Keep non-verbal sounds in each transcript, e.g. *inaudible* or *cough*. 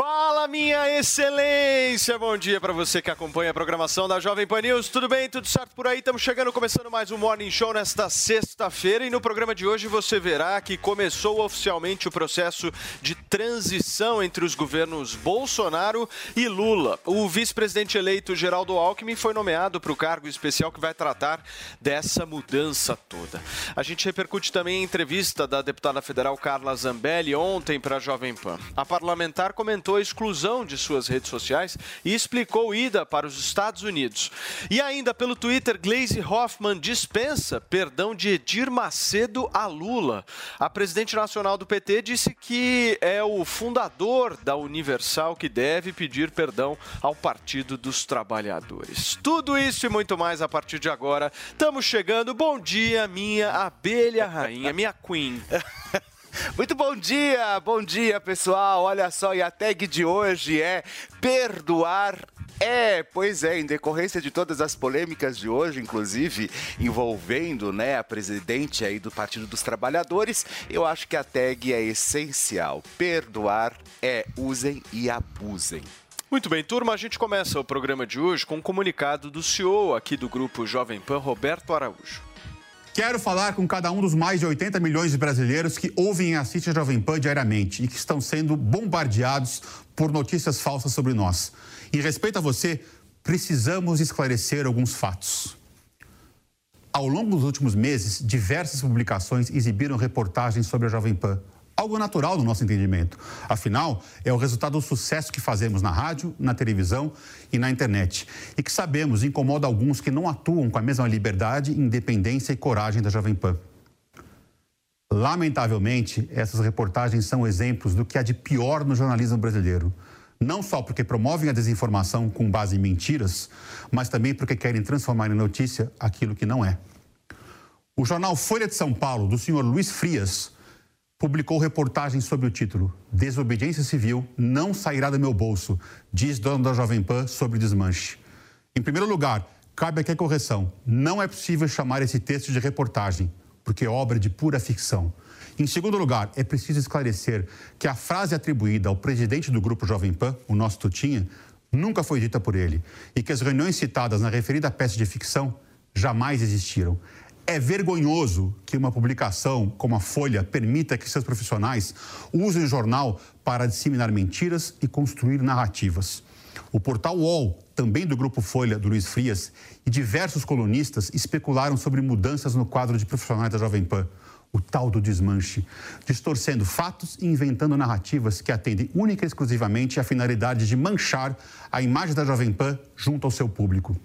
Fala, minha excelência! Bom dia para você que acompanha a programação da Jovem Pan News. Tudo bem? Tudo certo por aí? Estamos chegando, começando mais um Morning Show nesta sexta-feira. E no programa de hoje você verá que começou oficialmente o processo de transição entre os governos Bolsonaro e Lula. O vice-presidente eleito Geraldo Alckmin foi nomeado para o cargo especial que vai tratar dessa mudança toda. A gente repercute também a entrevista da deputada federal Carla Zambelli ontem para a Jovem Pan. A parlamentar comentou a exclusão de suas redes sociais e explicou ida para os Estados Unidos. E ainda pelo Twitter, Glaze Hoffman dispensa perdão de Edir Macedo a Lula. A presidente nacional do PT disse que é o fundador da Universal que deve pedir perdão ao Partido dos Trabalhadores. Tudo isso e muito mais a partir de agora. Estamos chegando. Bom dia, minha abelha rainha, minha queen. *laughs* Muito bom dia, bom dia pessoal. Olha só, e a tag de hoje é perdoar é, pois é, em decorrência de todas as polêmicas de hoje, inclusive envolvendo né, a presidente aí do Partido dos Trabalhadores, eu acho que a tag é essencial. Perdoar é usem e abusem. Muito bem, turma, a gente começa o programa de hoje com um comunicado do CEO aqui do grupo Jovem Pan, Roberto Araújo. Quero falar com cada um dos mais de 80 milhões de brasileiros que ouvem e assistem a Jovem Pan diariamente e que estão sendo bombardeados por notícias falsas sobre nós. Em respeito a você, precisamos esclarecer alguns fatos. Ao longo dos últimos meses, diversas publicações exibiram reportagens sobre a Jovem Pan algo natural no nosso entendimento. Afinal, é o resultado do sucesso que fazemos na rádio, na televisão e na internet. E que sabemos incomoda alguns que não atuam com a mesma liberdade, independência e coragem da Jovem Pan. Lamentavelmente, essas reportagens são exemplos do que há de pior no jornalismo brasileiro. Não só porque promovem a desinformação com base em mentiras, mas também porque querem transformar em notícia aquilo que não é. O jornal Folha de São Paulo, do senhor Luiz Frias, publicou reportagem sobre o título Desobediência Civil não sairá do meu bolso, diz dono da Jovem Pan sobre desmanche. Em primeiro lugar, cabe aqui a correção. Não é possível chamar esse texto de reportagem, porque é obra de pura ficção. Em segundo lugar, é preciso esclarecer que a frase atribuída ao presidente do grupo Jovem Pan, o nosso Tutinha, nunca foi dita por ele e que as reuniões citadas na referida peça de ficção jamais existiram. É vergonhoso que uma publicação como a Folha permita que seus profissionais usem o jornal para disseminar mentiras e construir narrativas. O portal UOL, também do grupo Folha do Luiz Frias, e diversos colunistas especularam sobre mudanças no quadro de profissionais da Jovem Pan, o tal do desmanche, distorcendo fatos e inventando narrativas que atendem única e exclusivamente à finalidade de manchar a imagem da Jovem Pan junto ao seu público.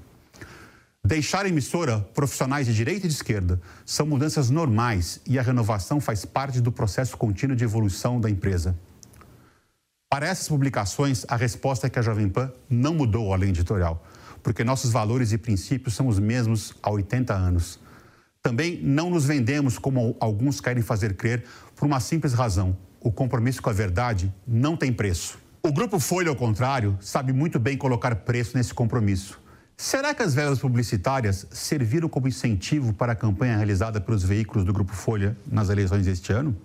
Deixar a emissora profissionais de direita e de esquerda são mudanças normais e a renovação faz parte do processo contínuo de evolução da empresa. Para essas publicações, a resposta é que a Jovem Pan não mudou a linha editorial, porque nossos valores e princípios são os mesmos há 80 anos. Também não nos vendemos como alguns querem fazer crer por uma simples razão: o compromisso com a verdade não tem preço. O Grupo Folha, ao contrário, sabe muito bem colocar preço nesse compromisso. Será que as verbas publicitárias serviram como incentivo para a campanha realizada pelos veículos do Grupo Folha nas eleições deste ano?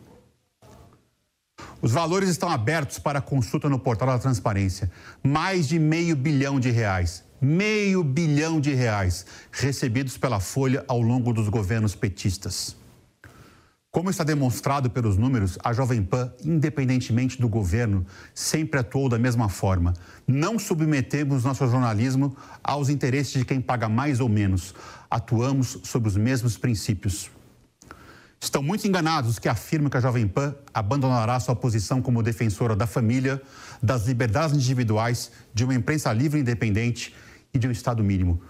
Os valores estão abertos para consulta no portal da transparência. Mais de meio bilhão de reais. Meio bilhão de reais recebidos pela Folha ao longo dos governos petistas. Como está demonstrado pelos números, a Jovem Pan, independentemente do governo, sempre atuou da mesma forma. Não submetemos nosso jornalismo aos interesses de quem paga mais ou menos. Atuamos sob os mesmos princípios. Estão muito enganados os que afirmam que a Jovem Pan abandonará sua posição como defensora da família, das liberdades individuais, de uma imprensa livre e independente e de um Estado mínimo.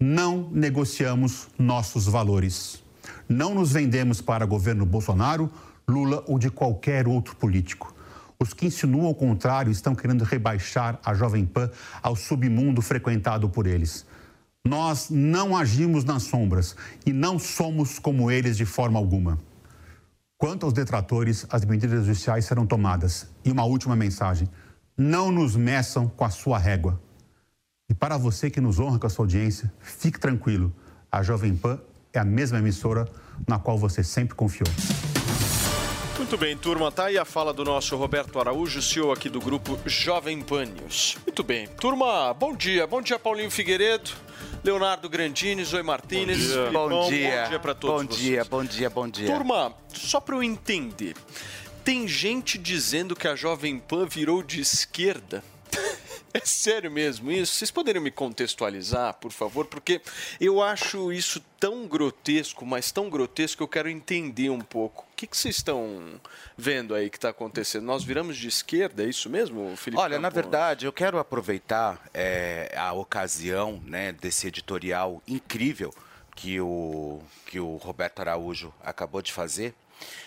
Não negociamos nossos valores. Não nos vendemos para governo Bolsonaro, Lula ou de qualquer outro político. Os que insinuam o contrário estão querendo rebaixar a Jovem Pan ao submundo frequentado por eles. Nós não agimos nas sombras e não somos como eles de forma alguma. Quanto aos detratores, as medidas judiciais serão tomadas. E uma última mensagem: não nos meçam com a sua régua. E para você que nos honra com a sua audiência, fique tranquilo. A Jovem Pan é a mesma emissora na qual você sempre confiou. Muito bem, turma, tá aí a fala do nosso Roberto Araújo, CEO aqui do grupo Jovem Pan News. Muito bem, turma, bom dia. Bom dia, Paulinho Figueiredo. Leonardo Grandini, Zoe Martinez. Bom dia, bom dia, bom dia para todos. Bom dia, vocês. bom dia, bom dia. Turma, só para eu entender, tem gente dizendo que a Jovem Pan virou de esquerda. É sério mesmo isso? Vocês poderiam me contextualizar, por favor? Porque eu acho isso tão grotesco, mas tão grotesco que eu quero entender um pouco. O que, que vocês estão vendo aí que está acontecendo? Nós viramos de esquerda, é isso mesmo, Felipe? Olha, na Campos? verdade, eu quero aproveitar é, a ocasião né, desse editorial incrível que o, que o Roberto Araújo acabou de fazer.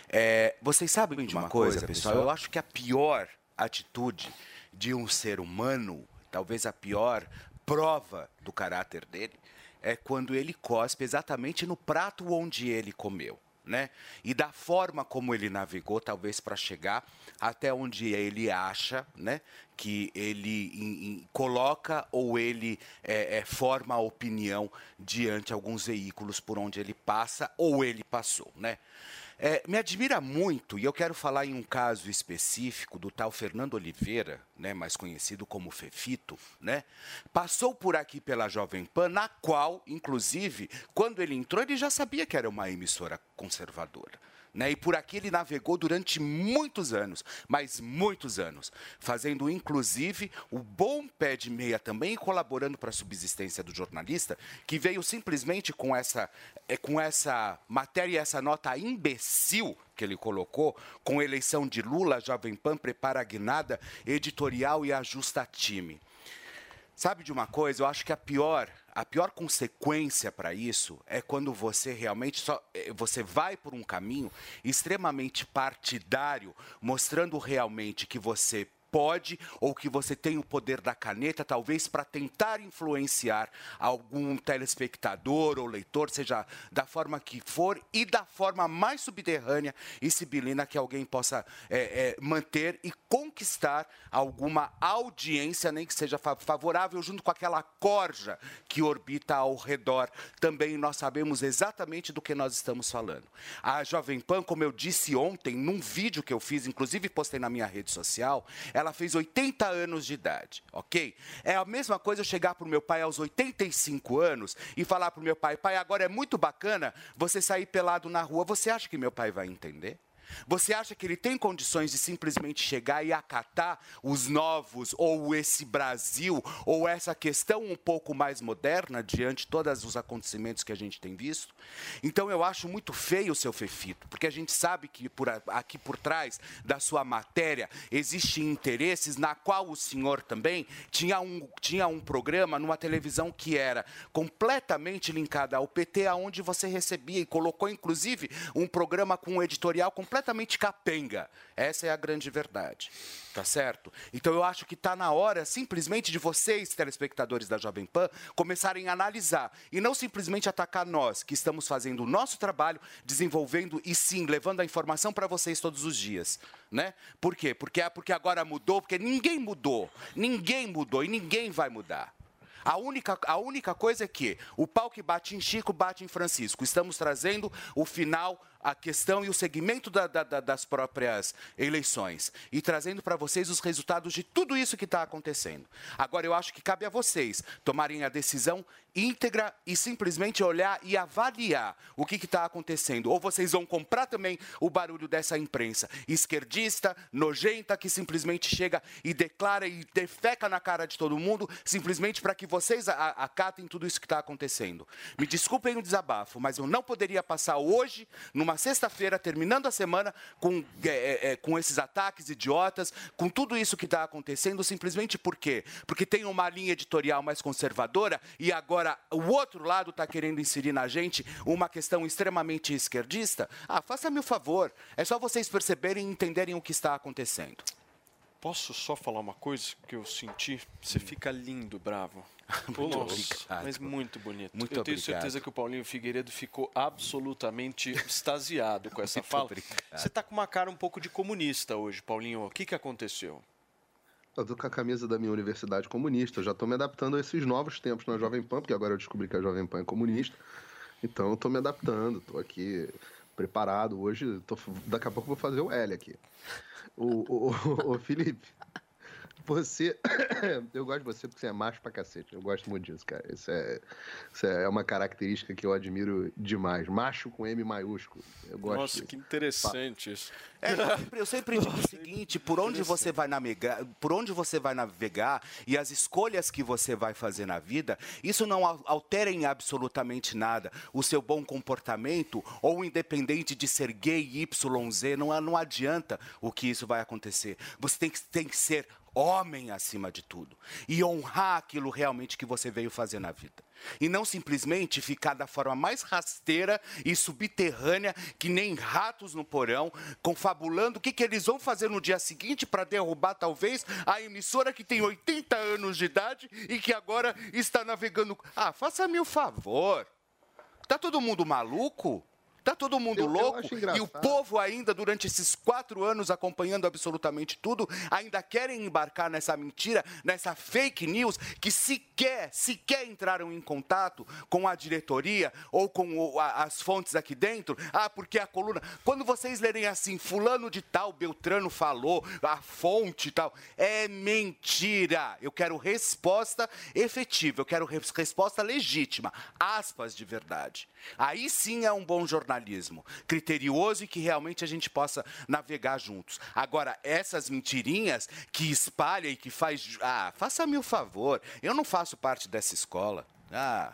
É, vocês sabem de uma, coisa, pessoal? Eu acho que a pior atitude de um ser humano, talvez a pior prova do caráter dele, é quando ele cospe exatamente no prato onde ele comeu. Né? E da forma como ele navegou, talvez para chegar até onde ele acha, né, que ele em- em- coloca ou ele é, é, forma a opinião diante alguns veículos por onde ele passa ou ele passou, né? É, me admira muito, e eu quero falar em um caso específico do tal Fernando Oliveira, né, mais conhecido como Fefito, né? Passou por aqui pela Jovem Pan, na qual, inclusive, quando ele entrou, ele já sabia que era uma emissora conservadora. Né? E por aqui ele navegou durante muitos anos, mas muitos anos, fazendo inclusive o bom pé de meia também colaborando para a subsistência do jornalista, que veio simplesmente com essa, eh, com essa matéria essa nota imbecil que ele colocou, com eleição de Lula, Jovem Pan prepara a guinada editorial e ajusta time. Sabe de uma coisa? Eu acho que a pior, a pior consequência para isso é quando você realmente só eh, você vai por um caminho extremamente partidário, mostrando realmente que você pode ou que você tem o poder da caneta, talvez para tentar influenciar algum telespectador ou leitor, seja da forma que for e da forma mais subterrânea e sibilina que alguém possa é, é, manter e conquistar alguma audiência, nem que seja fa- favorável, junto com aquela corja que orbita ao redor. Também nós sabemos exatamente do que nós estamos falando. A Jovem Pan, como eu disse ontem, num vídeo que eu fiz, inclusive postei na minha rede social, ela fez 80 anos de idade, ok? É a mesma coisa eu chegar para o meu pai aos 85 anos e falar para o meu pai, pai, agora é muito bacana você sair pelado na rua. Você acha que meu pai vai entender? Você acha que ele tem condições de simplesmente chegar e acatar os novos, ou esse Brasil, ou essa questão um pouco mais moderna diante de todos os acontecimentos que a gente tem visto? Então eu acho muito feio o seu Fefito, porque a gente sabe que por aqui por trás da sua matéria existem interesses na qual o senhor também tinha um, tinha um programa numa televisão que era completamente linkada ao PT, aonde você recebia e colocou inclusive um programa com um editorial completamente capenga. Essa é a grande verdade. Tá certo? Então eu acho que está na hora simplesmente de vocês, telespectadores da Jovem Pan, começarem a analisar e não simplesmente atacar nós, que estamos fazendo o nosso trabalho, desenvolvendo e sim levando a informação para vocês todos os dias, né? Por quê? Porque é porque agora mudou, porque ninguém mudou. Ninguém mudou e ninguém vai mudar. A única, a única coisa é que o pau que bate em Chico bate em Francisco. Estamos trazendo o final, a questão e o segmento da- da- da- das próprias eleições. E trazendo para vocês os resultados de tudo isso que está acontecendo. Agora, eu acho que cabe a vocês tomarem a decisão íntegra e simplesmente olhar e avaliar o que está acontecendo. Ou vocês vão comprar também o barulho dessa imprensa esquerdista, nojenta, que simplesmente chega e declara e defeca na cara de todo mundo, simplesmente para que vocês acatem tudo isso que está acontecendo. Me desculpem o desabafo, mas eu não poderia passar hoje, numa numa sexta-feira, terminando a semana, com, é, é, é, com esses ataques idiotas, com tudo isso que está acontecendo, simplesmente por quê? Porque tem uma linha editorial mais conservadora e agora o outro lado está querendo inserir na gente uma questão extremamente esquerdista? Ah, faça-me o favor. É só vocês perceberem e entenderem o que está acontecendo. Posso só falar uma coisa que eu senti? Você fica lindo, bravo. *laughs* Muito Nossa, obrigado. mas muito bonito. Muito eu tenho obrigado. certeza que o Paulinho Figueiredo ficou absolutamente *laughs* extasiado com essa fala. obrigado. Você está com uma cara um pouco de comunista hoje, Paulinho. O que, que aconteceu? Eu tô com a camisa da minha universidade comunista. Eu já tô me adaptando a esses novos tempos na Jovem Pan, porque agora eu descobri que a Jovem Pan é comunista. Então eu tô me adaptando, tô aqui preparado. Hoje, tô, daqui a pouco eu vou fazer o L aqui. O, o, o, o Felipe, você. *coughs* eu gosto de você porque você é macho pra cacete. Eu gosto muito disso, cara. Isso é, isso é uma característica que eu admiro demais. Macho com M maiúsculo. Eu gosto Nossa, disso. que interessante isso. É, eu sempre, digo o seguinte: por onde você vai navegar, por onde você vai navegar e as escolhas que você vai fazer na vida, isso não al- altera em absolutamente nada o seu bom comportamento ou independente de ser gay, YZ, não, não adianta o que isso vai acontecer. Você tem que, tem que ser homem acima de tudo e honrar aquilo realmente que você veio fazer na vida. E não simplesmente ficar da forma mais rasteira e subterrânea, que nem ratos no porão, confabulando o que, que eles vão fazer no dia seguinte para derrubar, talvez, a emissora que tem 80 anos de idade e que agora está navegando. Ah, faça-me o favor. Tá todo mundo maluco? Tá todo mundo Eu- eu louco? acho e o povo ainda, durante esses quatro anos acompanhando absolutamente tudo, ainda querem embarcar nessa mentira, nessa fake news, que sequer, sequer entraram em contato com a diretoria ou com o- a- as fontes aqui dentro. Ah, porque a coluna. Quando vocês lerem assim, fulano de tal, Beltrano falou, a fonte e tal, é mentira. Eu quero resposta efetiva, eu quero res- resposta legítima, aspas de verdade. Aí sim é um bom jornalismo, criterioso e que realmente a gente possa navegar juntos. Agora, essas mentirinhas que espalha e que faz. Ah, faça-me o favor, eu não faço parte dessa escola. Ah,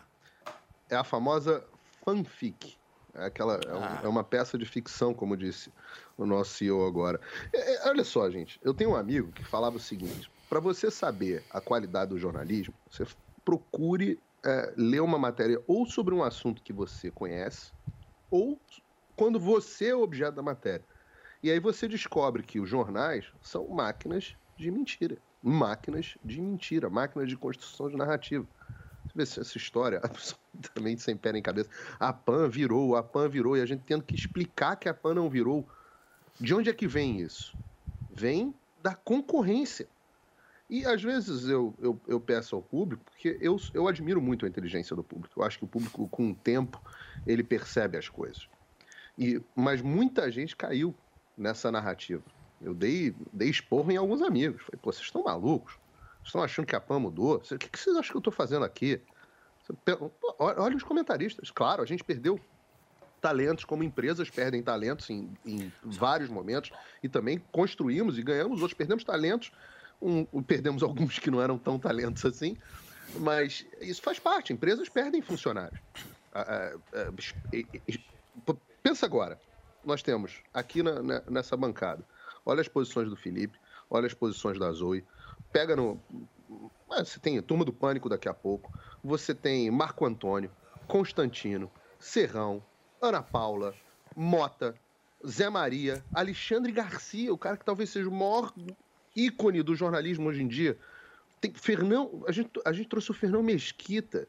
é a famosa fanfic. É, aquela, é, Ah. é uma peça de ficção, como disse o nosso CEO agora. É, é, olha só, gente, eu tenho um amigo que falava o seguinte: para você saber a qualidade do jornalismo, você procure é, ler uma matéria ou sobre um assunto que você conhece, ou quando você é o objeto da matéria. E aí você descobre que os jornais são máquinas de mentira. Máquinas de mentira, máquinas de construção de narrativa. Você vê essa- história *laughs* absolutamente sem pé nem cabeça. A PAN virou, a PAN virou, e a gente tendo que explicar que a PAN não virou. De onde é que vem isso? Vem da concorrência. E às vezes eu, eu, eu peço ao público, porque eu, eu admiro muito a inteligência do público. Eu acho que o público, com o tempo, ele percebe as coisas. E, mas muita gente caiu nessa narrativa. Eu dei, dei esporro em alguns amigos. Falei, pô, vocês estão malucos? Vocês estão achando que a PAN mudou? O que, que vocês acham que eu estou fazendo aqui? Olha os comentaristas. Claro, a gente perdeu talentos, como empresas perdem talentos em, em vários momentos, e também construímos e ganhamos outros, perdemos talentos, um- perdemos *laughs* alguns que não eram tão talentos assim, mas isso faz parte, empresas perdem funcionários. Ah, ah, ah, Pensa agora, nós temos aqui na- na- nessa bancada, olha as posições do Felipe, olha as posições da Zoe, pega no. Você tem Turma do Pânico daqui a pouco, você tem Marco Antônio, Constantino, Serrão, Ana Paula, Mota, Zé Maria, Alexandre Garcia, o cara que talvez seja o maior ícone do jornalismo hoje em dia. Tem Fernão, a gente, a gente trouxe o Fernão Mesquita.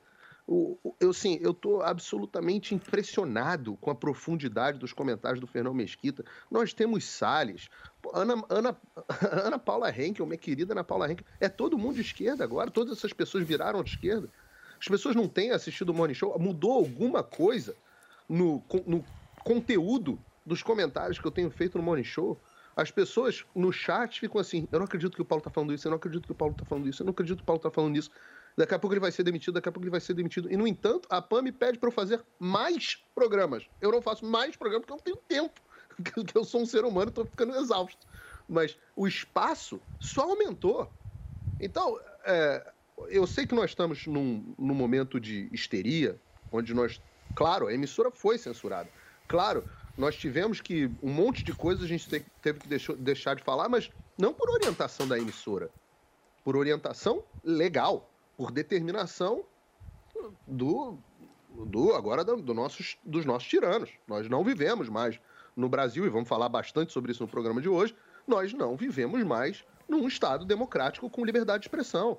O- o- eu, sim, eu estou absolutamente impressionado com a profundidade dos comentários do Fernão Mesquita. Nós temos Salles, Ana, Ana, *laughs* Ana Paula Henkel, minha querida Ana Paula Henkel. É todo mundo de esquerda agora, todas essas pessoas viraram de esquerda. As pessoas não têm assistido o Morning Show. Mudou alguma coisa no, no conteúdo dos comentários que eu tenho feito no Morning Show? As pessoas no chat ficam assim: eu não acredito que o Paulo tá falando isso, eu não acredito que o Paulo tá falando isso, eu não acredito que o Paulo tá falando isso. Daqui a pouco ele vai ser demitido, daqui a pouco ele vai ser demitido. E, no entanto, a PAN me pede para eu fazer mais programas. Eu não faço mais programas porque eu não tenho tempo. *laughs* Porque eu sou um ser humano e estou ficando exausto. Mas o espaço só aumentou. Então, é, eu sei que nós estamos num, num momento de histeria, onde nós. Claro, a emissora foi censurada. Claro, nós tivemos que. Um monte de coisas a gente teve que deixar de falar, mas não por orientação da emissora. Por orientação legal, por determinação do, do agora do, do nossos, dos nossos tiranos. Nós não vivemos mais no Brasil, e vamos falar bastante sobre isso no programa de hoje, nós não vivemos mais num Estado democrático com liberdade de expressão.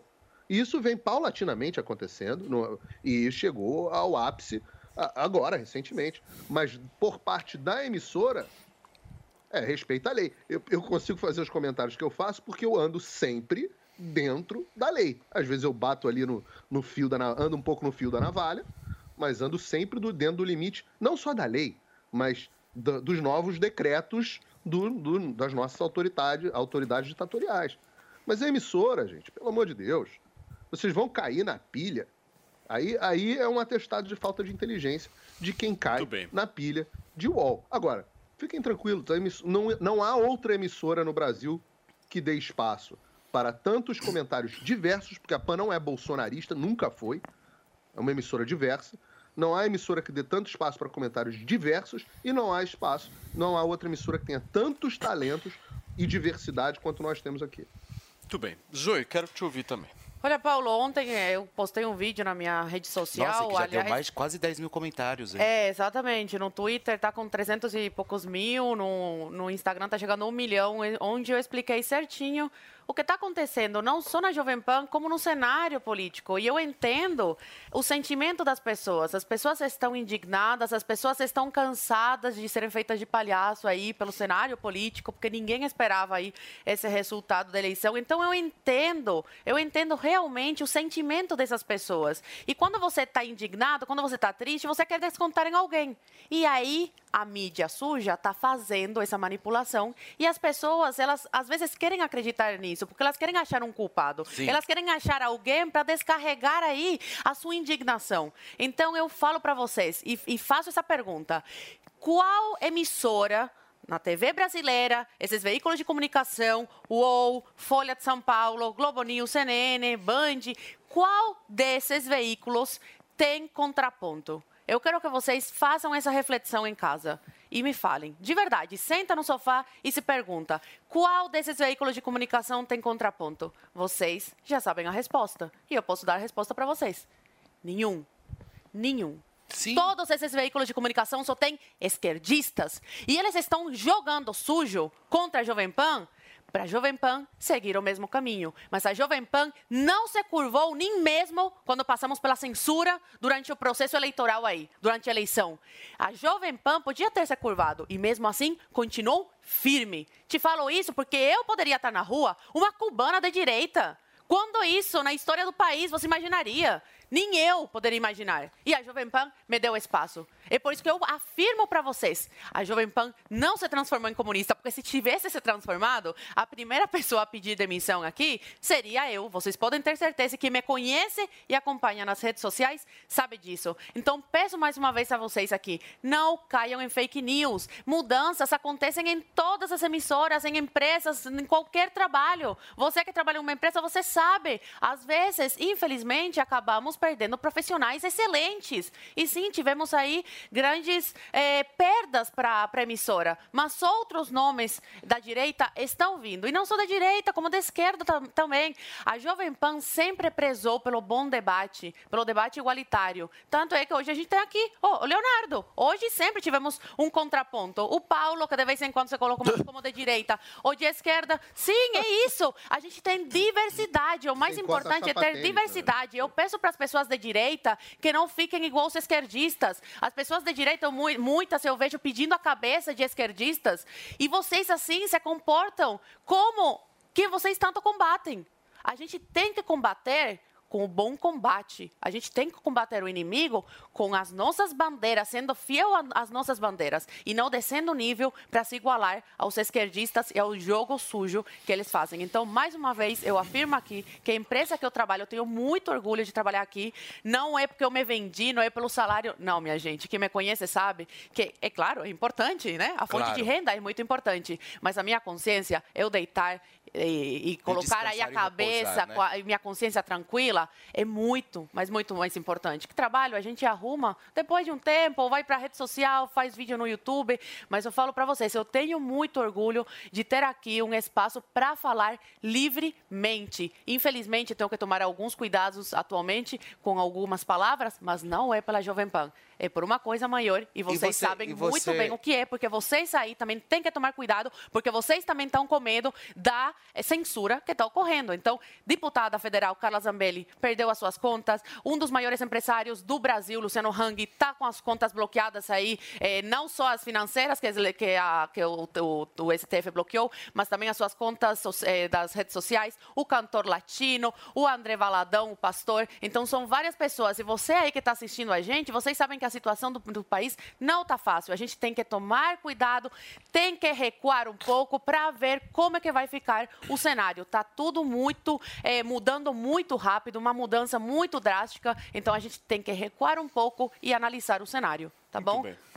E isso vem paulatinamente acontecendo no, e chegou ao ápice agora, recentemente. Mas por parte da emissora, é, respeita a lei. Eu, eu consigo fazer os comentários que eu faço porque eu ando sempre dentro da lei. Às vezes eu bato ali no, no fio da ando um pouco no fio da navalha, mas ando sempre do, dentro do limite, não só da lei, mas do, dos novos decretos do, do, das nossas autoridades, autoridades ditatoriais. Mas a emissora, gente, pelo amor de Deus, vocês vão cair na pilha. Aí, aí é um atestado de falta de inteligência de quem cai na pilha de UOL. Agora, fiquem tranquilos, não, não há outra emissora no Brasil que dê espaço para tantos comentários diversos, porque a PAN não é bolsonarista, nunca foi, é uma emissora diversa. Não há emissora que dê tanto espaço para comentários diversos e não há espaço, não há outra emissora que tenha tantos talentos e diversidade quanto nós temos aqui. Muito bem. Zoe, quero te ouvir também. Olha, Paulo, ontem é, eu postei um vídeo na minha rede social. Nossa, que já aliás, deu mais quase 10 mil comentários. Hein? É, exatamente. No Twitter tá com 300 e poucos mil, no, no Instagram tá chegando a um milhão, onde eu expliquei certinho o que está acontecendo não só na Jovem Pan, como no cenário político. E eu entendo o sentimento das pessoas. As pessoas estão indignadas, as pessoas estão cansadas de serem feitas de palhaço aí pelo cenário político, porque ninguém esperava aí esse resultado da eleição. Então eu entendo, eu entendo realmente o sentimento dessas pessoas. E quando você está indignado, quando você está triste, você quer descontar em alguém. E aí a mídia suja está fazendo essa manipulação e as pessoas, elas às vezes querem acreditar nisso, porque elas querem achar um culpado. Sim. Elas querem achar alguém para descarregar aí a sua indignação. Então eu falo para vocês e, e faço essa pergunta: qual emissora na TV brasileira, esses veículos de comunicação, UOL, Folha de São Paulo, Globo News, CNN, Band, qual desses veículos tem contraponto? Eu quero que vocês façam essa reflexão em casa e me falem. De verdade, senta no sofá e se pergunta: qual desses veículos de comunicação tem contraponto? Vocês já sabem a resposta. E eu posso dar a resposta para vocês: nenhum. Nenhum. Sim. Todos esses veículos de comunicação só têm esquerdistas. E eles estão jogando sujo contra a Jovem Pan para a Jovem Pan seguir o mesmo caminho. Mas a Jovem Pan não se curvou nem mesmo quando passamos pela censura durante o processo eleitoral aí, durante a eleição. A Jovem Pan podia ter se curvado e mesmo assim continuou firme. Te falo isso porque eu poderia estar na rua, uma cubana de direita. Quando isso, na história do país, você imaginaria? Nem eu poderia imaginar. E a Jovem Pan me deu espaço. É por isso que eu afirmo para vocês: a Jovem Pan não se transformou em comunista, porque se tivesse se transformado, a primeira pessoa a pedir demissão aqui seria eu. Vocês podem ter certeza que me conhece e acompanha nas redes sociais sabe disso. Então, peço mais uma vez a vocês aqui: não caiam em fake news. Mudanças acontecem em todas as emissoras, em empresas, em qualquer trabalho. Você que trabalha em uma empresa, você sabe. Às vezes, infelizmente, acabamos perdendo profissionais excelentes. E sim, tivemos aí grandes é, perdas para a emissora. Mas outros nomes da direita estão vindo. E não só da direita, como da esquerda também. A Jovem Pan sempre prezou pelo bom debate, pelo debate igualitário. Tanto é que hoje a gente tem aqui oh, o Leonardo. Hoje sempre tivemos um contraponto. O Paulo, que de vez em quando se coloca mais como de direita, ou de esquerda. Sim, é isso. A gente tem diversidade. O mais importante é ter né? diversidade. Eu peço para as pessoas de direita que não fiquem igual os esquerdistas. As pessoas de direita, muitas eu vejo pedindo a cabeça de esquerdistas, e vocês assim se comportam como que vocês tanto combatem. A gente tem que combater com o bom combate. A gente tem que combater o inimigo com as nossas bandeiras, sendo fiel às nossas bandeiras e não descendo o nível para se igualar aos esquerdistas e ao jogo sujo que eles fazem. Então, mais uma vez, eu afirmo aqui que a empresa que eu trabalho, eu tenho muito orgulho de trabalhar aqui. Não é porque eu me vendi, não é pelo salário. Não, minha gente, quem me conhece sabe que, é claro, é importante, né? A fonte claro. de renda é muito importante. Mas a minha consciência, eu deitar e, e colocar aí a cabeça, repousar, né? minha consciência tranquila, é muito, mas muito mais importante. Que trabalho a gente arruma depois de um tempo, ou vai para a rede social, faz vídeo no YouTube. Mas eu falo para vocês, eu tenho muito orgulho de ter aqui um espaço para falar livremente. Infelizmente, tenho que tomar alguns cuidados atualmente com algumas palavras, mas não é pela Jovem Pan é por uma coisa maior e vocês e você, sabem e você... muito bem o que é, porque vocês aí também têm que tomar cuidado, porque vocês também estão com medo da eh, censura que está ocorrendo. Então, deputada federal Carla Zambelli perdeu as suas contas, um dos maiores empresários do Brasil, Luciano Hang, está com as contas bloqueadas aí, eh, não só as financeiras que, que, a, que o, o, o, STF bloqueou, mas também as suas contas eh, das redes sociais, o cantor latino, o André Valadão, o pastor. Então, são várias pessoas. E você aí que está assistindo a gente, vocês sabem que a situação do, do país não está fácil. A gente tem que tomar cuidado, tem que recuar um pouco para ver como é que vai ficar o cenário. Está tudo muito é, mudando muito rápido, uma mudança muito drástica. Então a gente tem que recuar um pouco e analisar o cenário. Tá muito bom? Bem.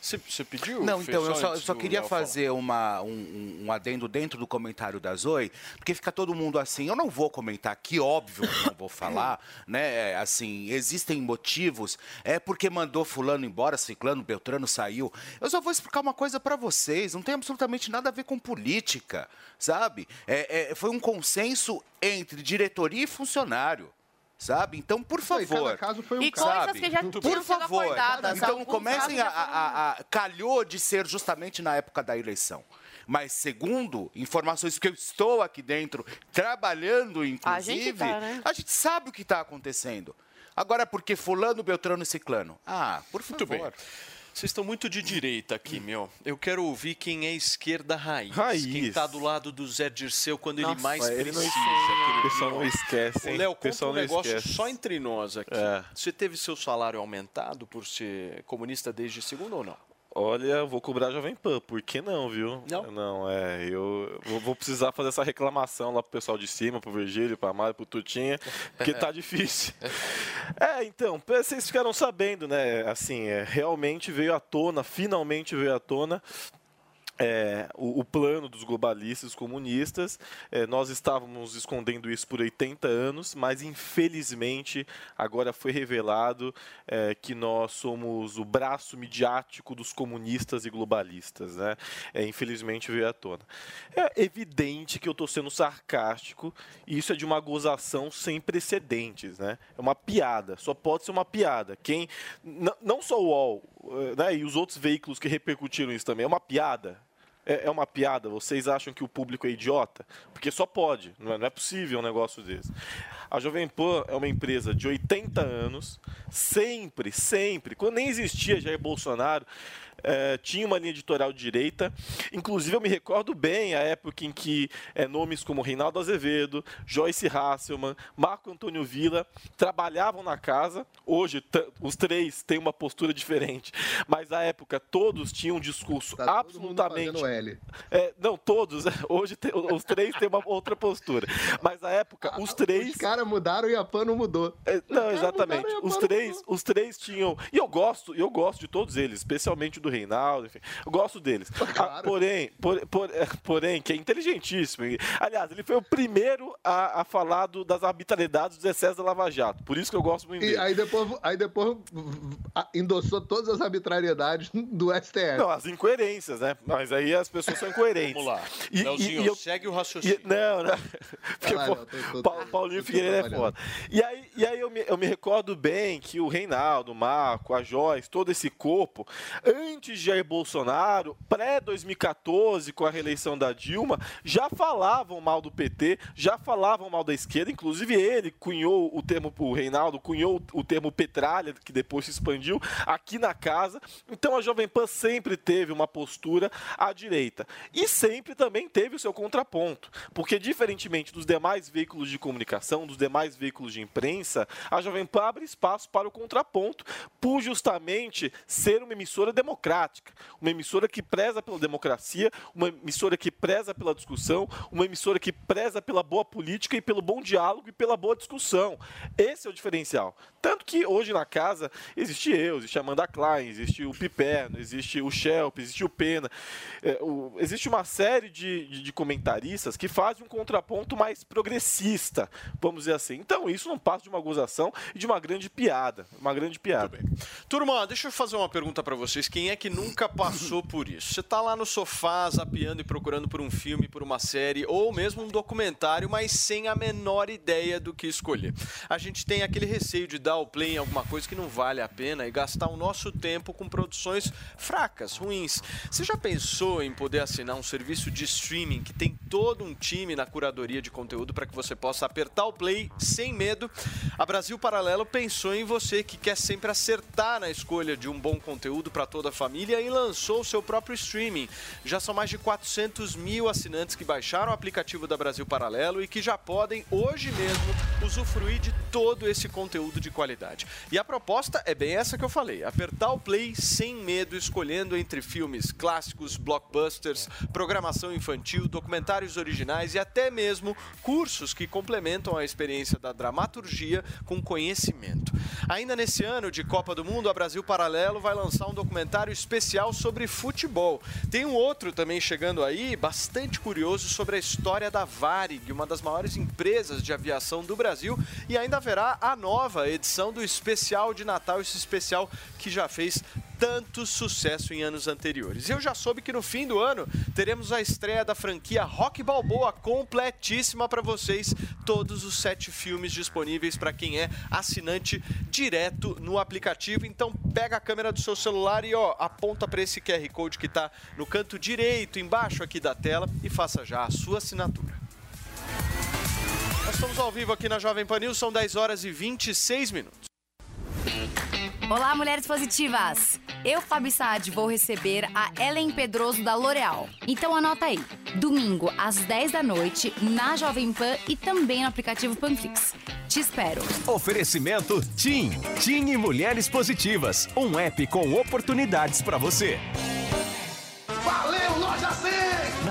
Você, você pediu? Não, então, eu só, eu só queria fazer uma, um, um, adendo dentro do comentário da Zoe, porque fica todo mundo assim, eu não vou comentar aqui, óbvio que não vou *laughs* falar, né? É, assim, existem motivos, é porque mandou fulano embora, ciclano, beltrano saiu. Eu só vou explicar uma coisa para vocês, não tem absolutamente nada a ver com política, sabe? É, é, foi um consenso entre diretoria e funcionário sabe? Então, por favor. cada caso foi um e caso. coisas que já Por favor. Então, comecem a, a, a, Calhou de ser justamente na época da eleição. Mas, segundo informações que eu estou aqui dentro, trabalhando, inclusive, a gente, tá, né? a gente sabe o que está acontecendo. Agora, porque fulano, beltrano e ciclano? Ah, por favor. Muito bem. Vocês estão muito de direita aqui, meu. Eu quero ouvir quem é esquerda raiz. Raiz. Quem está do lado do Zé Dirceu quando Nossa, ele mais ele precisa. o pessoal não esquece. Hein? Léo, conta um negócio esquece. só entre nós aqui. É. Você teve seu salário aumentado por ser comunista desde segundo ou não? Olha, vou cobrar a Jovem Pan, por que não, viu? Não? Não, é, eu vou precisar fazer essa reclamação lá pro pessoal de cima, pro Virgílio, pra Mário, pro Tutinha, porque tá *laughs* difícil. É, então, vocês ficaram sabendo, né, assim, é, realmente veio à tona, finalmente veio à tona, é, o, o, plano dos globalistas comunistas. É, nós estávamos escondendo isso por 80 anos, mas infelizmente agora foi revelado é, que nós somos o braço midiático dos comunistas e globalistas. Né? É, infelizmente veio à tona. É evidente que eu estou sendo sarcástico, e isso é de uma gozação sem precedentes. Né? É uma piada, só pode ser uma piada. Quem, não só o UOL eh, né, e os outros veículos que repercutiram isso também, é uma piada é, é, uma piada? Vocês acham que o público é idiota? Porque só pode, não é, não é possível um negócio desse. A Jovem Pan é uma empresa de 80 anos, sempre, sempre, quando nem existia Jair Bolsonaro, é, tinha uma linha editorial de direita. Inclusive, eu me recordo bem a época em que é, nomes como Reinaldo Azevedo, Joyce Hasselman, Marco Antônio Villa trabalhavam na casa. Hoje, os três têm uma postura diferente, mas na época todos tinham um discurso tá absolutamente. É, não, todos. *laughs* Hoje tem, os três têm uma outra postura. Mas na época, os três. Os caras mudaram e a PAN não mudou. É, não, exatamente. Os três, os três tinham. E eu gosto, eu gosto de todos eles, especialmente do Reinaldo, enfim. Eu gosto deles. *laughs* Claro. Ah, porém, por, por, é, porém, que é inteligentíssimo. Aliás, ele foi o primeiro a, a falar do, das arbitrariedades dos excessos da Lava Jato. Por isso que eu gosto muito dele. E aí depois, aí depois endossou todas as arbitrariedades do STF. Não, as incoerências, né? Mas aí as pessoas são incoerentes. Vamos lá. E, Leozinho, e, eu, segue o raciocínio. E, não, não. Porque, pô, tô, tô, Paulinho Figueiredo é foda. E aí, e aí eu, me, eu me recordo bem que o Reinaldo, o Marco, a Joyce, todo esse corpo, antes de Jair Bolsonaro, pré-2014, com a reeleição da Dilma, já falavam mal do PT, já falavam mal da esquerda, inclusive ele cunhou o termo, o Reinaldo cunhou o termo petralha, que depois se expandiu aqui na casa. Então a Jovem Pan sempre teve uma postura à direita. E sempre também teve o seu contraponto, porque diferentemente dos demais veículos de comunicação, dos demais veículos de imprensa, a Jovem Pan abre espaço para o contraponto, por justamente ser uma emissora democrática democrática, uma emissora que preza pela democracia, uma emissora que preza pela discussão, uma emissora que preza pela boa política e pelo bom diálogo e pela boa discussão. Esse é o diferencial. Tanto que hoje na casa existe eu, existe a Amanda Klein, existe o Piperno, existe o Shelp, existe o Pena. É, o, existe uma série de, de, de, comentaristas que fazem um contraponto mais progressista, vamos dizer assim. Então, isso não passa de uma gozação e de uma grande piada. Uma grande piada. Turma, deixa eu fazer uma pergunta para vocês. Quem é que nunca passou por isso? Você está lá no sofá, zapeando e procurando por um filme, por uma série, ou mesmo um documentário, mas sem a menor ideia do que escolher. A gente tem aquele receio de dar dar o play em alguma coisa que não vale a pena e gastar o nosso tempo com produções fracas, ruins. Você já pensou em poder assinar um serviço de streaming que tem todo um time na curadoria de conteúdo para que você possa apertar o play sem medo? A Brasil Paralelo pensou em você que quer sempre acertar na escolha de um bom conteúdo para toda a família e lançou seu próprio streaming. Já são mais de 400 mil assinantes que baixaram o aplicativo da Brasil Paralelo e que já podem hoje mesmo usufruir de todo esse conteúdo de qualidade. E a proposta é bem essa que eu falei: apertar o play sem medo, escolhendo entre filmes clássicos, blockbusters, programação infantil, documentários originais e até mesmo cursos que complementam a experiência da dramaturgia com conhecimento. Ainda nesse ano de Copa do Mundo, a Brasil Paralelo vai lançar um documentário especial sobre futebol. Tem um outro também chegando aí, bastante curioso, sobre a história da Varig, uma das maiores empresas de aviação do Brasil, e ainda haverá a nova edição do especial de Natal, esse especial que já fez tanto sucesso em anos anteriores. Eu já soube que no fim do ano teremos a estreia da franquia Rock Balboa completíssima para vocês, todos os sete filmes disponíveis para quem é assinante direto no aplicativo. Então pega a câmera do seu celular e ó, aponta para esse QR Code que está no canto direito embaixo aqui da tela e faça já a sua assinatura. Nós estamos ao vivo aqui na Jovem Pan News, são 10 horas e 26 minutos. Olá, mulheres positivas! Eu, Fabi Saad, vou receber a Ellen Pedroso da L'Oréal. Então anota aí, domingo às 10 da noite, na Jovem Pan e também no aplicativo Panflix. Te espero. Oferecimento TIM. TIM e Mulheres Positivas. Um app com oportunidades para você.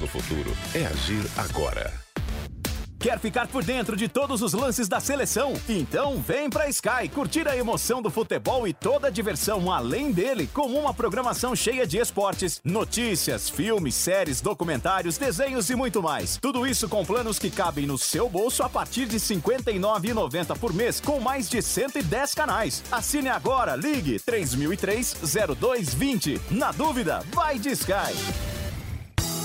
no futuro é agir agora. Quer ficar por dentro de todos os lances da seleção? Então vem pra Sky curtir a emoção do futebol e toda a diversão além dele, com uma programação cheia de esportes, notícias, filmes, séries, documentários, desenhos e muito mais. Tudo isso com planos que cabem no seu bolso a partir de R$ 59,90 por mês, com mais de 110 canais. Assine agora, ligue 3003 0220. Na dúvida, vai de Sky.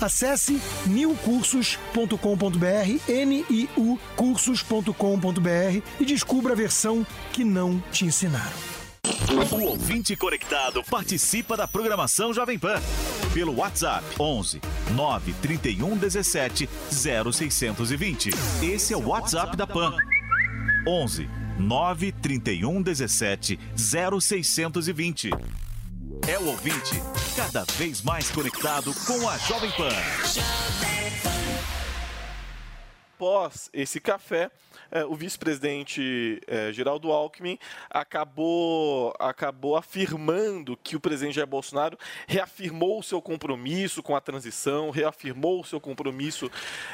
Acesse niucursos.com.br, N-I-U cursos.com.br e descubra a versão que não te ensinaram. O ouvinte conectado participa da programação Jovem Pan pelo WhatsApp 11 931 17 0620. Esse é o WhatsApp da Pan. 11 931 17 0620. É o ouvinte cada vez mais conectado com a Jovem Pan. Após esse café, eh, o vice-presidente eh, Geraldo Alckmin acabou, acabou afirmando que o presidente Jair Bolsonaro reafirmou o seu compromisso com a transição, reafirmou o seu compromisso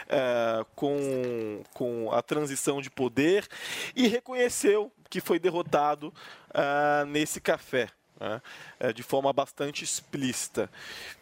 eh, com, com a transição de poder e reconheceu que foi derrotado nesse café né, é, de forma bastante explícita.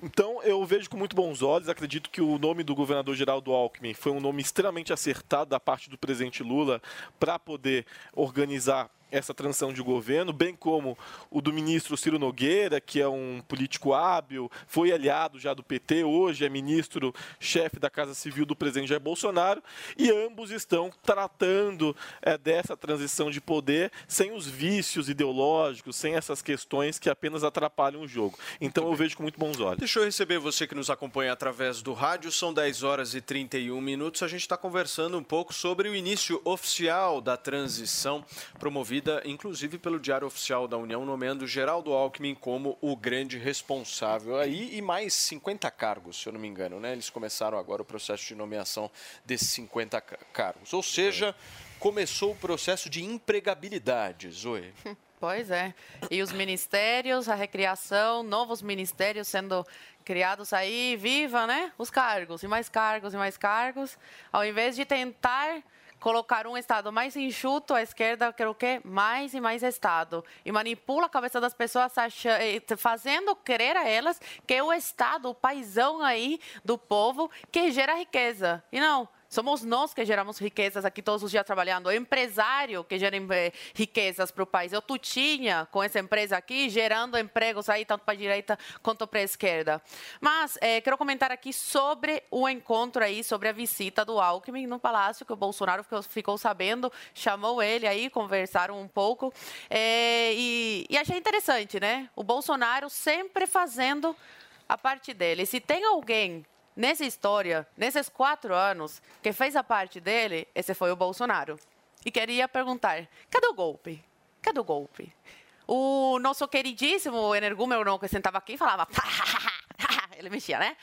Então, eu vejo com muito bons olhos, acredito que o nome do governador Geraldo Alckmin foi um nome extremamente acertado da parte do presidente Lula para poder organizar essa transição de governo, bem como o do ministro Ciro Nogueira, que é um político hábil, foi aliado já do PT, hoje é ministro-chefe da Casa Civil do presidente Jair Bolsonaro, e ambos estão tratando é, dessa transição de poder sem os vícios ideológicos, sem essas questões que apenas atrapalham o jogo. Então eu vejo com muito bons olhos. Deixa eu receber você que nos acompanha através do rádio, são 10 horas e 31 minutos. A gente está conversando um pouco sobre o início oficial da transição promovida inclusive pelo Diário Oficial da União, nomeando Geraldo Alckmin como o grande responsável aí e mais 50 cargos, se eu não me engano, né? Eles começaram agora o processo de nomeação desses 50 cargos. Ou seja, começou o processo de empregabilidade, Zoe. *laughs* Pois é. E os ministérios, a recriação, novos ministérios sendo criados aí, viva, né? Os cargos, e mais cargos, e mais cargos, ao invés de tentar colocar um Estado mais enxuto, a esquerda quer o quê? Mais e mais Estado. E manipula a cabeça das pessoas, fazendo crer a elas que é o Estado, o paizão aí do povo, que gera riqueza. E não, Somos nós que geramos riquezas aqui todos os dias trabalhando. O empresário que gera eh, riquezas para o país. Eu tutinha com essa empresa aqui, gerando empregos aí, tanto para a direita quanto para a esquerda. Mas é, quero comentar aqui sobre o encontro aí, sobre a visita do Alckmin no Palácio, que o Bolsonaro ficou, ficou sabendo, chamou ele aí, conversaram um pouco. É, e, e achei interessante, né? O Bolsonaro sempre fazendo a parte dele. Se tem alguém nessa história, nesses quatro anos, que fez a parte dele, esse foi o Bolsonaro. E queria perguntar: cadê o golpe? Cadê o golpe? O nosso queridíssimo energúmeno que sentava aqui falava. Ele mexia, né?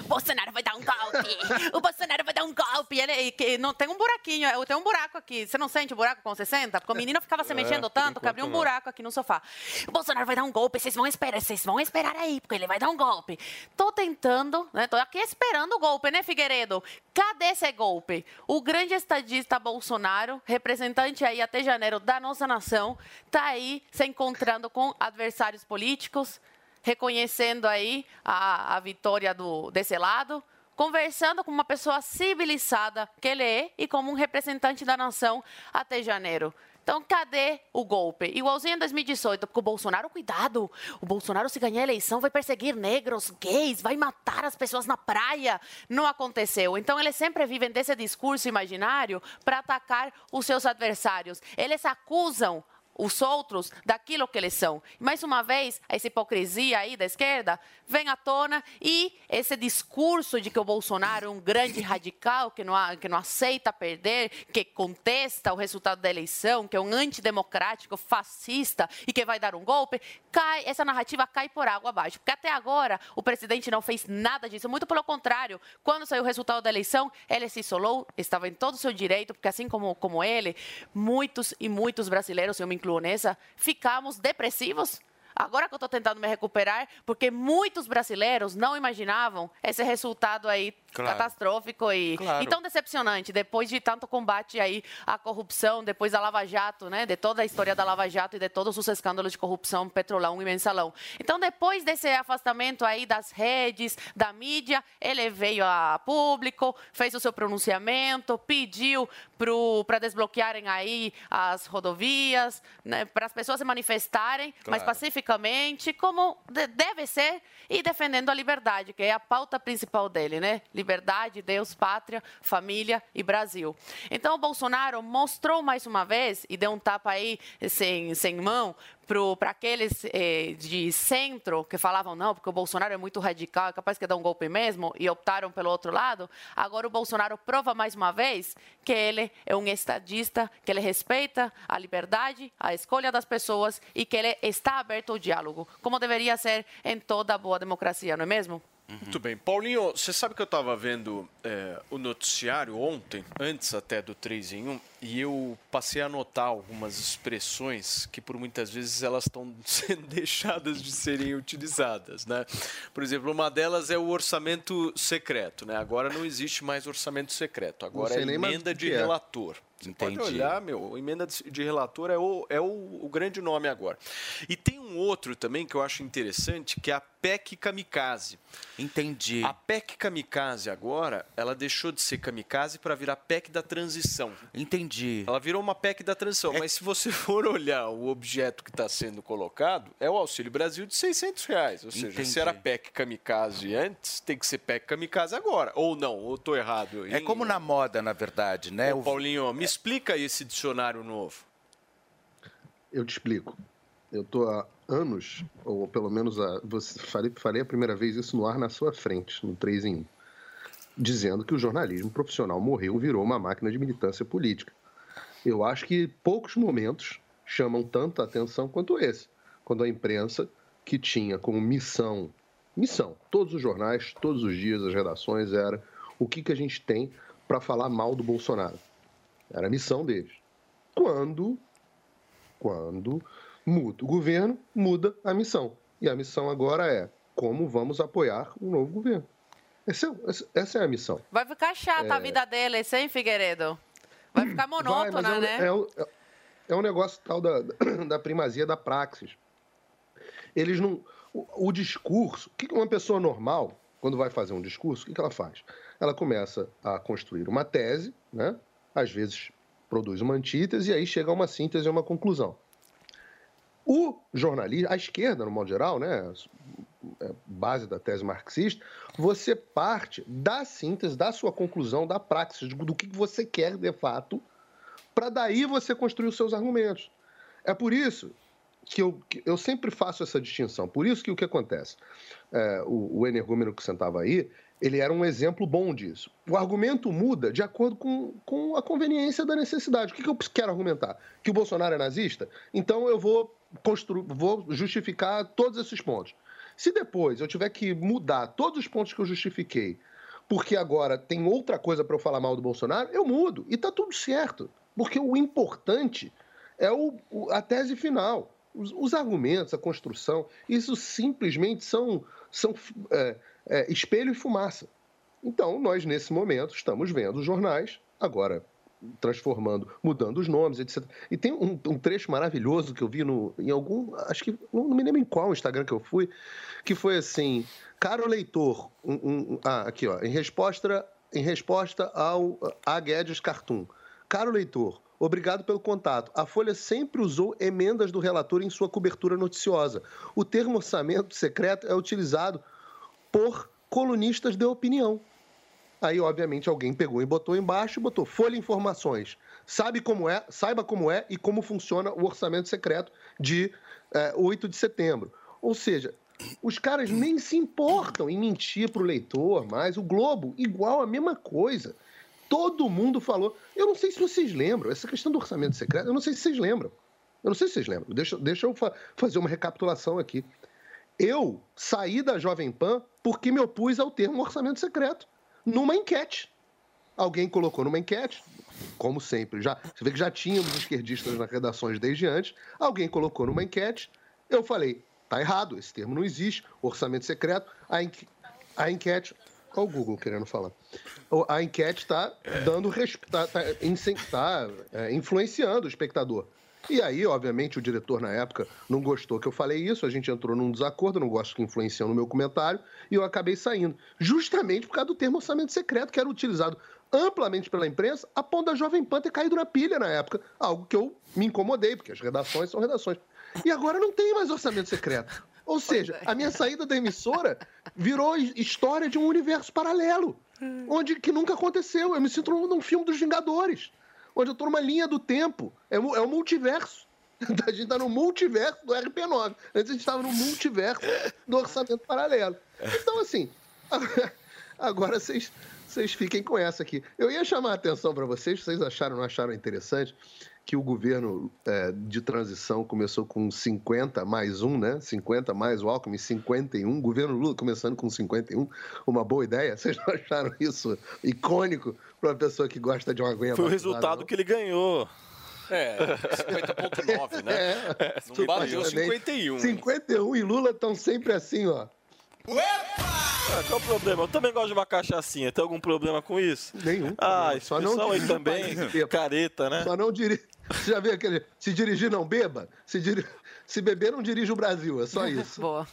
o *laughs* Bolsonaro vai dar um golpe! O Bolsonaro vai dar um golpe! Ele, que não tem um buraquinho, eu tenho um buraco aqui. Você não sente o buraco você senta? Porque o menino ficava se é, mexendo é, tanto que abriu um buraco aqui no sofá. O Bolsonaro vai dar um golpe, vocês vão esperar, vocês vão esperar aí, porque ele vai dar um golpe. Tô tentando, né? Tô aqui esperando o golpe, né, Figueiredo? Cadê esse golpe? O grande estadista Bolsonaro, representante aí até janeiro da nossa nação, tá aí se encontrando com adversários políticos, reconhecendo aí a, a vitória do, desse lado, conversando com uma pessoa civilizada que ele é e como um representante da nação até janeiro. Então, cadê o golpe? Igualzinho em 2018, porque o Bolsonaro, cuidado, o Bolsonaro, se ganhar a eleição, vai perseguir negros, gays, vai matar as pessoas na praia. Não aconteceu. Então, eles sempre vivem desse discurso imaginário para atacar os seus adversários. Eles acusam os outros daquilo que eles são. Mais uma vez, essa hipocrisia aí da esquerda vem à tona e esse discurso de que o Bolsonaro é um grande radical, que não, que não aceita perder, que contesta o resultado da eleição, que é um antidemocrático, fascista e que vai dar um golpe, cai, essa narrativa cai por água abaixo. Porque até agora o presidente não fez nada disso, muito pelo contrário. Quando saiu o resultado da eleição, ele se isolou, estava em todo o seu direito, porque assim como, como ele, muitos e muitos brasileiros, eu me incluo nessa, ficamos depressivos Agora que eu estou tentando me recuperar, porque muitos brasileiros não imaginavam esse resultado aí claro. catastrófico e, claro. e, tão decepcionante depois de tanto combate aí à corrupção, depois da Lava Jato, né, de toda a história da Lava Jato e de todos os escândalos de corrupção, Petrolão e Mensalão. Então, depois desse afastamento aí das redes, da mídia, ele veio a público, fez o seu pronunciamento, pediu para desbloquearem aí as rodovias, né, para as pessoas se manifestarem, claro. mas pacificamente, como deve ser, e defendendo a liberdade, que é a pauta principal dele, né? Liberdade, Deus, pátria, família e Brasil. Então, o Bolsonaro mostrou mais uma vez, e deu um tapa aí sem, sem mão, para aqueles eh, de centro que falavam não, porque o Bolsonaro é muito radical, é capaz de dar um golpe mesmo, e optaram pelo outro lado, agora o Bolsonaro prova mais uma vez que ele é um estadista, que ele respeita a liberdade, a escolha das pessoas e que ele está aberto ao diálogo, como deveria ser em toda boa democracia, não é mesmo? Uhum. Muito bem. Paulinho, você sabe que eu estava vendo é, o noticiário ontem, antes até do 3 em 1, e eu passei a notar algumas expressões que por muitas vezes elas estão *laughs* sendo deixadas de serem utilizadas, né? Por exemplo, uma delas é o orçamento secreto, né? Agora não existe mais orçamento secreto, agora é emenda de é. relator. Você Entendi. pode olhar, meu, emenda de relator é, o, é o, o grande nome agora. E tem um outro também que eu acho interessante, que é a PEC Kamikaze. Entendi. A PEC Kamikaze agora, ela deixou de ser Kamikaze para virar PEC da transição. Entendi. Ela virou uma PEC da transição, é... mas se você *laughs* for olhar o objeto que está sendo colocado, é o Auxílio Brasil de 600 reais. Ou seja, Entendi. se era PEC Kamikaze antes, tem que ser PEC Kamikaze agora. Ou não, ou estou errado. É como na moda, na verdade, né? Ô, Paulinho, me explica esse dicionário novo. Eu te explico. Eu estou há anos, ou pelo menos a, você, falei, falei a primeira vez isso no ar na sua frente, no 3 em 1, dizendo que o jornalismo profissional morreu, virou uma máquina de militância política. Eu acho que poucos momentos chamam tanta atenção quanto esse, quando a imprensa, que tinha como missão, missão, todos os jornais, todos os dias, as redações, era o que, que a gente tem para falar mal do Bolsonaro. Era a missão deles. Quando, quando muda o governo, muda a missão. E a missão agora é como vamos apoiar um novo governo. Essa, é, essa é a missão. Vai ficar chata é... a vida deles, hein, Figueiredo? Vai ficar monótona, Vai, é né? É, é, é um negócio tal da, *coughs* da primazia da praxis. Eles não. O, o discurso. O que uma pessoa normal, quando vai fazer um discurso, o que ela faz? Ela começa a construir uma tese, né? Às vezes produz uma antítese e aí chega a uma síntese e uma conclusão. O jornalismo, a esquerda, no modo geral, né, é base da tese marxista, você parte da síntese, da sua conclusão, da praxis, do que você quer de fato, para daí você construir os seus argumentos. É por isso que eu, que eu sempre faço essa distinção. Por isso que o que acontece? É, o, o energúmeno que sentava aí, ele era um exemplo bom disso. O argumento muda de acordo com, com a conveniência da necessidade. O que, que eu quero argumentar? Que o Bolsonaro é nazista? Então eu vou, constru... vou justificar todos esses pontos. Se depois eu tiver que mudar todos os pontos que eu justifiquei, porque agora tem outra coisa para eu falar mal do Bolsonaro, eu mudo. E está tudo certo. Porque o importante é o, a tese final. Os, os, argumentos, a construção, isso simplesmente são, são é, é, espelho e fumaça. Então, nós, nesse momento, estamos vendo os jornais, agora transformando, mudando os nomes, etc. E tem um, um, trecho maravilhoso que eu vi no, em algum, acho que, não, me lembro em qual Instagram que eu fui, que foi assim, caro leitor, um, um, ah, aqui ó, em resposta, em resposta ao a Guedes Cartoon, caro leitor, Obrigado pelo contato. A Folha sempre usou emendas do relator em sua cobertura noticiosa. O termo orçamento secreto é utilizado por colunistas de opinião. Aí, obviamente, alguém pegou e botou embaixo botou Folha Informações. Sabe como é, saiba como é e como funciona o orçamento secreto de é, 8 de setembro. Ou seja, os caras nem se importam em mentir para o leitor, mas o Globo, igual a mesma coisa. Todo mundo falou. Eu não sei se vocês lembram, essa questão do orçamento secreto, eu não sei se vocês lembram. Eu não sei se vocês lembram. Deixa, deixa eu fa fazer uma recapitulação aqui. Eu saí da Jovem Pan porque me opus ao termo orçamento secreto, numa enquete. Alguém colocou numa enquete, como sempre, já, você vê que já tínhamos esquerdistas nas redações desde antes, alguém colocou numa enquete, eu falei, tá errado, esse termo não existe, orçamento secreto, a, enque, a enquete, olha o Google querendo falar, a enquete está dando, está tá, tá, é, influenciando o espectador. E aí, obviamente, o diretor na época não gostou que eu falei isso, a gente entrou num desacordo, não gosto que influenciam no meu comentário, e eu acabei saindo. Justamente por causa do termo orçamento secreto, que era utilizado amplamente pela imprensa, a ponto da Jovem Pan ter caído na pilha na época. Algo que eu me incomodei, porque as redações são redações. E agora não tem mais orçamento secreto. Ou seja, a minha saída da emissora virou história de um universo paralelo, onde que nunca aconteceu. Eu me sinto num filme dos Vingadores onde eu estou numa linha do tempo. É, é o multiverso. *laughs* A gente está no multiverso do RP9. Antes a gente estava no multiverso do orçamento paralelo. Então, assim, *laughs* agora vocês, vocês fiquem com essa aqui. Eu ia chamar a atenção para vocês, vocês acharam não acharam interessante, que o governo é, de transição começou com 50 mais um, né? 50 mais o Alckmin, 51. Governo Lula começando com 51. Uma boa ideia? *laughs* Vocês não acharam isso icônico para uma pessoa que gosta de uma aguinha Foi o resultado não? que ele ganhou. É, 50.9, né? *laughs* É, não bateu 51. 51 e Lula estão sempre assim, ó. Ah, qual o problema? Eu também gosto de uma cachaçinha. Tem algum problema com isso? Nenhum. Ah, esse Só pessoal não aí também, *laughs* careta, né? Só não dirige. Você já viu aquele. Se dirigir, não beba? Se, dir... Se beber, não dirige o Brasil. É só *laughs* isso. Boa.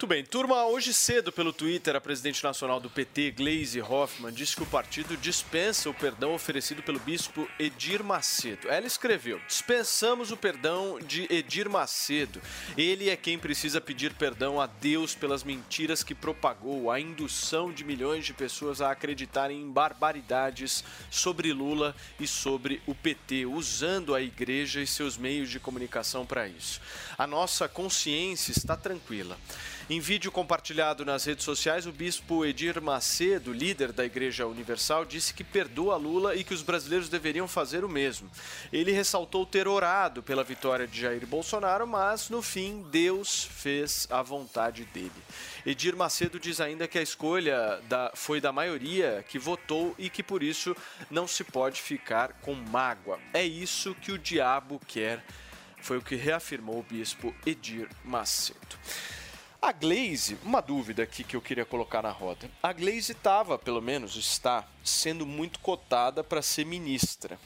Muito bem, turma, hoje cedo pelo Twitter, a presidente nacional do PT, Gleisi Hoffmann, disse que o partido dispensa o perdão oferecido pelo bispo Edir Macedo. Ela escreveu: dispensamos o perdão de Edir Macedo. Ele é quem precisa pedir perdão a Deus pelas mentiras que propagou, a indução de milhões de pessoas a acreditarem em barbaridades sobre Lula e sobre o PT, usando a igreja e seus meios de comunicação para isso. A nossa consciência está tranquila. Em vídeo compartilhado nas redes sociais, o bispo Edir Macedo, líder da Igreja Universal, disse que perdoa Lula e que os brasileiros deveriam fazer o mesmo. Ele ressaltou ter orado pela vitória de Jair Bolsonaro, mas no fim Deus fez a vontade dele. Edir Macedo diz ainda que a escolha da, foi da maioria que votou e que por isso não se pode ficar com mágoa. É isso que o diabo quer. Foi o que reafirmou o bispo Edir Macedo. A Glaze, uma dúvida aqui que eu queria colocar na roda. A Glaze estava, pelo menos está, sendo muito cotada para ser ministra.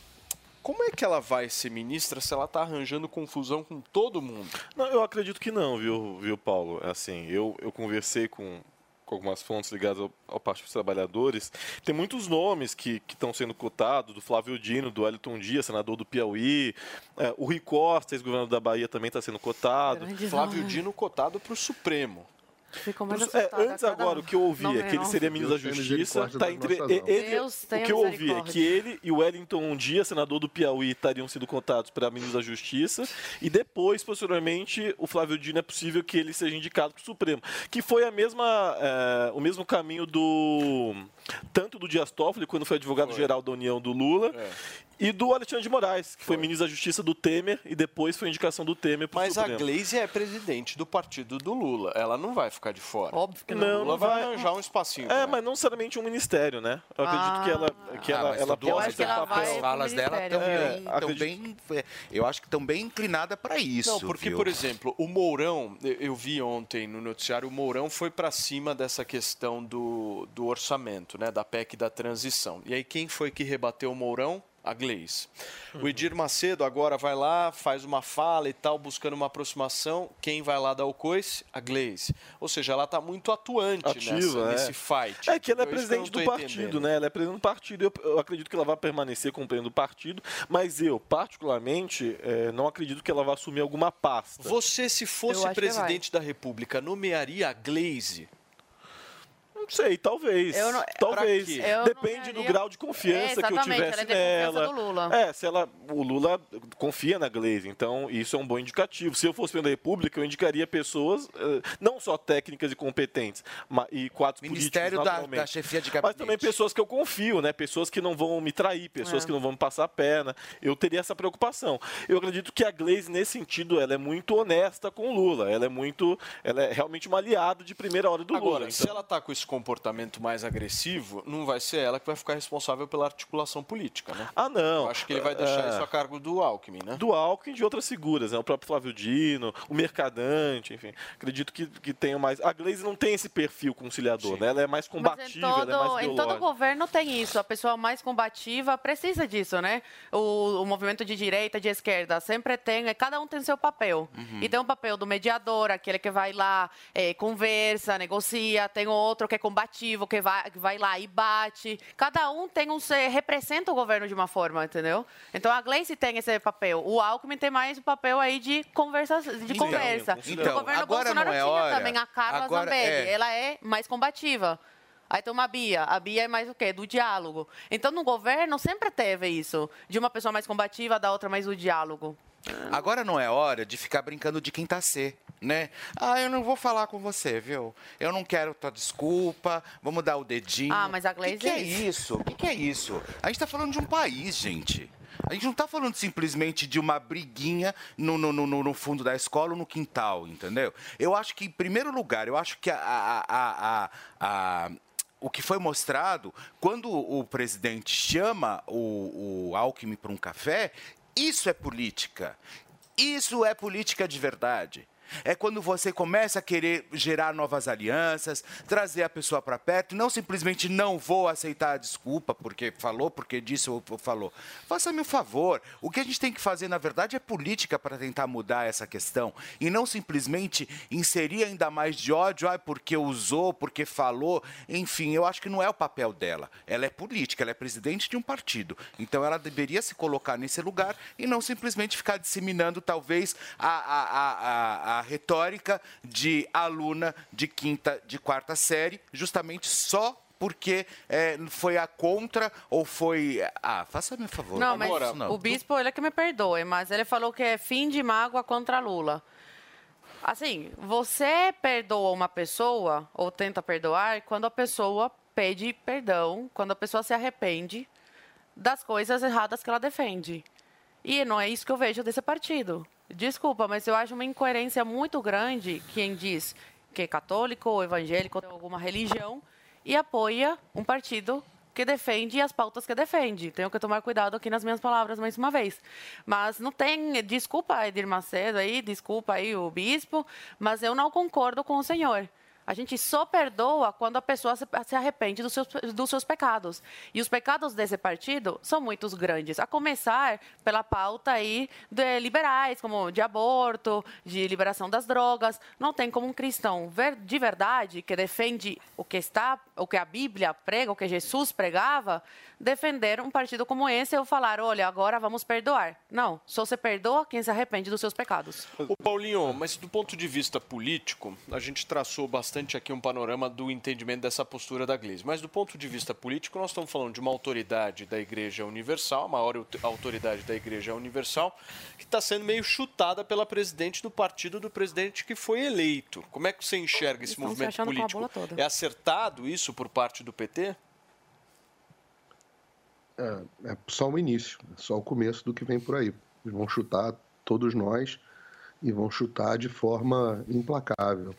Como é que ela vai ser ministra se ela está arranjando confusão com todo mundo? Não, eu acredito que não, viu, viu Paulo? Assim, eu, eu conversei com, com algumas fontes ligadas ao, ao Partido dos Trabalhadores, tem muitos nomes que estão sendo cotados, do Flávio Dino, do Wellington Dias, senador do Piauí, é, o Rui Costa, ex-governador da Bahia, também está sendo cotado. Flávio Dino cotado para o Supremo. Ficou mais é, antes agora, o que eu ouvi é que ele seria ministro da Justiça. Tá entre, ele, Deus, o que eu ouvi é que ele e o Wellington Dia, senador do Piauí, estariam sendo contados para ministro da Justiça. E depois, posteriormente, o Flávio Dino é possível que ele seja indicado para o Supremo. Que foi a mesma, é, o mesmo caminho do. Tanto do Dias Toffoli, quando foi advogado-geral da União do Lula, é e do Alexandre de Moraes, que foi, foi, ministro da Justiça do Temer e depois foi indicação do Temer para o Mas a Gleisi é presidente do partido do Lula. Ela não vai ficar de fora. Óbvio que não. não Lula não vai arranjar um espacinho. É, mas não necessariamente um ministério, né? Eu acredito ah, que ela, que ah, ela, ela possa ter papel. As falas dela estão é, bem, bem, eu acho que estão bem inclinadas para isso. Não, porque, viu? por exemplo, o Mourão, eu vi ontem no noticiário, o Mourão foi para cima dessa questão do, do orçamento, né? Da PEC da transição. E aí quem foi que rebateu o Mourão? A Gleis. O Edir Macedo agora vai lá, faz uma fala e tal, buscando uma aproximação. Quem vai lá dar o coice? A Gleis. Ou seja, ela está muito atuante Ativa, nessa, é. nesse fight. É que ela é presidente do partido, entendendo. né? Ela é presidente do partido. Eu, eu, acredito que ela vai permanecer como presidente do partido, mas eu, particularmente, é, não acredito que ela vá assumir alguma pasta. Você, se fosse presidente da República, nomearia a Glaze Não sei, talvez. Eu não- talvez. Depende do grau de confiança que eu tivesse é confiança nela. do Lula. É, se ela. O Lula confia na Glaze, então isso é um bom indicativo. Se eu fosse presidente da República, eu indicaria pessoas, eh, não só técnicas e competentes, ma- e quatro Ministério políticos, da- da chefia de Mas gabinete. também pessoas que eu confio, né? Pessoas que não vão me trair, pessoas É. que não vão me passar a perna. Eu teria essa preocupação. Eu acredito que a Glaze, nesse sentido, ela é muito honesta com o Lula. Ela é muito. Ela é realmente uma aliada de primeira hora do Agora, Lula. se então- ela está com esse comportamento mais agressivo, não vai ser ela que vai ficar responsável pela articulação política, né? Ah, não. Eu acho que ele vai deixar É. isso a cargo do Alckmin, né? do Alckmin e de outras figuras, né? o próprio Flávio Dino, o Mercadante, enfim. Acredito que, que tenha mais. A Glaze não tem esse perfil conciliador, né? Ela é mais Mas em combativa, ela é todo, mais em todo governo tem isso. A pessoa mais combativa precisa disso, né? O, o movimento de direita, de esquerda, sempre tem. é, Cada um tem seu papel. Uhum. E tem um papel do mediador, aquele que vai lá, é, conversa, negocia. Tem outro que é combativo, que vai, que vai lá e bate. Cada um tem um. se- representa o governo de uma forma, entendeu? Então a Gleice tem esse papel. O Alckmin tem mais o papel aí de conversa. De Então, conversa. então, o governo agora Bolsonaro não é tinha hora. também a Carla Agora Zambelli. é. Ela é mais combativa. Aí tem uma Bia. A Bia é mais o quê? Do diálogo. Então, no governo, sempre teve isso. De uma pessoa mais combativa, da outra mais do diálogo. Agora não é hora de ficar brincando de quem tá C, né? Ah, eu não vou falar com você, viu? Eu não quero tua desculpa, vamos dar o dedinho. Ah, mas a O que, que é é isso. O que, que é isso? A gente tá falando de um país, gente. A gente não tá falando simplesmente de uma briguinha no, no, no, no fundo da escola ou no quintal, entendeu? Eu acho que, em primeiro lugar, eu acho que a- a- a- a- a o que foi mostrado quando o presidente chama o, o Alckmin para um café, isso é política. Isso é política de verdade. É quando você começa a querer gerar novas alianças, trazer a pessoa para perto, não simplesmente não vou aceitar a desculpa porque falou, porque disse ou falou. Faça-me um favor. O que a gente tem que fazer, na verdade, é política para tentar mudar essa questão e não simplesmente inserir ainda mais de ódio, ah, porque usou, porque falou. Enfim, eu acho que não é o papel dela. Ela é política, ela é presidente de um partido. Então ela deveria se colocar nesse lugar e não simplesmente ficar disseminando, talvez, a, a, a, a, a retórica de aluna de quinta, de quarta série, justamente só porque é, foi a contra ou foi. Ah, faça-me um favor. Não, mas Isso não. o bispo, ele é que me perdoe, mas ele falou que é fim de mágoa contra Lula. Assim, você perdoa uma pessoa, ou tenta perdoar, quando a pessoa pede perdão, quando a pessoa se arrepende das coisas erradas que ela defende. E não é isso que eu vejo desse partido. Desculpa, mas eu acho uma incoerência muito grande quem diz que é católico ou evangélico ou alguma religião e apoia um partido que defende as pautas que defende. Tenho que tomar cuidado aqui nas minhas palavras mais uma vez. Mas não tem, desculpa Edir Macedo aí, desculpa aí o bispo, mas eu não concordo com o senhor. A gente só perdoa quando a pessoa se arrepende dos seus, dos seus pecados. E os pecados desse partido são muito grandes. A começar pela pauta aí de liberais, como de aborto, de liberação das drogas. Não tem como um cristão ver- de verdade que defende o que está, o que a Bíblia prega, o que Jesus pregava, defender um partido como esse ou falar, olha, agora vamos perdoar. Não, só se perdoa quem se arrepende dos seus pecados. Ô Paulinho, mas do ponto de vista político, a gente traçou bastante aqui um panorama do entendimento dessa postura da Gleisi. Mas do ponto de vista político, nós estamos falando de uma autoridade da Igreja Universal, a maior aut- autoridade da Igreja Universal, que está sendo meio chutada pela presidente do partido do presidente que foi eleito. Como é que você enxerga esse estão movimento político? É acertado isso por parte do PT? É, é só o início, é só o começo do que vem por aí. Eles vão chutar todos nós e vão chutar de forma implacável.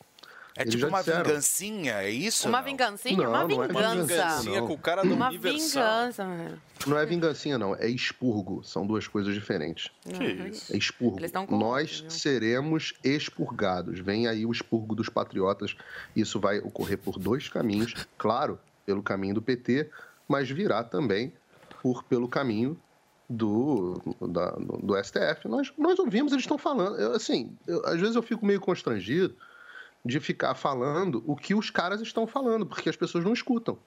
É Eles tipo uma disseram. vingancinha, é isso? Uma não? vingancinha? Não, uma não é vingança. vingancinha com o cara do Uma Universal. vingança, mano. Não é vingancinha, não, é expurgo. São duas coisas diferentes. Que isso? É expurgo. Eles estão com Nós seremos expurgados. Vem aí o expurgo dos patriotas. Isso vai ocorrer por dois caminhos. Claro, pelo caminho do PT, mas virá também por, pelo caminho do, da- do, do STF. Nós, nós ouvimos, eles estão falando. Eu, assim, eu- às vezes eu fico meio constrangido de ficar falando o que os caras estão falando, porque as pessoas não escutam.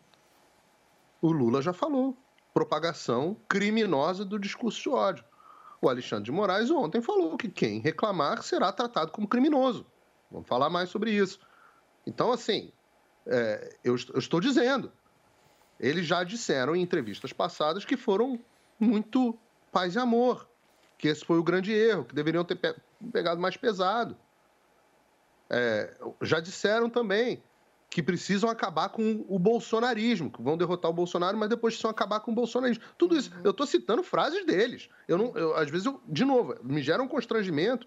O Lula já falou. Propagação criminosa do discurso de ódio. O Alexandre de Moraes ontem falou que quem reclamar será tratado como criminoso. Vamos falar mais sobre isso. Então, assim, É, eu, eu estou dizendo. Eles já disseram em entrevistas passadas que foram muito paz e amor, que esse foi o grande erro, que deveriam ter pe pegado mais pesado. É, já disseram também que precisam acabar com o bolsonarismo, que vão derrotar o Bolsonaro, mas depois precisam acabar com o bolsonarismo. Tudo isso, eu estou citando frases deles. Eu não, eu, às vezes, eu, de novo, me gera um constrangimento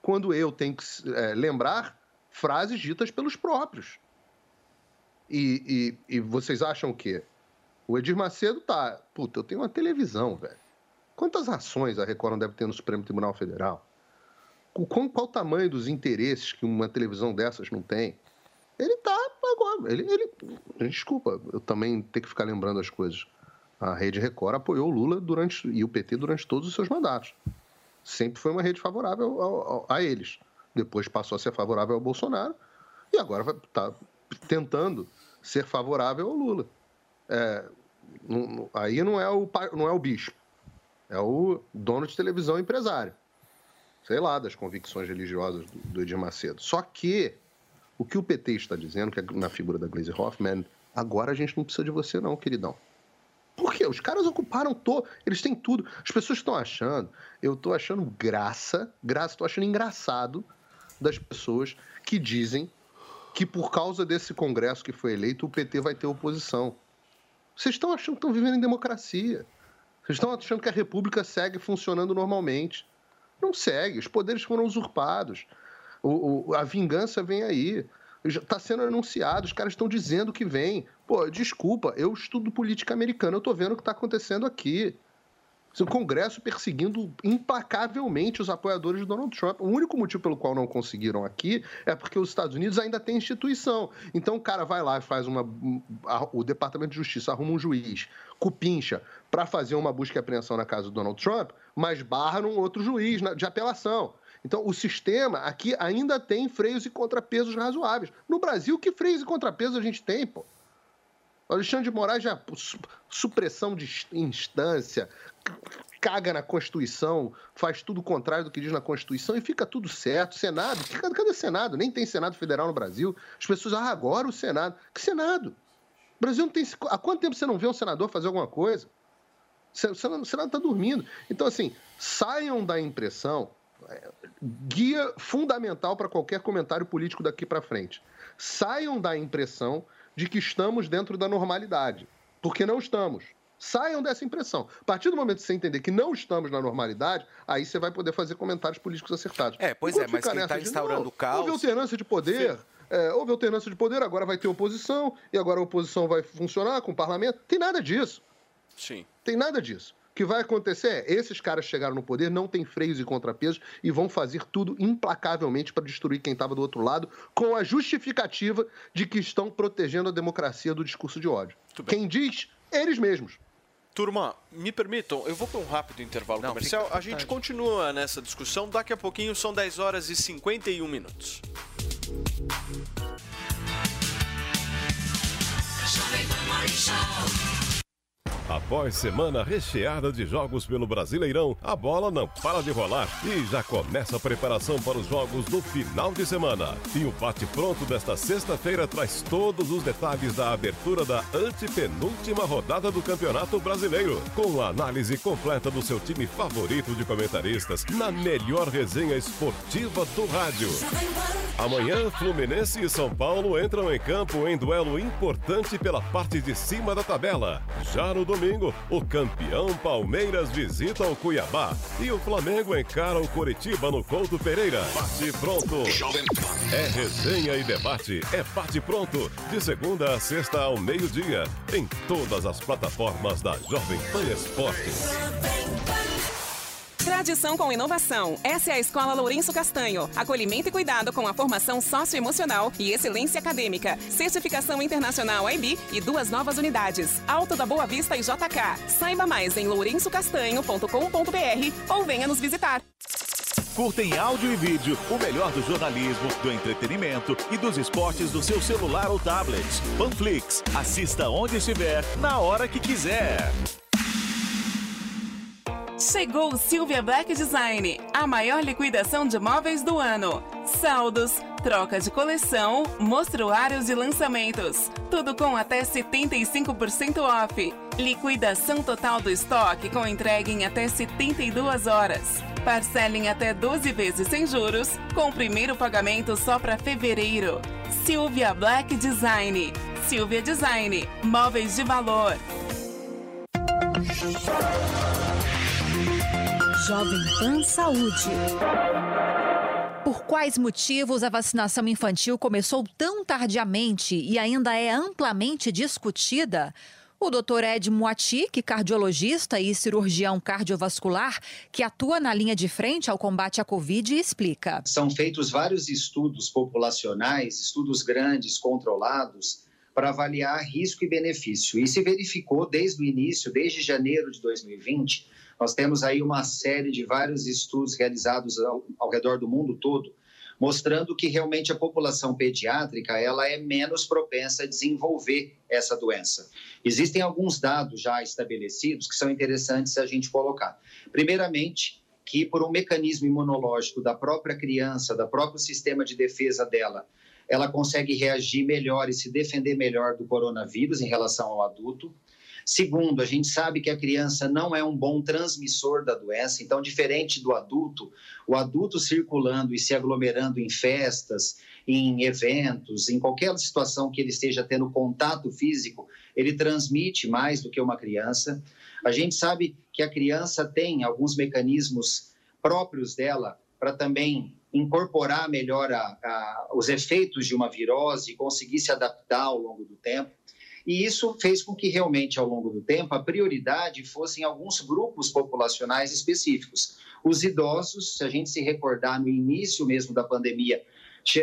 quando eu tenho que é, lembrar frases ditas pelos próprios. E, e, e, vocês acham o quê? O Edir Macedo tá. Puta, eu tenho uma televisão, velho. Quantas ações a Record não deve ter no Supremo Tribunal Federal? Qual, qual o tamanho dos interesses que uma televisão dessas não tem? Ele tá agora. Ele, ele, desculpa, eu também tenho que ficar lembrando as coisas. A Rede Record apoiou o Lula durante, e o PT durante todos os seus mandatos. Sempre foi uma rede favorável ao, a eles. Depois passou a ser favorável ao Bolsonaro e agora está tentando ser favorável ao Lula. É, não, aí não é, o, não é o bispo, é o dono de televisão empresário. Sei lá, das convicções religiosas do, do Edir Macedo. Só que o que o PT está dizendo, que é na figura da Glaze Hoffman, agora a gente não precisa de você não, queridão. Por quê? Os caras ocuparam todo, eles têm tudo. As pessoas estão achando, eu estou achando graça, graça, estou achando engraçado das pessoas que dizem que por causa desse Congresso que foi eleito, o PT vai ter oposição. Vocês estão achando que estão vivendo em democracia. Vocês estão achando que a República segue funcionando normalmente. Não segue, os poderes foram usurpados. O, o, a vingança vem aí. Está sendo anunciado, os caras estão dizendo que vem. Pô, desculpa, eu estudo política americana, eu estou vendo o que está acontecendo aqui. O Congresso perseguindo implacavelmente os apoiadores de Donald Trump. O único motivo pelo qual não conseguiram aqui é porque os Estados Unidos ainda têm instituição. Então o cara vai lá e faz uma. O Departamento de Justiça arruma um juiz, cupincha, para fazer uma busca e apreensão na casa do Donald Trump, mas barra num outro juiz de apelação. Então, o sistema aqui ainda tem freios e contrapesos razoáveis. No Brasil, que freios e contrapesos a gente tem, pô? O Alexandre de Moraes já supressão de instância, caga na Constituição, faz tudo o contrário do que diz na Constituição e fica tudo certo. Senado, cadê, cadê Senado? Nem tem Senado Federal no Brasil. As pessoas, ah, agora o Senado. Que Senado? O Brasil não tem. Há quanto tempo você não vê um senador fazer alguma coisa? O Senado está dormindo. Então, assim, saiam da impressão guia fundamental para qualquer comentário político daqui para frente. Saiam da impressão de que estamos dentro da normalidade, porque não estamos. Saiam dessa impressão. A partir do momento que você entender que não estamos na normalidade, aí você vai poder fazer comentários políticos acertados. É, pois Enquanto é, mas quem está instaurando o caos... Houve alternância de poder, é, houve alternância de poder, agora vai ter oposição, e agora a oposição vai funcionar com o parlamento. Tem nada disso. Sim. Tem nada disso. O que vai acontecer é, esses caras chegaram no poder, não tem freios e contrapesos e vão fazer tudo implacavelmente para destruir quem estava do outro lado, com a justificativa de que estão protegendo a democracia do discurso de ódio. Quem diz? Eles mesmos. Turma, me permitam, eu vou para um rápido intervalo Não, comercial. A gente continua nessa discussão. Daqui a pouquinho são 10 horas e 51 minutos. Show. Após semana recheada de jogos pelo Brasileirão, a bola não para de rolar e já começa a preparação para os jogos do final de semana. E o Bate Pronto desta sexta-feira traz todos os detalhes da abertura da antepenúltima rodada do Campeonato Brasileiro, com a análise completa do seu time favorito de comentaristas na melhor resenha esportiva do rádio. Amanhã, Fluminense e São Paulo entram em campo em duelo importante pela parte de cima da tabela. Já no domingo, domingo, o campeão Palmeiras visita o Cuiabá e o Flamengo encara o Coritiba no Couto Pereira. Bate pronto. É resenha e debate. É bate pronto. De segunda a sexta ao meio-dia. Em todas as plataformas da Jovem Pan Esportes. Tradição com inovação. Essa é a Escola Lourenço Castanho. Acolhimento e cuidado com a formação socioemocional e excelência acadêmica. Certificação internacional IB e duas novas unidades. Alto da Boa Vista e JK. Saiba mais em lourençocastanho.com.br ou venha nos visitar. Curta em áudio e vídeo o melhor do jornalismo, do entretenimento e dos esportes do seu celular ou tablet. Panflix. Assista onde estiver, na hora que quiser. Chegou o Silvia Black Design, a maior liquidação de móveis do ano. Saldos, troca de coleção, mostruários e lançamentos. Tudo com até 75% off. Liquidação total do estoque com entrega em até 72 horas. Parcela em até 12 vezes sem juros, com o primeiro pagamento só para fevereiro. Silvia Black Design. Silvia Design. Móveis de valor. Jovem Pan Saúde. Por quais motivos a vacinação infantil começou tão tardiamente e ainda é amplamente discutida? O Dr. Ed Moati, que é cardiologista e cirurgião cardiovascular, que atua na linha de frente ao combate à Covid, explica. São feitos vários estudos populacionais, estudos grandes, controlados, para avaliar risco e benefício. E se verificou desde o início, desde janeiro de 2020, nós temos aí uma série de vários estudos realizados ao, ao redor do mundo todo, mostrando que realmente a população pediátrica ela é menos propensa a desenvolver essa doença. Existem alguns dados já estabelecidos que são interessantes a gente colocar. Primeiramente, que por um mecanismo imunológico da própria criança, da próprio sistema de defesa dela, ela consegue reagir melhor e se defender melhor do coronavírus em relação ao adulto. Segundo, a gente sabe que a criança não é um bom transmissor da doença, então, diferente do adulto, o adulto circulando e se aglomerando em festas, em eventos, em qualquer situação que ele esteja tendo contato físico, ele transmite mais do que uma criança. A gente sabe que a criança tem alguns mecanismos próprios dela para também incorporar melhor a, a, os efeitos de uma virose e conseguir se adaptar ao longo do tempo. E isso fez com que realmente, ao longo do tempo, a prioridade fossem alguns grupos populacionais específicos. Os idosos, se a gente se recordar no início mesmo da pandemia,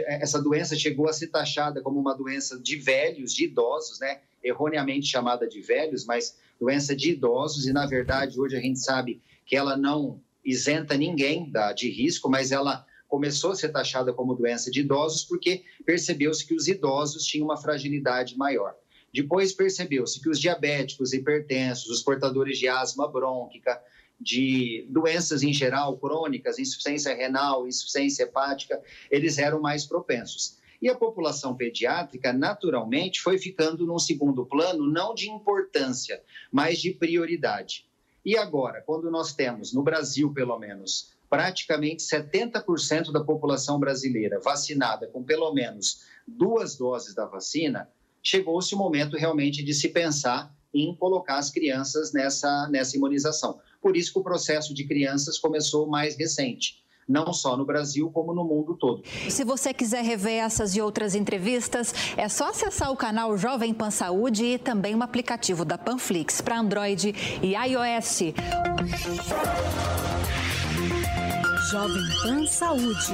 essa doença chegou a ser taxada como uma doença de velhos, de idosos, né? erroneamente chamada de velhos, mas doença de idosos, e na verdade hoje a gente sabe que ela não isenta ninguém de risco, mas ela começou a ser taxada como doença de idosos porque percebeu-se que os idosos tinham uma fragilidade maior. Depois percebeu-se que os diabéticos, hipertensos, os portadores de asma brônquica, de doenças em geral crônicas, insuficiência renal, insuficiência hepática, eles eram mais propensos. E a população pediátrica, naturalmente, foi ficando num segundo plano, não de importância, mas de prioridade. E agora, quando nós temos, no Brasil pelo menos, praticamente 70% da população brasileira vacinada com pelo menos duas doses da vacina, chegou-se o momento realmente de se pensar em colocar as crianças nessa, nessa imunização. Por isso que o processo de crianças começou mais recente não só no Brasil, como no mundo todo. Se você quiser rever essas e outras entrevistas, é só acessar o canal Jovem Pan Saúde e também o aplicativo da Panflix para Android e iOS. Jovem Pan Saúde.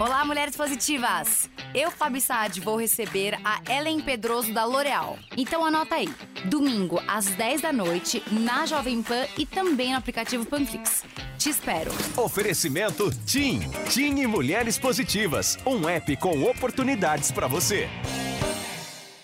Olá, mulheres positivas! Eu, Fabi Saad, vou receber a Ellen Pedroso da L'Oréal. Então anota aí. Domingo, às 10 da noite, na Jovem Pan e também no aplicativo Panflix. Te espero. Oferecimento TIM. TIM e Mulheres Positivas. Um app com oportunidades para você.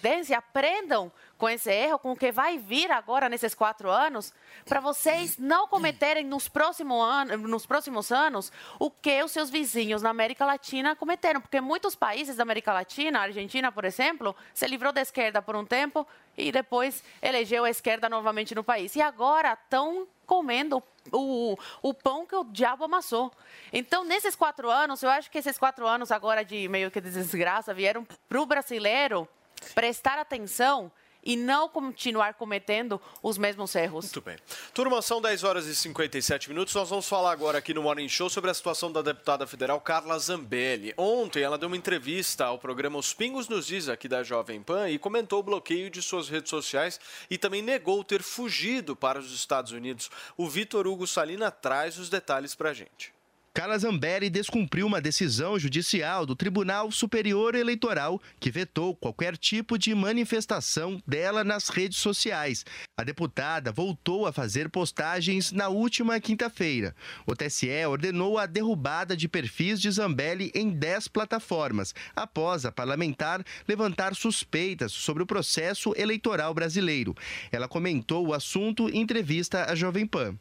Desde aprendam com esse erro, com o que vai vir agora nesses quatro anos, para vocês não cometerem nos, próximo ano, nos próximos anos o que os seus vizinhos na América Latina cometeram. Porque muitos países da América Latina, a Argentina, por exemplo, se livrou da esquerda por um tempo e depois elegeu a esquerda novamente no país. E agora estão comendo o, o pão que o diabo amassou. Então, nesses quatro anos, eu acho que esses quatro anos agora de meio que de desgraça vieram para o brasileiro prestar atenção e não continuar cometendo os mesmos erros. Muito bem. Turma, são 10 horas e 57 minutos. Nós vamos falar agora aqui no Morning Show sobre a situação da deputada federal Carla Zambelli. Ontem ela deu uma entrevista ao programa Os Pingos nos Diz aqui da Jovem Pan e comentou o bloqueio de suas redes sociais e também negou ter fugido para os Estados Unidos. O Vitor Hugo Salina traz os detalhes para a gente. Carla Zambelli descumpriu uma decisão judicial do Tribunal Superior Eleitoral que vetou qualquer tipo de manifestação dela nas redes sociais. A deputada voltou a fazer postagens na última quinta-feira. O TSE ordenou a derrubada de perfis de Zambelli em 10 plataformas, após a parlamentar levantar suspeitas sobre o processo eleitoral brasileiro. Ela comentou o assunto em entrevista à Jovem Pan.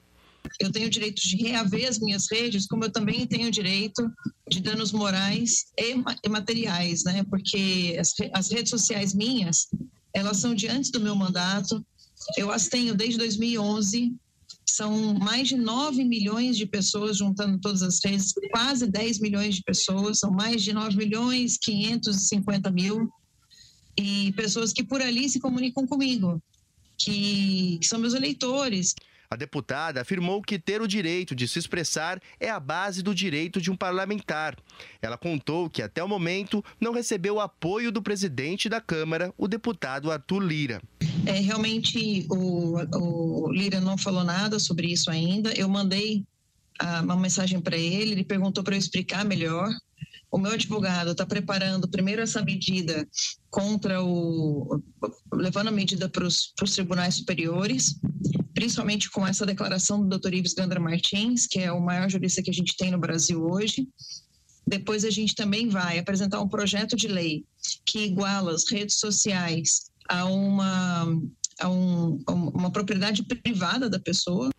Eu tenho o direito de reaver as minhas redes, como eu também tenho o direito de danos morais e, materiais, né? Porque as, redes sociais minhas, elas são de antes do meu mandato. Eu as tenho desde 2011. São mais de 9 milhões de pessoas juntando todas as redes, quase 10 milhões de pessoas, são mais de 9 milhões 550 mil. E pessoas que por ali se comunicam comigo, que são meus eleitores. A deputada afirmou que ter o direito de se expressar é a base do direito de um parlamentar. Ela contou que até o momento não recebeu apoio do presidente da Câmara, o deputado Arthur Lira. É, realmente o, o Lira não falou nada sobre isso ainda. Eu mandei ah, uma mensagem para ele, ele perguntou para eu explicar melhor. O meu advogado está preparando primeiro essa medida contra o. levando a medida para os tribunais superiores principalmente com essa declaração do Dr. Ives Gandra Martins, que é o maior jurista que a gente tem no Brasil hoje. Depois a gente também vai apresentar um projeto de lei que iguala as redes sociais a uma, a um, a uma propriedade privada da pessoa.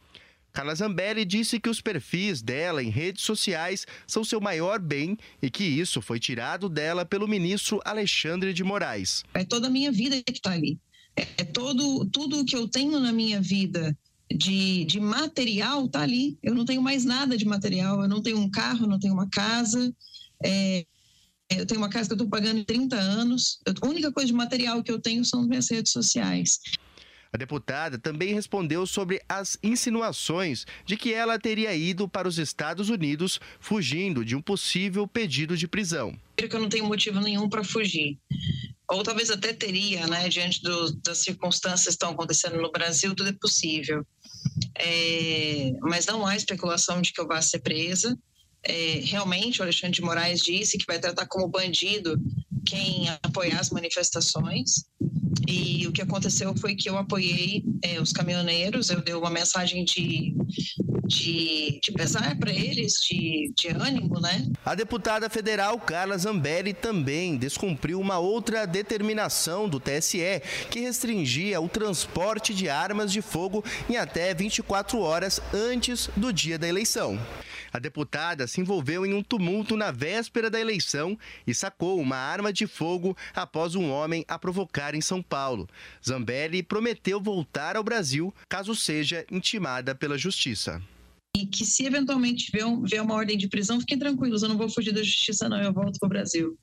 Carla Zambelli disse que os perfis dela em redes sociais são seu maior bem e que isso foi tirado dela pelo ministro Alexandre de Moraes. É toda a minha vida que está ali é todo tudo que eu tenho na minha vida de, de material tá ali. Eu não tenho mais nada de material. Eu não tenho um carro, não tenho uma casa. É, eu tenho uma casa que eu estou pagando em 30 anos. A única coisa de material que eu tenho são as minhas redes sociais. A deputada também respondeu sobre as insinuações de que ela teria ido para os Estados Unidos fugindo de um possível pedido de prisão. Eu não tenho motivo nenhum para fugir ou talvez até teria, né, diante do, das circunstâncias que estão acontecendo no Brasil, tudo é possível. É, mas não há especulação de que eu vá ser presa. É, realmente, o Alexandre de Moraes disse que vai tratar como bandido quem apoiar as manifestações. E o que aconteceu foi que eu apoiei é, os caminhoneiros, eu dei uma mensagem de, de, de pesar para eles, de, de ânimo, né? A deputada federal Carla Zambelli também descumpriu uma outra determinação do TSE que restringia o transporte de armas de fogo em até 24 horas antes do dia da eleição. A deputada se envolveu em um tumulto na véspera da eleição e sacou uma arma de fogo após um homem a provocar em São Paulo. Zambelli prometeu voltar ao Brasil caso seja intimada pela justiça. E que se eventualmente vier, uma ordem de prisão, fiquem tranquilos, eu não vou fugir da justiça, não, eu volto para o Brasil.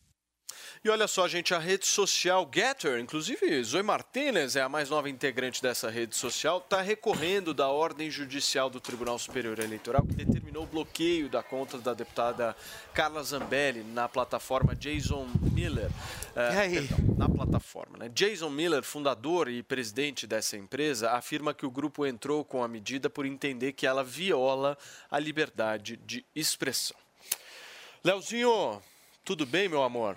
E olha só, gente, a rede social Getter, inclusive Zoe Martinez é a mais nova integrante dessa rede social, está recorrendo da ordem judicial do Tribunal Superior Eleitoral que determinou o bloqueio da conta da deputada Carla Zambelli na plataforma Jason Miller. Uh, perdão, na plataforma, né? Jason Miller, fundador e presidente dessa empresa, afirma que o grupo entrou com a medida por entender que ela viola a liberdade de expressão. Leozinho, tudo bem, meu amor?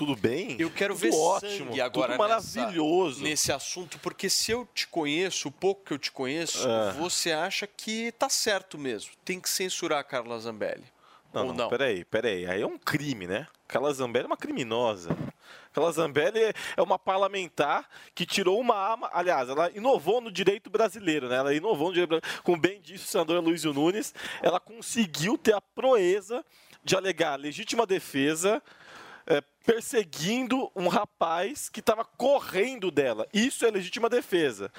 Tudo bem? Eu quero tudo ver ótimo, sangue agora tudo maravilhoso nessa, nesse assunto, porque se eu te conheço, o pouco que eu te conheço, É. você acha que tá certo mesmo. Tem que censurar a Carla Zambelli. Não, não, não? peraí, peraí. Aí é um crime, né? Aquela Zambelli é uma criminosa. Aquela Zambelli é- é uma parlamentar que tirou uma arma. Aliás, ela inovou no direito brasileiro, né? Ela inovou no direito brasileiro. Como bem disse o senador Luiz Nunes, ela conseguiu ter a proeza de alegar legítima defesa. Perseguindo um rapaz que estava correndo dela. Isso é legítima defesa.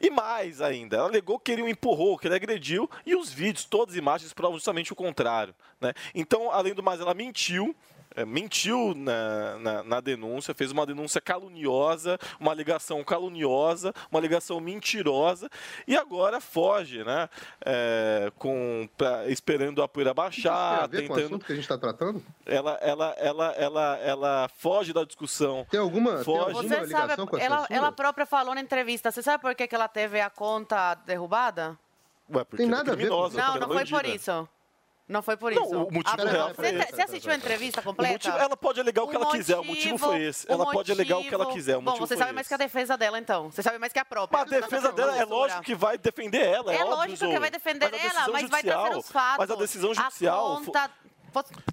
E mais ainda, ela alegou que ele o empurrou, que ele agrediu, e os vídeos, todas as imagens provam justamente o contrário. Né? Então, além do mais, ela mentiu. É, mentiu na, na, na denúncia, fez uma denúncia caluniosa, uma alegação caluniosa, uma alegação mentirosa, e agora foge, né? É, com, pra- esperando a poeira Tem baixar, a ver com o tentando assunto que a gente está tratando? ela, ela, ela, ela, ela foge da discussão. Tem alguma, foge. Você sabe, ela, ela própria falou na entrevista, você sabe por que, que ela teve a conta derrubada? Ué, porque Tem é nada a ver com criminosa, Não, ela é não foi não foi por isso. Não, o motivo ah, foi. Tá, você, você, assistiu a entrevista completa? Motivo, ela pode alegar o, o que ela motivo, quiser, o motivo foi esse. Ela motivo, pode alegar o que ela quiser, Bom, você sabe esse. mais que a defesa dela, então. Você sabe mais que a própria. Mas a defesa dela, é lógico que vai defender ela. É, é lógico que vai defender mas ela, mas a vai trazer os fatos. Mas a decisão judicial... A conta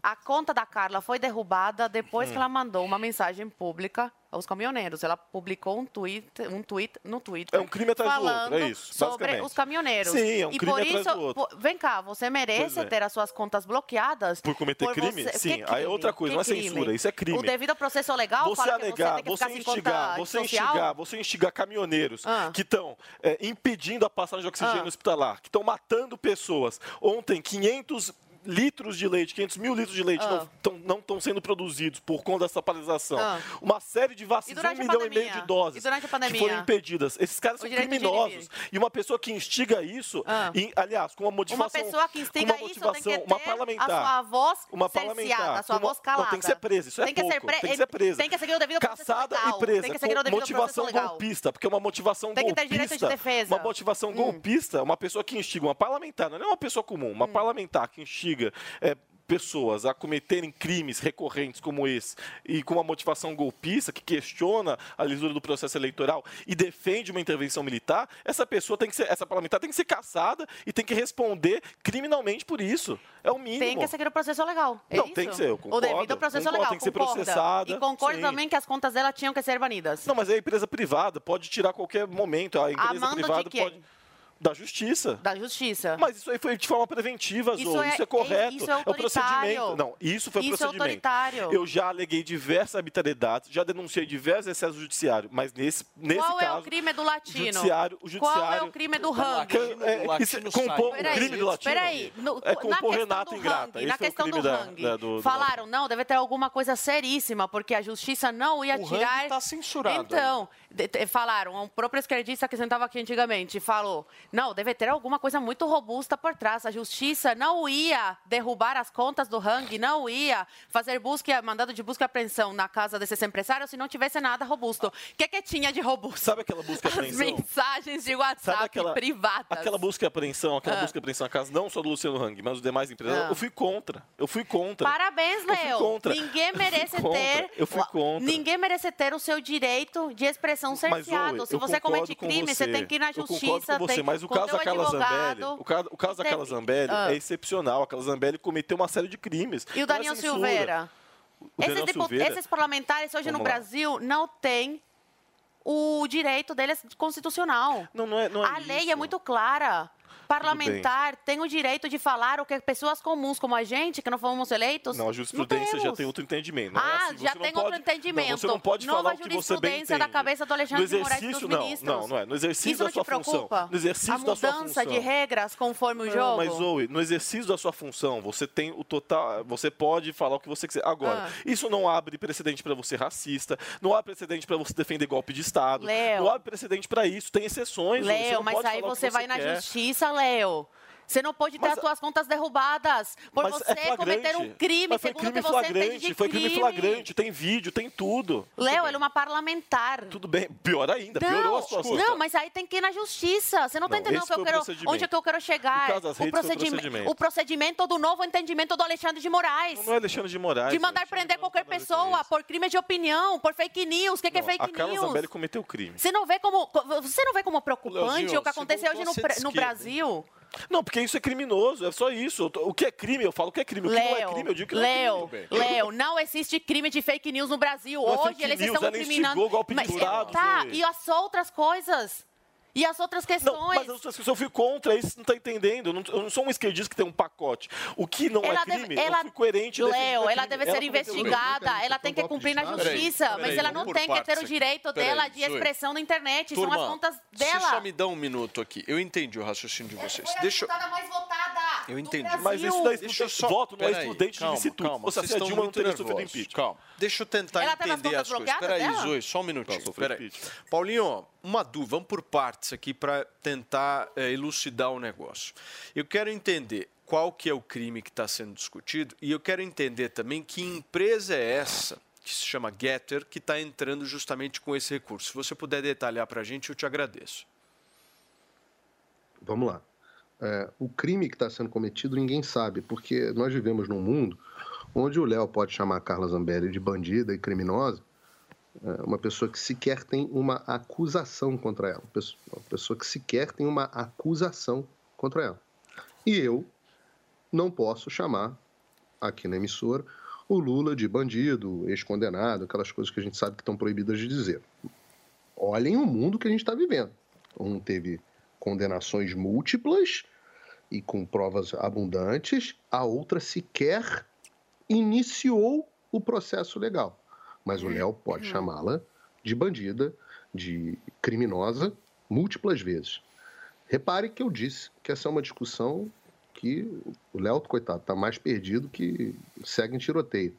a conta da Carla foi derrubada depois hum. que ela mandou uma mensagem pública aos caminhoneiros. Ela publicou um tweet, um tweet no Twitter. É um crime atrás falando do outro, é isso, sobre os caminhoneiros. Sim, é um e crime por atrás do outro. Por, vem cá, você merece é. ter as suas contas bloqueadas por cometer por crime? Você, Sim, crime? aí é outra coisa, que não é crime? censura, isso é crime. O devido ao processo legal você fala alegar, que você tem que você instigar, você social? instigar, você instigar caminhoneiros ah. que estão é, impedindo a passagem de oxigênio ah. hospitalar, que estão matando pessoas. Ontem 500 litros de leite, 500 mil litros de leite ah. não estão sendo produzidos por conta dessa paralisação. Ah. Uma série de vacinas, um milhão e meio de doses que foram impedidas. Esses caras o são criminosos. E uma pessoa que instiga isso, ah. e, aliás, com uma motivação... Uma pessoa que instiga uma motivação, isso uma parlamentar, a sua voz uma parlamentar, a sua voz calada. Não, tem que ser presa, isso tem é que pouco. Ser tem que é ser presa. Tem que seguir o devido Caçada legal. e presa. Tem que seguir o devido motivação golpista, porque é uma motivação tem golpista... Tem que ter direito de defesa. Uma motivação hum. golpista, é uma pessoa que instiga, uma parlamentar, não é uma pessoa comum, uma hum. parlamentar que instiga instiga é, pessoas a cometerem crimes recorrentes como esse e com uma motivação golpista que questiona a lisura do processo eleitoral e defende uma intervenção militar, essa pessoa tem que ser, essa parlamentar tem que ser caçada e tem que responder criminalmente por isso. É o mínimo. Tem que seguir o processo legal. É Não, isso? tem que ser, eu concordo. O devido ao processo concordo, legal, tem que ser processada. E concordo sim. também que as contas dela tinham que ser banidas. Não, mas é a empresa privada, pode tirar a qualquer momento. A empresa Amando privada pode da justiça. Da justiça. Mas isso aí foi de forma preventiva, Zou. Isso, é-, é, isso é, correto. Isso é, é o procedimento. Não, isso foi isso é procedimento. É autoritário. Eu já aleguei diversas arbitrariedades, já denunciei diversos excessos judiciários, mas nesse, nesse Qual caso. Qual é o crime do latino? Judiciário, o judiciário. Qual é o crime do rango? É, é, compor o crime do latino. Peraí. É compor Renata Ingrata. Na questão do rango. É falaram, não, deve ter alguma coisa seríssima, porque a justiça não ia o tirar. está censurado. Então, falaram, um próprio esquerdista que sentava aqui antigamente falou não, deve ter alguma coisa muito robusta por trás. A justiça não ia derrubar as contas do Hang, não ia fazer busca, mandado de busca e apreensão na casa desses empresários se não tivesse nada robusto. O ah. que, é que tinha de robusto? Sabe aquela busca e apreensão? As mensagens de WhatsApp aquela, privadas. Aquela busca e apreensão, aquela ah. busca e apreensão na casa, não só do Luciano Hang, mas dos demais empresários. Ah. Eu fui contra. Eu fui contra. Parabéns, Léo. Ninguém merece eu ter. Eu fui contra. Ninguém merece ter o seu direito de expressão cerceado. Mas, se você comete crime, você. você. tem que ir na justiça. Eu concordo com você, tem... mas mas o com caso é daquela Zambelli, o caso, o caso daquela Zambelli ah. é excepcional. Aquela Zambelli cometeu uma série de crimes. E o então, Daniel Silveira? Esses, Silveira? esses, parlamentares hoje Vamos no lá. Brasil não têm o direito deles constitucional. Não, não é, não é A lei é muito clara parlamentar tem o direito de falar o que pessoas comuns como a gente, que não fomos eleitos. Não, a jurisprudência não já tem outro entendimento. Não ah, é assim, já tem outro entendimento. Não, você não pode Nova falar o que você bem entende. da cabeça do Alexandre no exercício, de Moraes Não, não, é. No exercício Isso da sua função. No exercício a da sua função. mudança de regras conforme o jogo. Mas, Zoe, no exercício da sua função, você tem o total. Você pode falar o que você quiser. Agora, ah. isso não abre precedente para você racista, não abre precedente para você defender golpe de Estado. Leo. Não abre precedente para isso. Tem exceções. Leo, mas aí você, vai na justiça, Léo. Você não pode ter mas, as suas contas derrubadas por é você é cometer um crime, mas foi segundo crime que você entende de Foi crime flagrante, tem vídeo, tem tudo. Léo, ela é uma parlamentar. Tudo bem, pior ainda, não, piorou a situação. Não, mas aí tem que ir na justiça. Você não está entendendo que eu quero, onde é que eu quero chegar. O, procedimento, procedimento, o procedimento do novo entendimento do Alexandre de Moraes. Não, não é Alexandre de Moraes. De mandar prender qualquer pessoa é por crime de opinião, por fake news. O que, que, é fake a news? A Carla Zambelli cometeu crime. Você não vê como, você não vê como preocupante Leozinho, o que aconteceu hoje no Brasil? Não, porque isso é criminoso, é só isso. O que é crime, eu falo o que é crime. O que Leo, não é crime, eu digo que Leo, não é crime. Léo, não existe crime de fake news no Brasil. Não é Hoje eles news, estão é ela criminando. Golpe mas, de Estado, tá, e as outras coisas. E as outras questões. Não, mas as outras questões eu fui contra, isso não está entendendo. Eu não, sou um esquerdista que tem um pacote. O que não é ela é crime, deve, ela, eu fui coerente. Léo, ela deve ser ela investigada, ela tem que cumprir na justiça, peraí, mas ela não tem que ter o direito peraí, dela de expressão na internet. Turma, são as contas dela. deixa eu me dar um minuto aqui. Eu entendi o raciocínio de vocês. Foi Deixa... a. Eu entendi. Mas isso daí Deixa eu só... voto não é estudante calma, de instituto. Calma, vocês é estão Dilma muito nervosos. Calma. Deixa eu tentar tá entender as coisas. Espera aí, Zoe, só um minutinho. Paulinho, uma dúvida, vamos por partes partes aqui para tentar é, elucidar o negócio. Eu quero entender qual que é o crime que está sendo discutido e eu quero entender também que empresa é essa que se chama Getter que está entrando justamente com esse recurso. Se você puder detalhar para a gente, eu te agradeço. Vamos lá. É, o crime que está sendo cometido ninguém sabe, porque nós vivemos num mundo onde o Léo pode chamar a Carla Zambelli de bandida e criminosa, uma pessoa que sequer tem uma acusação contra ela, uma pessoa que sequer tem uma acusação contra ela. E eu não posso chamar aqui na emissora o Lula de bandido, ex-condenado, aquelas coisas que a gente sabe que estão proibidas de dizer. Olhem o mundo que a gente está vivendo. Um teve condenações múltiplas e com provas abundantes, a outra sequer iniciou o processo legal. Mas o Léo pode uhum. chamá-la de bandida, de criminosa, múltiplas vezes. Repare que eu disse que essa é uma discussão que o Léo, coitado, está mais perdido que segue em tiroteio.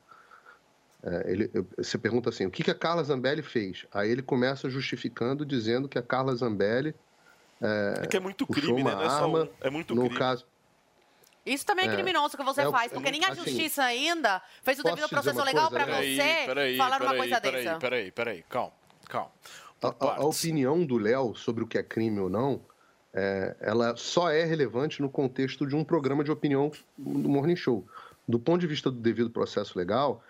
É, ele, você pergunta assim, o que, que a Carla Zambelli fez? Aí ele começa justificando, dizendo que a Carla Zambelli é, é que é muito crime, né? Não é, arma, um, é muito no crime. Caso, isso também é, é criminoso que você é, faz, porque nem a assim, justiça ainda fez o devido processo legal para você peraí, falar peraí, uma coisa peraí, dessa. Peraí, peraí, calma, calma. A, a, a, opinião do Léo sobre o que é crime ou não, é, ela só é relevante no contexto de um programa de opinião do Morning Show. Do ponto de vista do devido processo legal,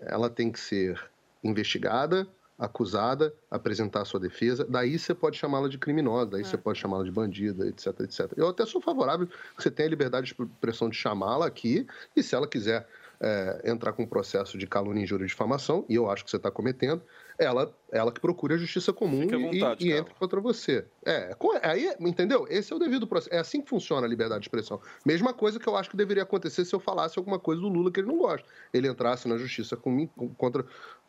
ela tem que ser investigada, acusada, apresentar a sua defesa, daí você pode chamá-la de criminosa, daí é. você pode chamá-la de bandida, etc, etc. Eu até sou favorável que você tenha a liberdade de expressão de chamá-la aqui, e se ela quiser é, entrar com um processo de calúnia, injúria e difamação, e eu acho que você está cometendo, ela, ela que procure a justiça comum vontade, e, e entre contra você. É, aí, entendeu? Esse é o devido processo. É assim que funciona a liberdade de expressão. Mesma coisa que eu acho que deveria acontecer se eu falasse alguma coisa do Lula que ele não gosta. Ele entrasse na justiça com, contra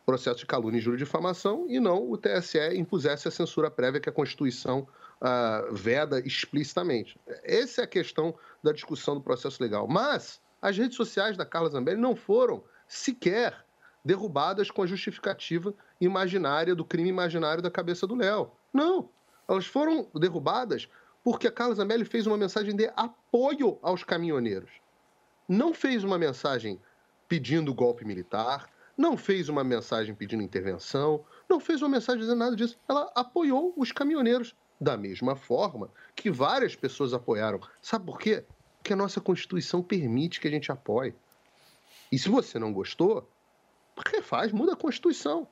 processo de calúnia, injúria e difamação e não o TSE impusesse a censura prévia que a Constituição uh, veda explicitamente. Essa é a questão da discussão do processo legal. Mas as redes sociais da Carla Zambelli não foram sequer derrubadas com a justificativa imaginária do crime imaginário da cabeça do Léo. Não. Elas foram derrubadas porque a Carla Zambelli fez uma mensagem de apoio aos caminhoneiros. Não fez uma mensagem pedindo golpe militar, não fez uma mensagem pedindo intervenção, não fez uma mensagem dizendo nada disso. Ela apoiou os caminhoneiros da mesma forma que várias pessoas apoiaram. Sabe por quê? Porque a nossa Constituição permite que a gente apoie. E se você não gostou, refaz, muda a Constituição.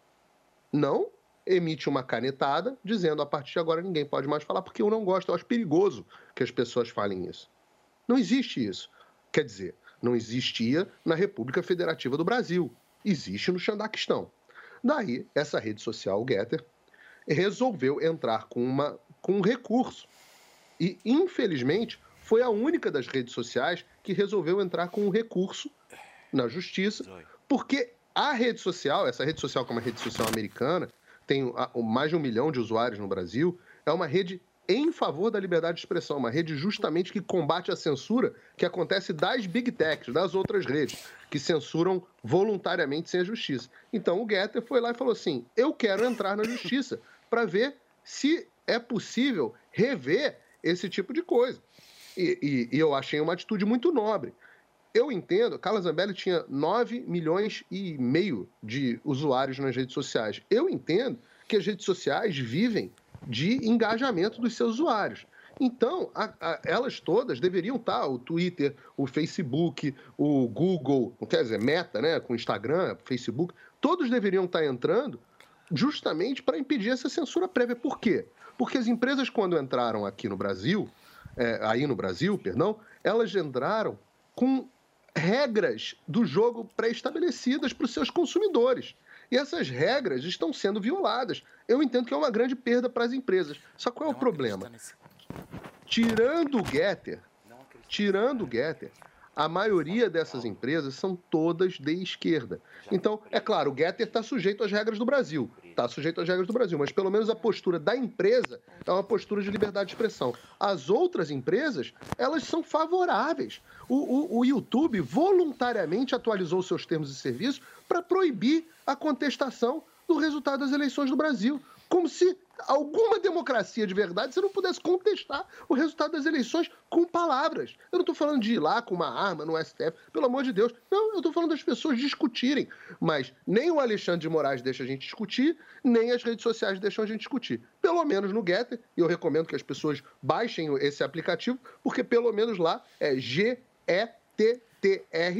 Não emite uma canetada dizendo a partir de agora ninguém pode mais falar porque eu não gosto. Eu acho perigoso que as pessoas falem isso. Não existe isso. Quer dizer, não existia na República Federativa do Brasil existe no Xandaquistão. Daí, essa rede social, o Getter, resolveu entrar com, uma, com um recurso. E, infelizmente, foi a única das redes sociais que resolveu entrar com um recurso na justiça, porque a rede social, essa rede social que é uma rede social americana, tem mais de um milhão de usuários no Brasil, é uma rede em favor da liberdade de expressão, uma rede justamente que combate a censura que acontece das big techs, das outras redes, que censuram voluntariamente sem a justiça. Então o Getter foi lá e falou assim: eu quero entrar na justiça para ver se é possível rever esse tipo de coisa. E, e, e, eu achei uma atitude muito nobre. Eu entendo, Carla Zambelli tinha 9 milhões e meio de usuários nas redes sociais. Eu entendo que as redes sociais vivem de engajamento dos seus usuários. Então, a, a, elas todas deveriam estar, o Twitter, o Facebook, o Google, quer dizer, Meta, né, com Instagram, Facebook, todos deveriam estar entrando justamente para impedir essa censura prévia. Por quê? Porque as empresas, quando entraram aqui no Brasil, é, aí no Brasil, perdão, elas entraram com regras do jogo pré-estabelecidas para os seus consumidores. E essas regras estão sendo violadas. Eu entendo que é uma grande perda para as empresas. Só qual é o problema? Tirando o Getter, tirando o Getter, a maioria dessas empresas são todas de esquerda. Então, é claro, o Getter está sujeito às regras do Brasil. Está sujeito às regras do Brasil, mas pelo menos a postura da empresa é uma postura de liberdade de expressão. As outras empresas, elas são favoráveis. O, o, o YouTube voluntariamente atualizou seus termos de serviço para proibir a contestação do resultado das eleições do Brasil. Como se alguma democracia de verdade se não pudesse contestar o resultado das eleições com palavras. Eu não estou falando de ir lá com uma arma no STF, pelo amor de Deus. Não, eu estou falando das pessoas discutirem. Mas nem o Alexandre de Moraes deixa a gente discutir, nem as redes sociais deixam a gente discutir. Pelo menos no Getter, e eu recomendo que as pessoas baixem esse aplicativo, porque pelo menos lá é G-E-T-T-R.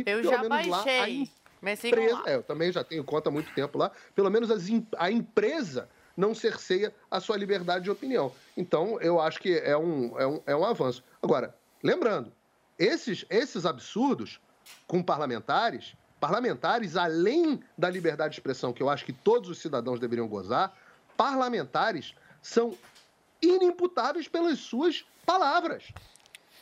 Eu pelo já menos lá a baixei. Mas sigam empresa, lá. é, eu também já tenho conta há muito tempo lá, pelo menos as a empresa não cerceia a sua liberdade de opinião. Então, eu acho que é um, é um, é um avanço. Agora, lembrando, esses, esses absurdos com parlamentares, parlamentares, além da liberdade de expressão, que eu acho que todos os cidadãos deveriam gozar, parlamentares são inimputáveis pelas suas palavras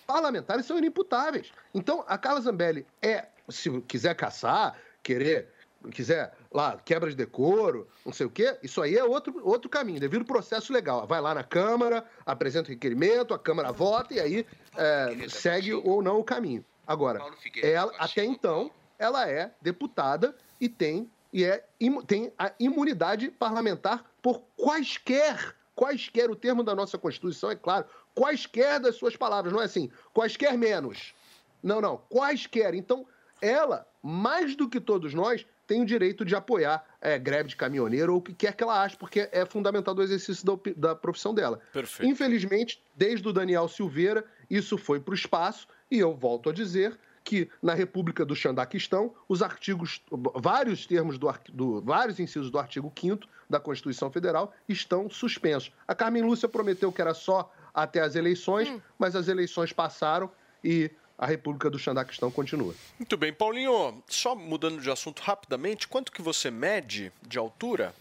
parlamentares são inimputáveis. Então, a Carla Zambelli é, se quiser caçar, querer, quiser lá, quebra de decoro, não sei o quê, isso aí é outro, outro caminho, devido ao processo legal. Vai lá na Câmara, apresenta o requerimento, a Câmara vota e aí é, segue ou não o caminho. Agora, ela, até então, ela é deputada e tem, e é, tem a imunidade parlamentar por quaisquer, quaisquer, o termo da nossa Constituição é claro, quaisquer das suas palavras, não é assim, quaisquer menos. Não, não, quaisquer. Então, ela, mais do que todos nós, tem o direito de apoiar é, greve de caminhoneiro ou o que quer que ela ache, porque é fundamental do exercício da, da profissão dela. Perfeito. Infelizmente, desde o Daniel Silveira, isso foi para o espaço, e eu volto a dizer que na República do Xandaquistão, os artigos, vários termos do, do- vários incisos do artigo 5 da Constituição Federal estão suspensos. A Carmen Lúcia prometeu que era só até as eleições, mas as eleições passaram e a República do Xandaquistão continua. Muito bem, Paulinho, só mudando de assunto rapidamente, quanto que você mede de altura?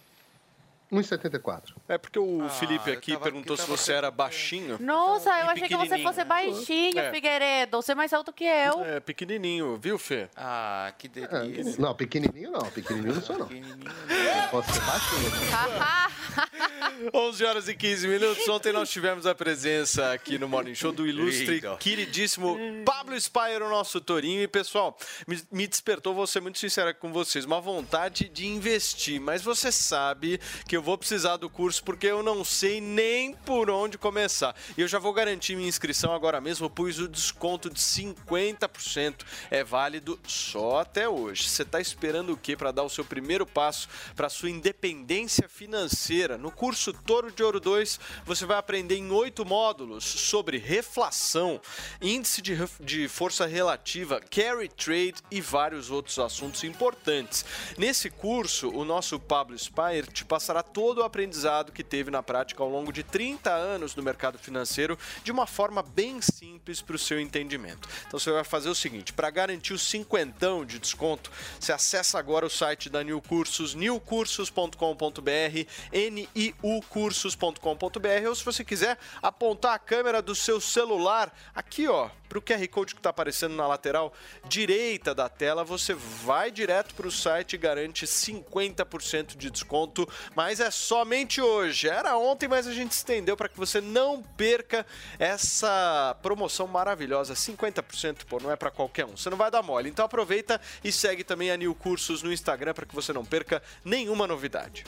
1,74. É porque o Ah, Felipe aqui tava- perguntou se você era baixinho. Nossa, eu achei que você fosse baixinho, É. Figueiredo. Você é mais alto que eu. É, pequenininho, viu, Fê? Ah, que É, não, pequenininho não, pequenininho não sou não. Eu posso ser baixinho. *laughs* *laughs* 11 horas e 15 minutos. Ontem nós tivemos a presença aqui no Morning Show do ilustre, queridíssimo Pablo Spire, o nosso Torinho. E, pessoal, me, me despertou, vou ser muito sincera com vocês, uma vontade de investir. Mas você sabe que eu vou precisar do curso porque eu não sei nem por onde começar. E eu já vou garantir minha inscrição agora mesmo, pois o desconto de 50% é válido só até hoje. Você está esperando o quê para dar o seu primeiro passo para sua independência financeira? No curso Toro de Ouro 2, você vai aprender em oito módulos sobre reflação, índice de, de força relativa, carry trade e vários outros assuntos importantes. Nesse curso, o nosso Pablo Spire te passará todo o aprendizado que teve na prática ao longo de 30 anos no mercado financeiro de uma forma bem simples para o seu entendimento. Então você vai fazer o seguinte, para garantir o cinquentão de desconto, você acessa agora o site da New Cursos, newcursos.com.br, niucursos.com.br, ou se você quiser apontar a câmera do seu celular aqui, ó, para o QR Code que está aparecendo na lateral direita da tela, você vai direto para o site e garante 50% de desconto, mas é somente hoje. Era ontem, mas a gente estendeu para que você não perca essa promoção maravilhosa, 50%, pô, não é para qualquer um. Você não vai dar mole. Então aproveita e segue também a New Cursos no Instagram para que você não perca nenhuma novidade.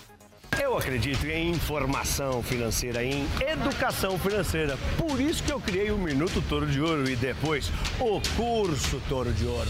Eu acredito em informação financeira, em educação financeira. Por isso que eu criei o Minuto Toro de Ouro e depois o Curso Toro de Ouro.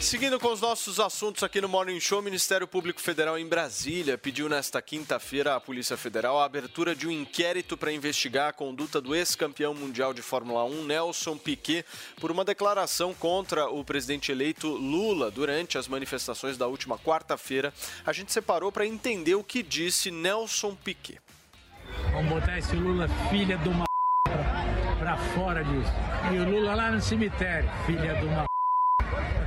Seguindo com os nossos assuntos aqui no Morning Show, o Ministério Público Federal em Brasília pediu nesta quinta-feira à Polícia Federal a abertura de um inquérito para investigar a conduta do ex-campeão mundial de Fórmula 1, Nelson Piquet, por uma declaração contra o presidente eleito Lula durante as manifestações da última quarta-feira. A gente separou para entender o que disse Nelson Piquet. Vamos botar esse Lula, filha de uma pra fora disso. E o Lula lá no cemitério, filha de uma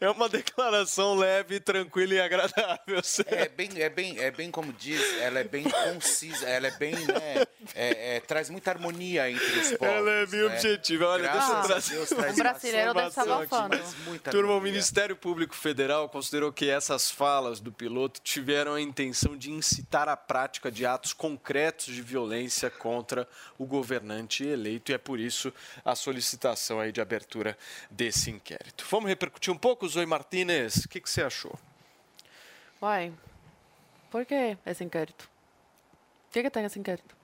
É uma declaração leve, tranquila e agradável. *laughs* É bem, é bem, é bem como diz, ela é bem concisa, ela é bem, né, é- é- traz muita harmonia entre os povos. Ela é bem né? objetiva. Olha, Graças deixa eu trazer Deus, uma traz O brasileiro deve estar abafando. Turma, o. Ministério Público Federal considerou que essas falas do piloto tiveram a intenção de incitar a prática de atos concretos de violência contra o governante eleito e é por isso a solicitação aí de abertura desse inquérito. Vamos repercutir um pouco, Zoe Martinez? O que, que você achou? Uai, por que esse inquérito? O que, que tem esse inquérito?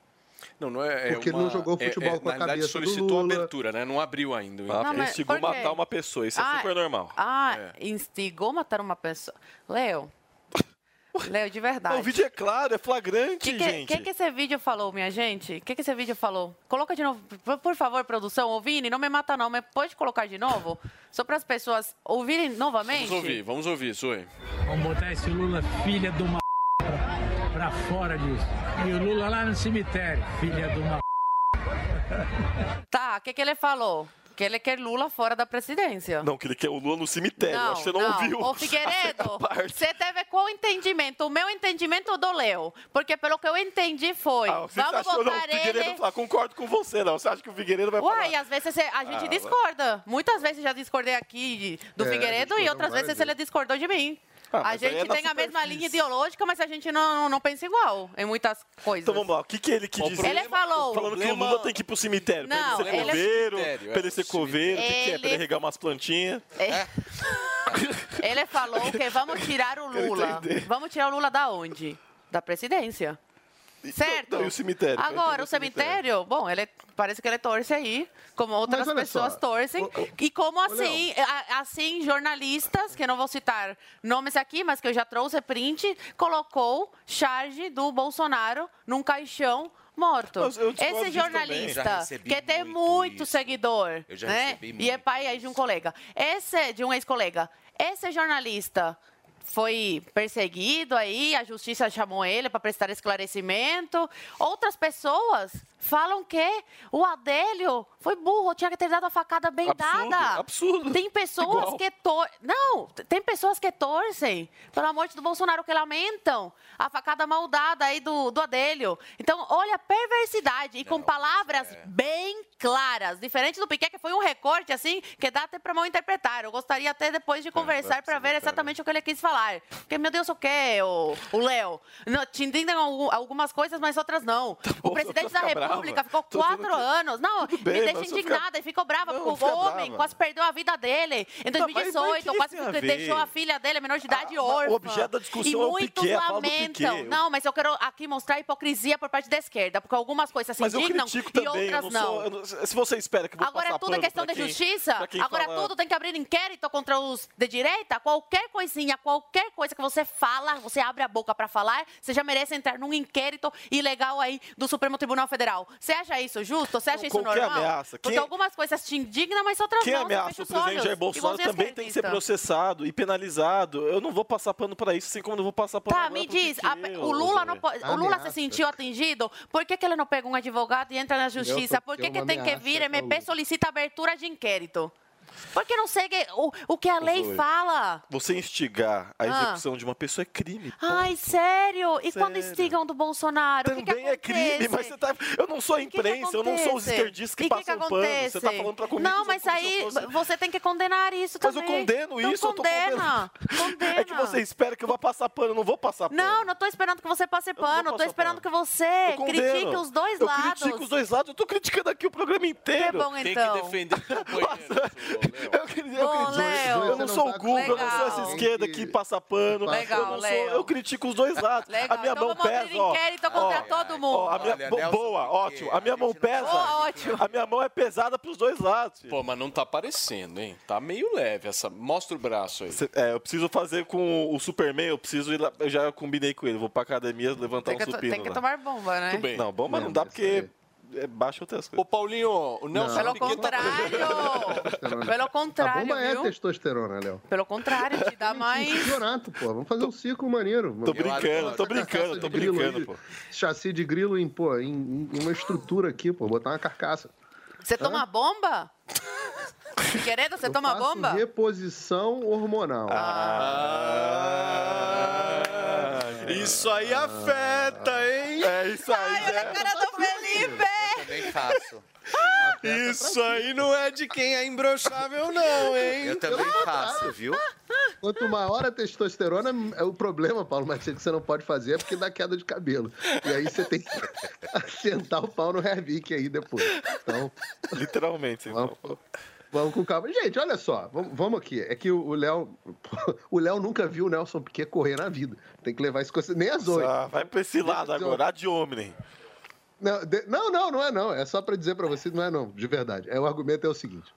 Não, não é. é Porque uma- não jogou é- futebol é, com a na verdade, cabeça do solicitou Lula. abertura, né? Não abriu ainda. Ah, Não, instigou matar uma pessoa, isso é Ah, super normal. Ah, É. instigou matar uma pessoa. Léo, Léo, de verdade. O vídeo é claro, é flagrante, que, que, gente. que que esse vídeo falou, minha gente? O que, que esse vídeo falou? Coloca de novo, por- por favor, produção. Ô, Vini, não me mata não, mas pode colocar de novo? Só para as pessoas ouvirem novamente? Vamos ouvir, vamos ouvir, Zoe. Vamos botar esse Lula, filha de uma pra fora disso. E o Lula lá no cemitério, filha de uma Tá, o que, que ele falou? Que ele quer Lula fora da presidência. Não, que ele quer o Lula no cemitério. Acho que você não, ouviu. Ô, *laughs* Figueiredo, você teve qual entendimento? O meu entendimento ou do Léo? Porque pelo que eu entendi foi, Ah, vamos achou, não, botar o Figueiredo ele... vai falar, concordo com você, não. Você acha que o Figueiredo vai falar? Uai, às vezes você- a gente Ah, discorda. Muitas vezes já discordei aqui do É, Figueiredo e outras vezes ele discordou de mim. Ah, a aí gente é tem a mesma linha ideológica, mas a gente não, não pensa igual em muitas coisas. Então vamos lá, o que, que ele quis dizer? Ele falou... Falando que o Lula tem que ir pro cemitério. Não, pra ele ser ele- coveiro, Cemitério, pra ele ser coveiro, o que, que é? Pra Ele- ele regar umas plantinhas. É. Ele falou que vamos tirar o Lula. Vamos tirar o Lula da onde? Da presidência. Certo? Não, e o cemitério? Agora, o cemitério, bom, ele parece que ele torce aí, como outras pessoas só, torcem. E como assim, a- assim, jornalistas, que não vou citar nomes aqui, mas que eu já trouxe print, colocou charge do Bolsonaro num caixão morto. Esse jornalista, que tem muito seguidor, Eu já né? recebi E é pai aí de um colega. Esse, de um ex-colega. Esse jornalista foi perseguido aí, a justiça chamou ele para prestar esclarecimento. Outras pessoas falam que o Adélio foi burro, tinha que ter dado a facada bem Absurdo, dada. absurdo. Tem pessoas Igual. que tor Não, tem pessoas que torcem pela morte do Bolsonaro, que lamentam a facada mal dada aí do, do Adélio. Então, olha a perversidade e com palavras é. bem claras. Diferente do Piquet, que foi um recorte, assim, que dá até para mal interpretar. Eu gostaria até depois É, de conversar para ver exatamente o que ele quis falar. Porque, meu Deus, o que, o Léo? Te entendem algu- algumas coisas, mas outras não. o presidente da. República ficou quatro anos. Não, me deixa indignada e ficou brava porque o homem quase perdeu a vida dele em Tá, mas- mas 2018, que quase deixou a filha dele, menor de idade, Ah, órfã. o objeto da discussão e é o muitos Piquet, lamentam. Não, mas eu quero aqui mostrar a hipocrisia por parte da esquerda, porque algumas coisas se indignam e outras não se você espera que vou Agora passar tudo é pano questão de quem- justiça. quem Agora fala- tudo tem que abrir inquérito contra os de direita. Qualquer coisinha, qualquer coisa que você fala, você abre a boca para falar, você já merece entrar num inquérito ilegal aí do Supremo Tribunal Federal. Você acha isso justo? Você acha isso qualquer normal? ameaça. Porque Quem- algumas coisas te indignam, mas outras Quem não. Você ameaça o presidente. Jair Bolsonaro Igualzinho também tem que ser processado e penalizado. Eu não vou passar pano pra isso, assim como eu não vou passar pano Tá, agora me diz, a- o Lula, não pode, o Lula se sentiu atingido? Por que, que ele não pega um advogado e entra na justiça? Por que, é que tem que vir ao MP solicita abertura de inquérito? Por que não segue o, o que a lei Zoe. fala? Você instigar a Ah. execução de uma pessoa é crime. Ai, sério? E quando Sério. instigam do Bolsonaro? o que que Também é crime, mas você tá. Eu não sou a imprensa, eu não sou os esquerdistas que E que passam que pano. Você tá falando pra comigo. Não, mas eu aí fosse- você tem que condenar isso Mas eu também. condeno Não isso, eu tô condena. Condena. É que você espera que eu vá passar pano, eu não vou passar pano. Não, não tô esperando que você passe pano. Tô esperando que você Eu condeno. critique os dois eu lados. critico os dois lados, eu tô criticando aqui o programa inteiro. Que bom, Tem que então. defender *laughs* o companheiro. Eu, acredito, eu, Bom, acredito. Léo. eu não sou o Google, eu não sou essa esquerda que passa pano. Legal, eu, não sou, Léo. eu critico os dois lados. Legal, a minha então mão vamos pesa, abrir ó. inquérito contra todo mundo. Ó, a minha, Olha, bo- Nelson, boa, ótimo. A minha mão pesa. Boa, ótimo. A minha mão é pesada pros dois lados. Pô, mas não tá parecendo, hein? Tá meio leve essa. Mostra o braço aí. Cê- É, eu preciso fazer com o Superman, eu preciso ir lá, eu já combinei com ele, vou pra academia levantar Tem que, um supino tem que lá. tomar bomba, né? Tudo bem. Não, bomba não, Não, dá porque é baixo outras coisas. Ô, Paulinho, o Nelson Pelo Piquet tá... contrário. Pelo A contrário, bomba é viu? testosterona, Léo. Pelo contrário, te dá *laughs* Um mais. campeonato, pô. Vamos fazer um ciclo maneiro. Tô brincando, tô brincando, tô de grilo brincando, pô. Chassi de grilo em, pô, em, em uma estrutura aqui, pô. Botar uma carcaça. Você toma bomba? Querendo, você Eu toma faço bomba? reposição hormonal. Ah, isso aí afeta, hein? É isso aí, Ai, olha a cara do Felipe! Também faço. Isso aí não é de quem é imbrochável, não, hein? Eu também faço, viu? Quanto maior a testosterona, é o problema, Paulo Matias, que você não pode fazer é porque dá queda de cabelo. E aí você tem que *laughs* assentar o pau no Hervik aí depois. Então, Literalmente. vamos, vamos com calma. Gente, olha só, vamos, aqui. É que o Léo. *laughs* O Léo nunca viu o Nelson Piquet correr na vida. Tem que levar isso consideração. Nem as oito. Ah, vai pra esse lado agora, de homem. Não, de- não, não, não é não. É só pra dizer pra você, não é não, de verdade. É, o argumento é o seguinte: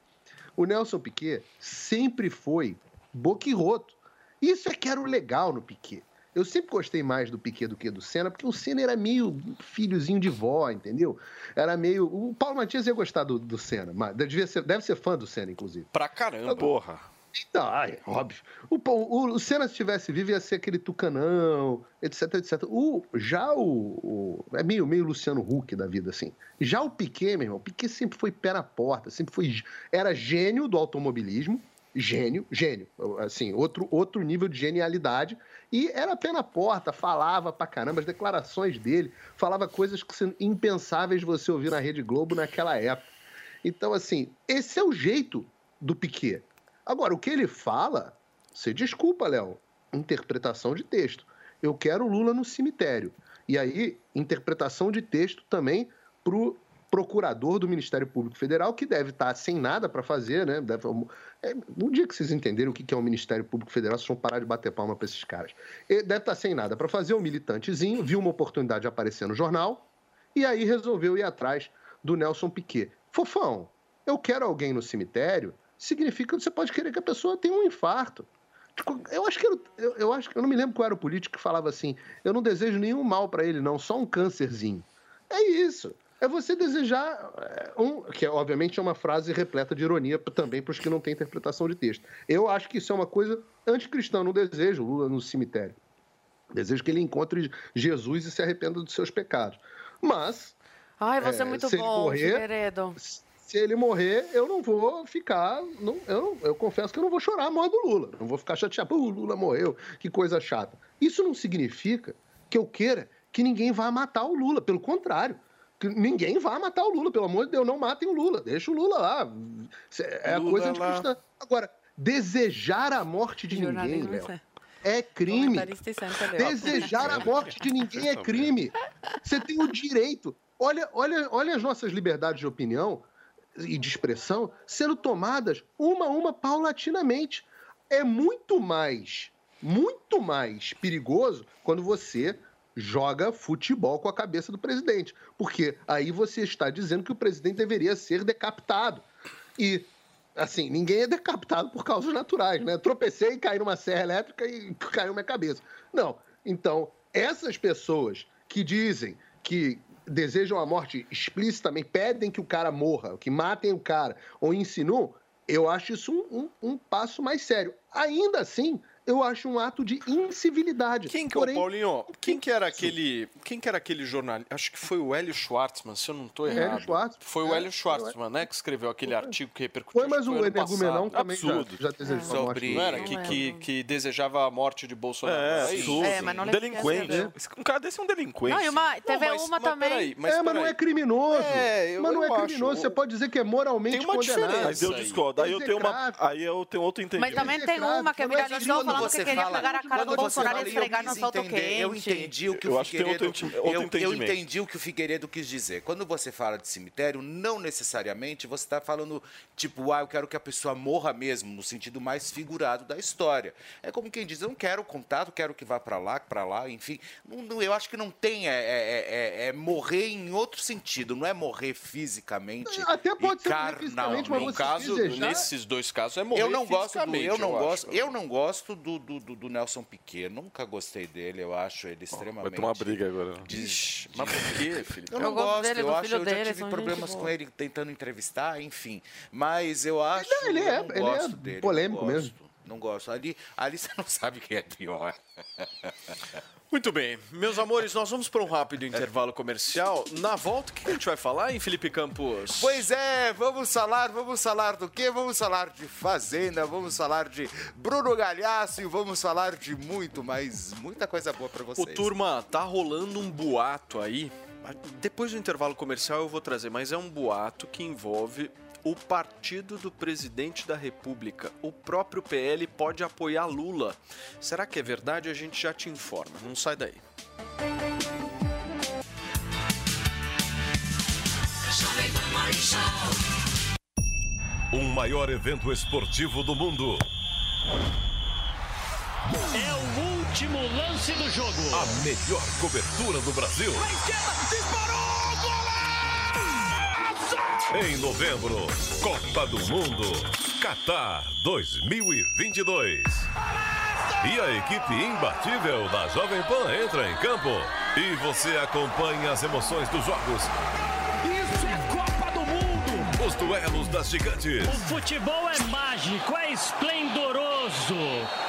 o Nelson Piquet sempre foi boquiroto. Isso é que era o legal no Piquet. Eu sempre gostei mais do Piquet do que do Senna, porque o Senna era meio filhozinho de vó, entendeu? Era meio. O Paulo Matias ia gostar do, do Senna, mas devia ser, deve ser fã do Senna, inclusive. Pra caramba. Porra. Então, ai, óbvio. O, o, o Senna, se estivesse vivo, ia ser aquele tucanão, etc, etc. O, já o, o- É meio, meio Luciano Huck da vida, assim. Já o Piquet, meu irmão, o Piquet sempre foi pé na porta, sempre foi. Era gênio do automobilismo, gênio, gênio. Assim, outro, outro nível de genialidade. E era pé na porta, falava pra caramba, as declarações dele, falava coisas que são impensáveis você ouvir na Rede Globo naquela época. Então, assim, esse é o jeito do Piquet. Agora, o que ele fala, você desculpa, Léo, interpretação de texto. Eu quero Lula no cemitério. E aí, interpretação de texto também pro procurador do Ministério Público Federal, que deve estar sem nada para fazer, né? Deve, é, no dia que vocês entenderem o que é o Ministério Público Federal, vocês vão parar de bater palma para esses caras. Ele deve estar sem nada para fazer, um militantezinho, viu uma oportunidade de aparecer no jornal, e aí resolveu ir atrás do Nelson Piquet. Fofão, eu quero alguém no cemitério, significa que você pode querer que a pessoa tenha um infarto. Tipo, Eu acho que era- eu, eu acho que eu não me lembro qual era o político que falava assim: eu não desejo nenhum mal para ele, não, só um câncerzinho. É isso. É você desejar é, um. Que obviamente é uma frase repleta de ironia também para os que não têm interpretação de texto. Eu acho que isso é uma coisa anticristã. Não desejo Lula no cemitério. Desejo que ele encontre Jesus e se arrependa dos seus pecados. Mas. Ai, você é, é, muito bom, morrer, Figueiredo. se ele morrer, eu não vou ficar. Não, eu, não- eu confesso que eu não vou chorar a morte do Lula. Não vou ficar chateado. Pô, o Lula morreu, que coisa chata. Isso não significa que eu queira que ninguém vá matar o Lula. Pelo contrário. Que ninguém vá matar o Lula. Pelo amor de Deus, não matem o Lula. Deixa o Lula lá. É a Lula coisa lá. anticristã. Agora, desejar a morte de ninguém, Léo, é. crime. Desejar a *laughs* morte de ninguém é crime. Você tem o direito. Olha, olha, olha as nossas liberdades de opinião e de expressão sendo tomadas uma a uma paulatinamente. É muito mais, muito mais perigoso quando você joga futebol com a cabeça do presidente. Porque aí você está dizendo que o presidente deveria ser decapitado. E assim, ninguém é decapitado por causas naturais, né? Tropecei, caí numa serra elétrica e caiu minha cabeça. Não. Então, essas pessoas que dizem que desejam a morte explicitamente, pedem que o cara morra, que matem o cara, ou insinuam, eu acho isso um, um- um passo mais sério. Ainda assim, eu acho um ato de incivilidade. Quem que é o Paulinho? Quem que era aquele. Quem que era aquele jornalista? Acho que foi o Hélio Schwartzman, se eu não estou Hélio errado. Schwartzman, Foi o é, Hélio Schwartzman, né? Que escreveu aquele artigo que repercutiu. Foi, mas o ano Energumenão também já- Absurdo. já desejou a morte Sobre. Não era? Que, que, que desejava a morte de Bolsonaro. É, absurdo. É, mas não delinquente. lembro Um cara desse é um delinquente. Não, e uma, teve mas- uma mas também. peraí, é, mas não é criminoso. É, eu- mas não eu é acho. criminoso. Você pode dizer que é moralmente Tem uma condenado. diferença. Mas eu discordo. Aí eu tenho uma. Aí eu tenho outro Mas entendimento. também tem uma que não é viralizou criminoso, falando que queria pegar a cara do quando você Bolsonaro e fala, eu esfregar no entender, Eu entendi o que Eu o acho Figueiredo... outro outro eu, eu entendi o que o Figueiredo quis dizer. Quando você fala de cemitério, não necessariamente você está falando, tipo, ah, eu quero que a pessoa morra mesmo, no sentido mais figurado da história. É como quem diz, eu não quero contato, quero que vá para lá, para lá, enfim. Não- não- eu acho que não tem é, é- é- é morrer em outro sentido, não é morrer fisicamente Até pode e ser fisicamente, mas. No caso, desejar- nesses dois casos, é morrer Eu não gosto do, eu não acho. gosto, eu não gosto do, do, do- do Nelson Piquet. Nunca gostei dele. Eu acho ele extremamente. Vai tomar briga agora. Diz, Mas por quê, Felipe? Eu Eu não gosto gosto, dele, eu do acho, filho eu já dele, tive problemas com boa. ele tentando entrevistar, enfim. Mas eu acho. Não, ele é- eu não ele é gosto dele, polêmico não gosto, mesmo. Não gosto. Ali, ali você não sabe quem é pior. *laughs* Muito bem, meus amores, nós vamos para um rápido intervalo comercial. Na volta, o que a gente vai falar, hein, Felipe Campos? Pois é, vamos falar, vamos falar do quê? Vamos falar de Fazenda, vamos falar de Bruno Galhaço e vamos falar de muito, mais muita coisa boa pra Ô, vocês. turma, tá rolando um boato aí. Depois do intervalo comercial eu vou trazer, mas é um boato que envolve o partido do presidente da República. O próprio PL pode apoiar Lula. Será que é verdade? A gente já te informa. Não sai daí. O maior evento esportivo do mundo. É o último lance do jogo. A melhor cobertura do Brasil. Em novembro, Copa do Mundo, Qatar 2022. E a equipe imbatível da Jovem Pan entra em campo. E você acompanha as emoções dos jogos, Isso é Copa do Mundo. os duelos das gigantes. O futebol é mágico, é esplendoroso.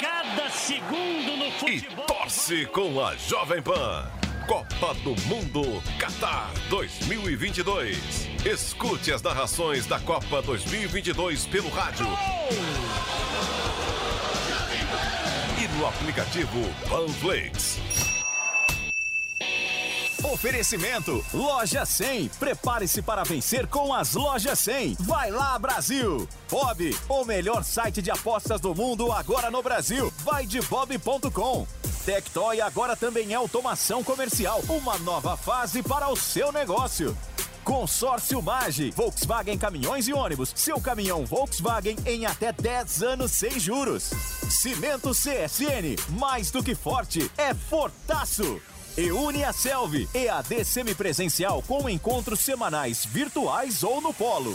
Cada segundo no futebol. Torce com a Jovem Pan. Copa do Mundo Qatar 2022. Escute as narrações da Copa 2022 pelo rádio. E no aplicativo Panflix. Oferecimento Loja 100. Prepare-se para vencer com as Lojas 100. Vai lá, Brasil! Bob, o melhor site de apostas do mundo agora no Brasil. Vai de bob.com. Tectoy agora também é automação comercial. Uma nova fase para o seu negócio. Consórcio Mage, Volkswagen Caminhões e Ônibus. Seu caminhão Volkswagen em até 10 anos sem juros. Cimento CSN, mais do que forte, é fortaço. E une a Selvi, EAD semipresencial com encontros semanais virtuais ou no polo.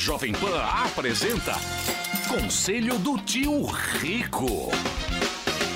Jovem Pan apresenta Conselho do Tio Rico.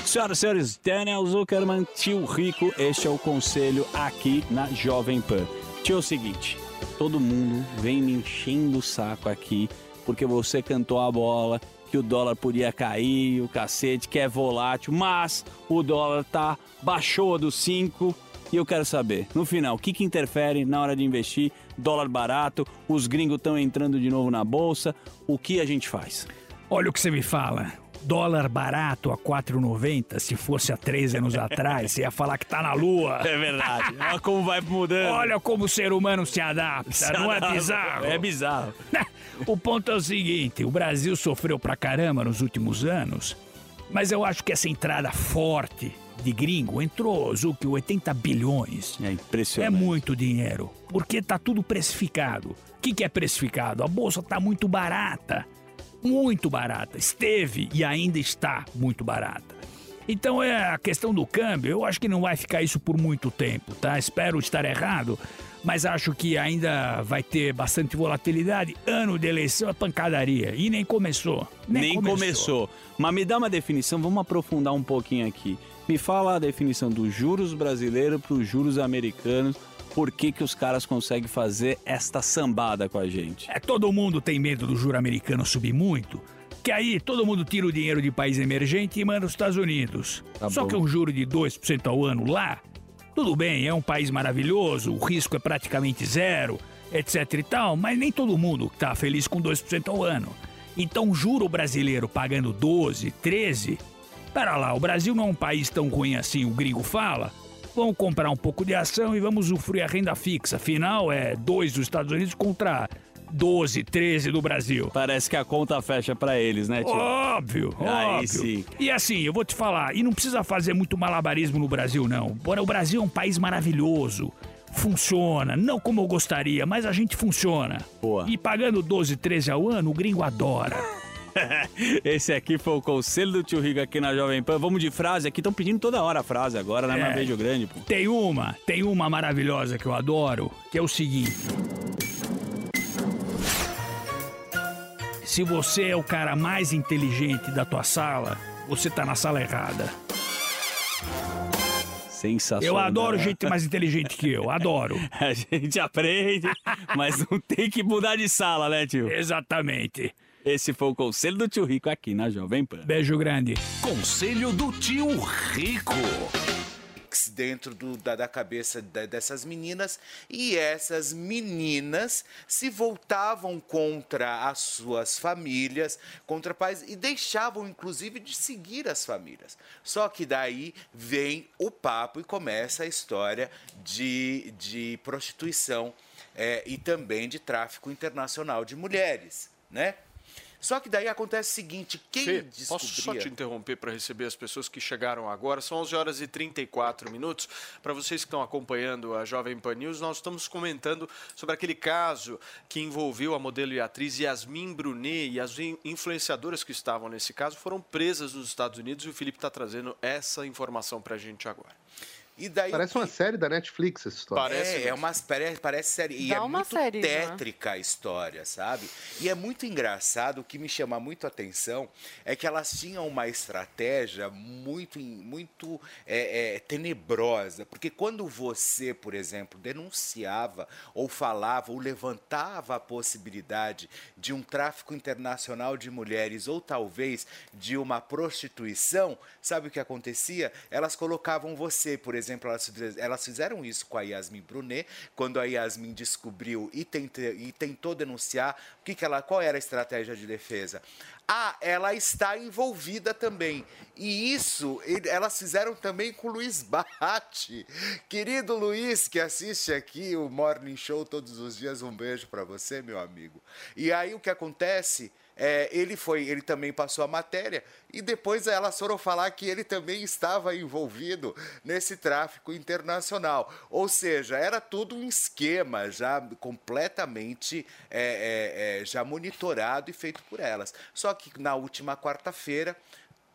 Senhoras e senhores, Daniel Zuckerman, tio Rico, este é o conselho aqui na Jovem Pan. Tio, é o seguinte, todo mundo vem me enchendo o saco aqui porque você cantou a bola, que o dólar podia cair, o cacete, que é volátil, mas o dólar tá baixou dos 5 e eu quero saber, no final, o que, que interfere na hora de investir? Dólar barato, os gringos estão entrando de novo na bolsa, o que a gente faz? Olha o que você me fala. Dólar barato a 4,90, se fosse há três anos atrás, você ia falar que tá na lua. É verdade. *laughs* Olha como vai mudando. Olha como o ser humano se adapta, Se não é adapta, bizarro? é bizarro. *laughs* o ponto é o seguinte, o Brasil sofreu pra caramba nos últimos anos, mas eu acho que essa entrada forte de gringo entrou, Zuki, 80 bilhões. É impressionante. É muito dinheiro, porque tá tudo precificado. O que, que é precificado? A bolsa tá muito barata. muito barata. Esteve e ainda está muito barata. Então é a questão do câmbio, eu acho que não vai ficar isso por muito tempo, tá? Espero estar errado, mas acho que ainda vai ter bastante volatilidade. Ano de eleição é pancadaria e nem começou. Nem, Nem começou. Mas me dá uma definição, vamos aprofundar um pouquinho aqui. Me fala a definição dos juros brasileiros para os juros americanos. Por que, que os caras conseguem fazer esta sambada com a gente? É, todo mundo tem medo do juro americano subir muito, que aí todo mundo tira o dinheiro de país emergente e manda os Estados Unidos. Tá Só bom. que um juro de 2% ao ano lá, tudo bem, é um país maravilhoso, o risco é praticamente zero, etc e tal, mas nem todo mundo tá feliz com 2% ao ano. Então, juro brasileiro pagando 12, 13, pera lá, o Brasil não é um país tão ruim assim, o gringo fala. Vamos comprar um pouco de ação e vamos usufruir a renda fixa. Afinal, é 2 dos Estados Unidos contra 12, 13 do Brasil. Parece que a conta fecha pra eles, né, tio? Óbvio, Aí óbvio. sim. E assim, eu vou te falar, e não precisa fazer muito malabarismo no Brasil, não. Bora, o Brasil é um país maravilhoso. Funciona, não como eu gostaria, mas a gente funciona. Boa. E pagando 12, 13 ao ano, o gringo adora. *laughs* Esse aqui foi o conselho do tio Rico aqui na Jovem Pan. Vamos de frase aqui, estão pedindo toda hora a frase agora, né? É. Mas beijo grande, pô. Tem uma, tem uma maravilhosa que eu adoro, que é o seguinte. Se você é o cara mais inteligente da tua sala, você tá na sala errada. Sensacional. Eu adoro gente mais inteligente que eu, *laughs* adoro. A gente aprende, mas não tem que mudar de sala, né, tio? Exatamente. Esse foi o conselho do tio Rico aqui na Jovem Pan. Beijo grande. Conselho do tio Rico. dentro do- da, da cabeça da- dessas meninas e essas meninas se voltavam contra as suas famílias, contra pais e deixavam inclusive de seguir as famílias. Só que daí vem o papo e começa a história de, de prostituição é, e também de tráfico internacional de mulheres, né? Só que daí acontece o seguinte, quem Fê, descobria... posso só te interromper para receber as pessoas que chegaram agora? São 11 horas e 34 minutos. Para vocês que estão acompanhando a Jovem Pan News, nós estamos comentando sobre aquele caso que envolveu a modelo e atriz Yasmin Brunet e as in- influenciadoras que estavam nesse caso foram presas nos Estados Unidos e o Felipe está trazendo essa informação para a gente agora. E daí Parece uma série da Netflix essa história. é, é uma, parece, parece série. E Dá é uma muito série, né? tétrica a história, sabe? E é muito engraçado, o que me chama muito a atenção é que elas tinham uma estratégia muito, muito é, é, tenebrosa. Porque quando você, por exemplo, denunciava ou falava ou levantava a possibilidade de um tráfico internacional de mulheres ou talvez de uma prostituição, sabe o que acontecia? Elas colocavam você, por exemplo, elas, fiz- elas fizeram isso com a Yasmin Brunet, quando a Yasmin descobriu e, tente- e tentou denunciar, o que que ela, qual era a estratégia de defesa? Ah, ela está envolvida também. E isso elas fizeram também com o Luiz Bate. Querido Luiz, que assiste aqui o Morning Show todos os dias, um beijo para você, meu amigo. E aí o que acontece? É, ele foi, ele também passou a matéria e depois elas foram falar que ele também estava envolvido nesse tráfico internacional. Ou seja, era tudo um esquema já completamente é, é, é, já monitorado e feito por elas. Só que na última quarta-feira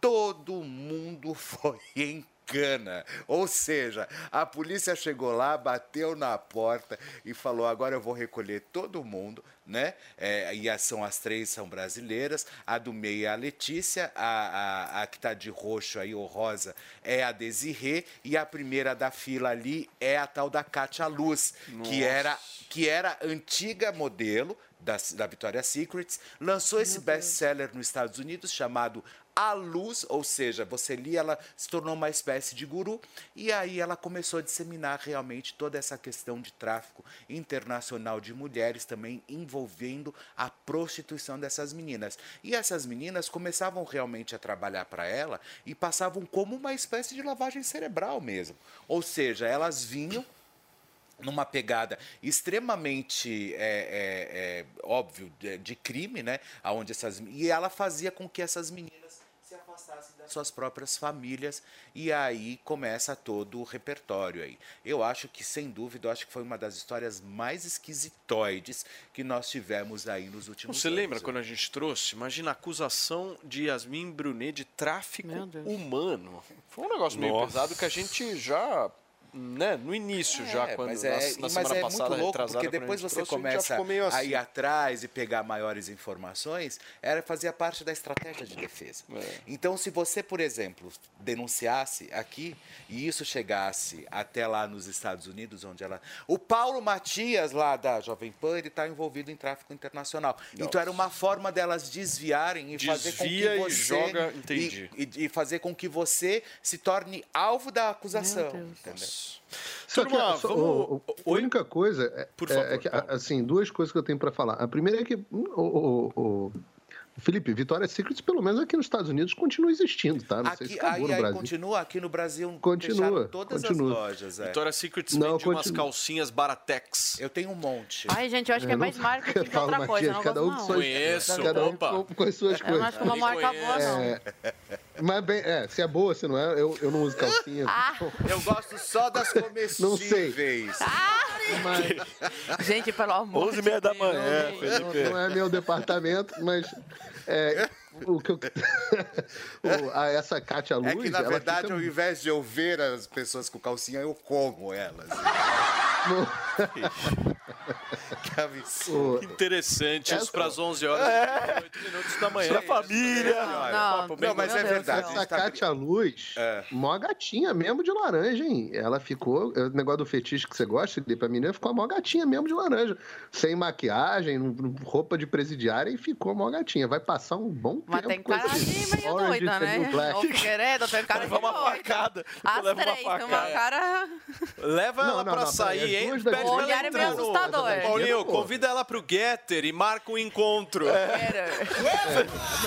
todo mundo *laughs* foi em cana. Ou seja, a polícia chegou lá, bateu na porta e falou: agora eu vou recolher todo mundo, né? É, e as- são as três são brasileiras, a do meio é a Letícia, a, a, a que está de roxo aí, ou rosa, é a Desirê, e a primeira da fila ali é a tal da Katia Luz, que era, que era antiga modelo da, da Victoria's Secrets, lançou esse best-seller nos Estados Unidos chamado A Luz, ou seja, você lia, ela se tornou uma espécie de guru, e aí ela começou a disseminar realmente toda essa questão de tráfico internacional de mulheres, também envolvendo a prostituição dessas meninas. E essas meninas começavam realmente a trabalhar para ela e passavam como uma espécie de lavagem cerebral mesmo. Ou seja, elas vinham numa pegada extremamente é, é, é, óbvio de, de crime, né? Aonde essas e ela fazia com que essas meninas se afastassem das suas próprias famílias e aí começa todo o repertório aí. Eu acho que, sem dúvida, eu acho que foi uma das histórias mais esquisitoides que nós tivemos aí nos últimos Você anos. lembra quando a gente trouxe? Imagina a acusação de Yasmin Brunet de tráfico humano. Foi um negócio meio Nossa. pesado que a gente já, né, no início já, É, quando mas na, é, na mas semana é passada, muito louco, porque a depois você trouxe, a já começa a assim. ir atrás e pegar maiores informações, era fazia parte da estratégia de defesa. É. Então, se você, por exemplo, denunciasse aqui e isso chegasse até lá nos Estados Unidos, onde ela... O Paulo Matias, lá da Jovem Pan, ele está envolvido em tráfico internacional. Então, era uma forma delas desviarem e fazer com que Desvia e você... joga- entendi. E, e- e fazer com que você se torne alvo da acusação. entendeu? Só que, Turma, só- vamos- a única coisa é, Por é- favor, é que, a- assim, duas coisas que eu tenho para falar. A primeira é que hum, o, o- o- Felipe, Vitória Secrets, pelo menos aqui nos Estados Unidos, continua existindo, tá? Não sei se Aqui, acabou aí, no aí Brasil. continua aqui no Brasil. Continua, todas continua. as lojas. É. Victoria's Secret Não, vende umas continua. calcinhas Baratex. Eu tenho um monte. Ai, gente, eu acho que é mais marketing *laughs* que outra coisa. Eu não cada um não. suas, Conheço, cada um opa. com, com as suas Eu coisas. não acho que uma marca boa, não. É, mas bem, é, se é boa, se não é, eu, eu não uso calcinha. Ah. Eu gosto só das comestíveis. *laughs* Não sei. Gente, pelo amor 11 e meia da manhã, Não, Felipe. não é meu departamento, mas é, o que eu, *laughs* o- a- essa Kátia Luz. É que, na verdade, fica- ao invés de eu ver as pessoas com calcinha, eu como elas. Que absurdo. Interessante, isso para as 11 horas É. e 8 minutos da manhã. Pra família. Não, bem não, mas é verdade. Essa Kátia Luz, mó gatinha mesmo de laranja, hein? Ela ficou. O negócio do fetiche que você gosta, Felipe, a menina ficou mó gatinha mesmo de laranja. Sem maquiagem, roupa de presidiária e ficou mó gatinha. Vai passar um bom Mas tempo. tem com cara de meio Orange doida, né? Ô, Figueiredo, tem cara de uma facada. Uma três, tem uma facada. cara... Leva Não, ela não, pra não, sair, hein? pra O olhar é meio assustador. Paulinho, pô. convida ela pro Getter e marca um encontro.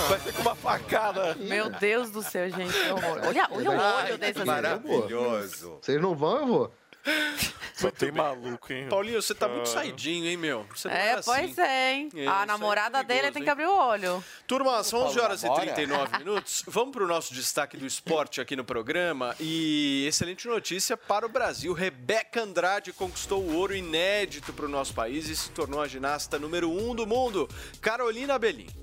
Vai ser com uma facada. Meu Deus do céu, gente. que horror. Olha, olha o olho desse Maravilhoso. Vocês não vão, eu vou. *laughs* Só tem maluco, hein? Paulinho, você tá muito saidinho, hein, meu? Você não É, assim. pois é, hein? É, a é namorada dele perigoso, tem hein? que abrir o olho. Turma, são 11 Paulo horas e namora? 39 minutos. Vamos para o nosso destaque do esporte aqui no programa. E excelente notícia para o Brasil. Rebeca Andrade conquistou o ouro inédito para o nosso país e se tornou a ginasta número 1 um do mundo. Carolina Belim.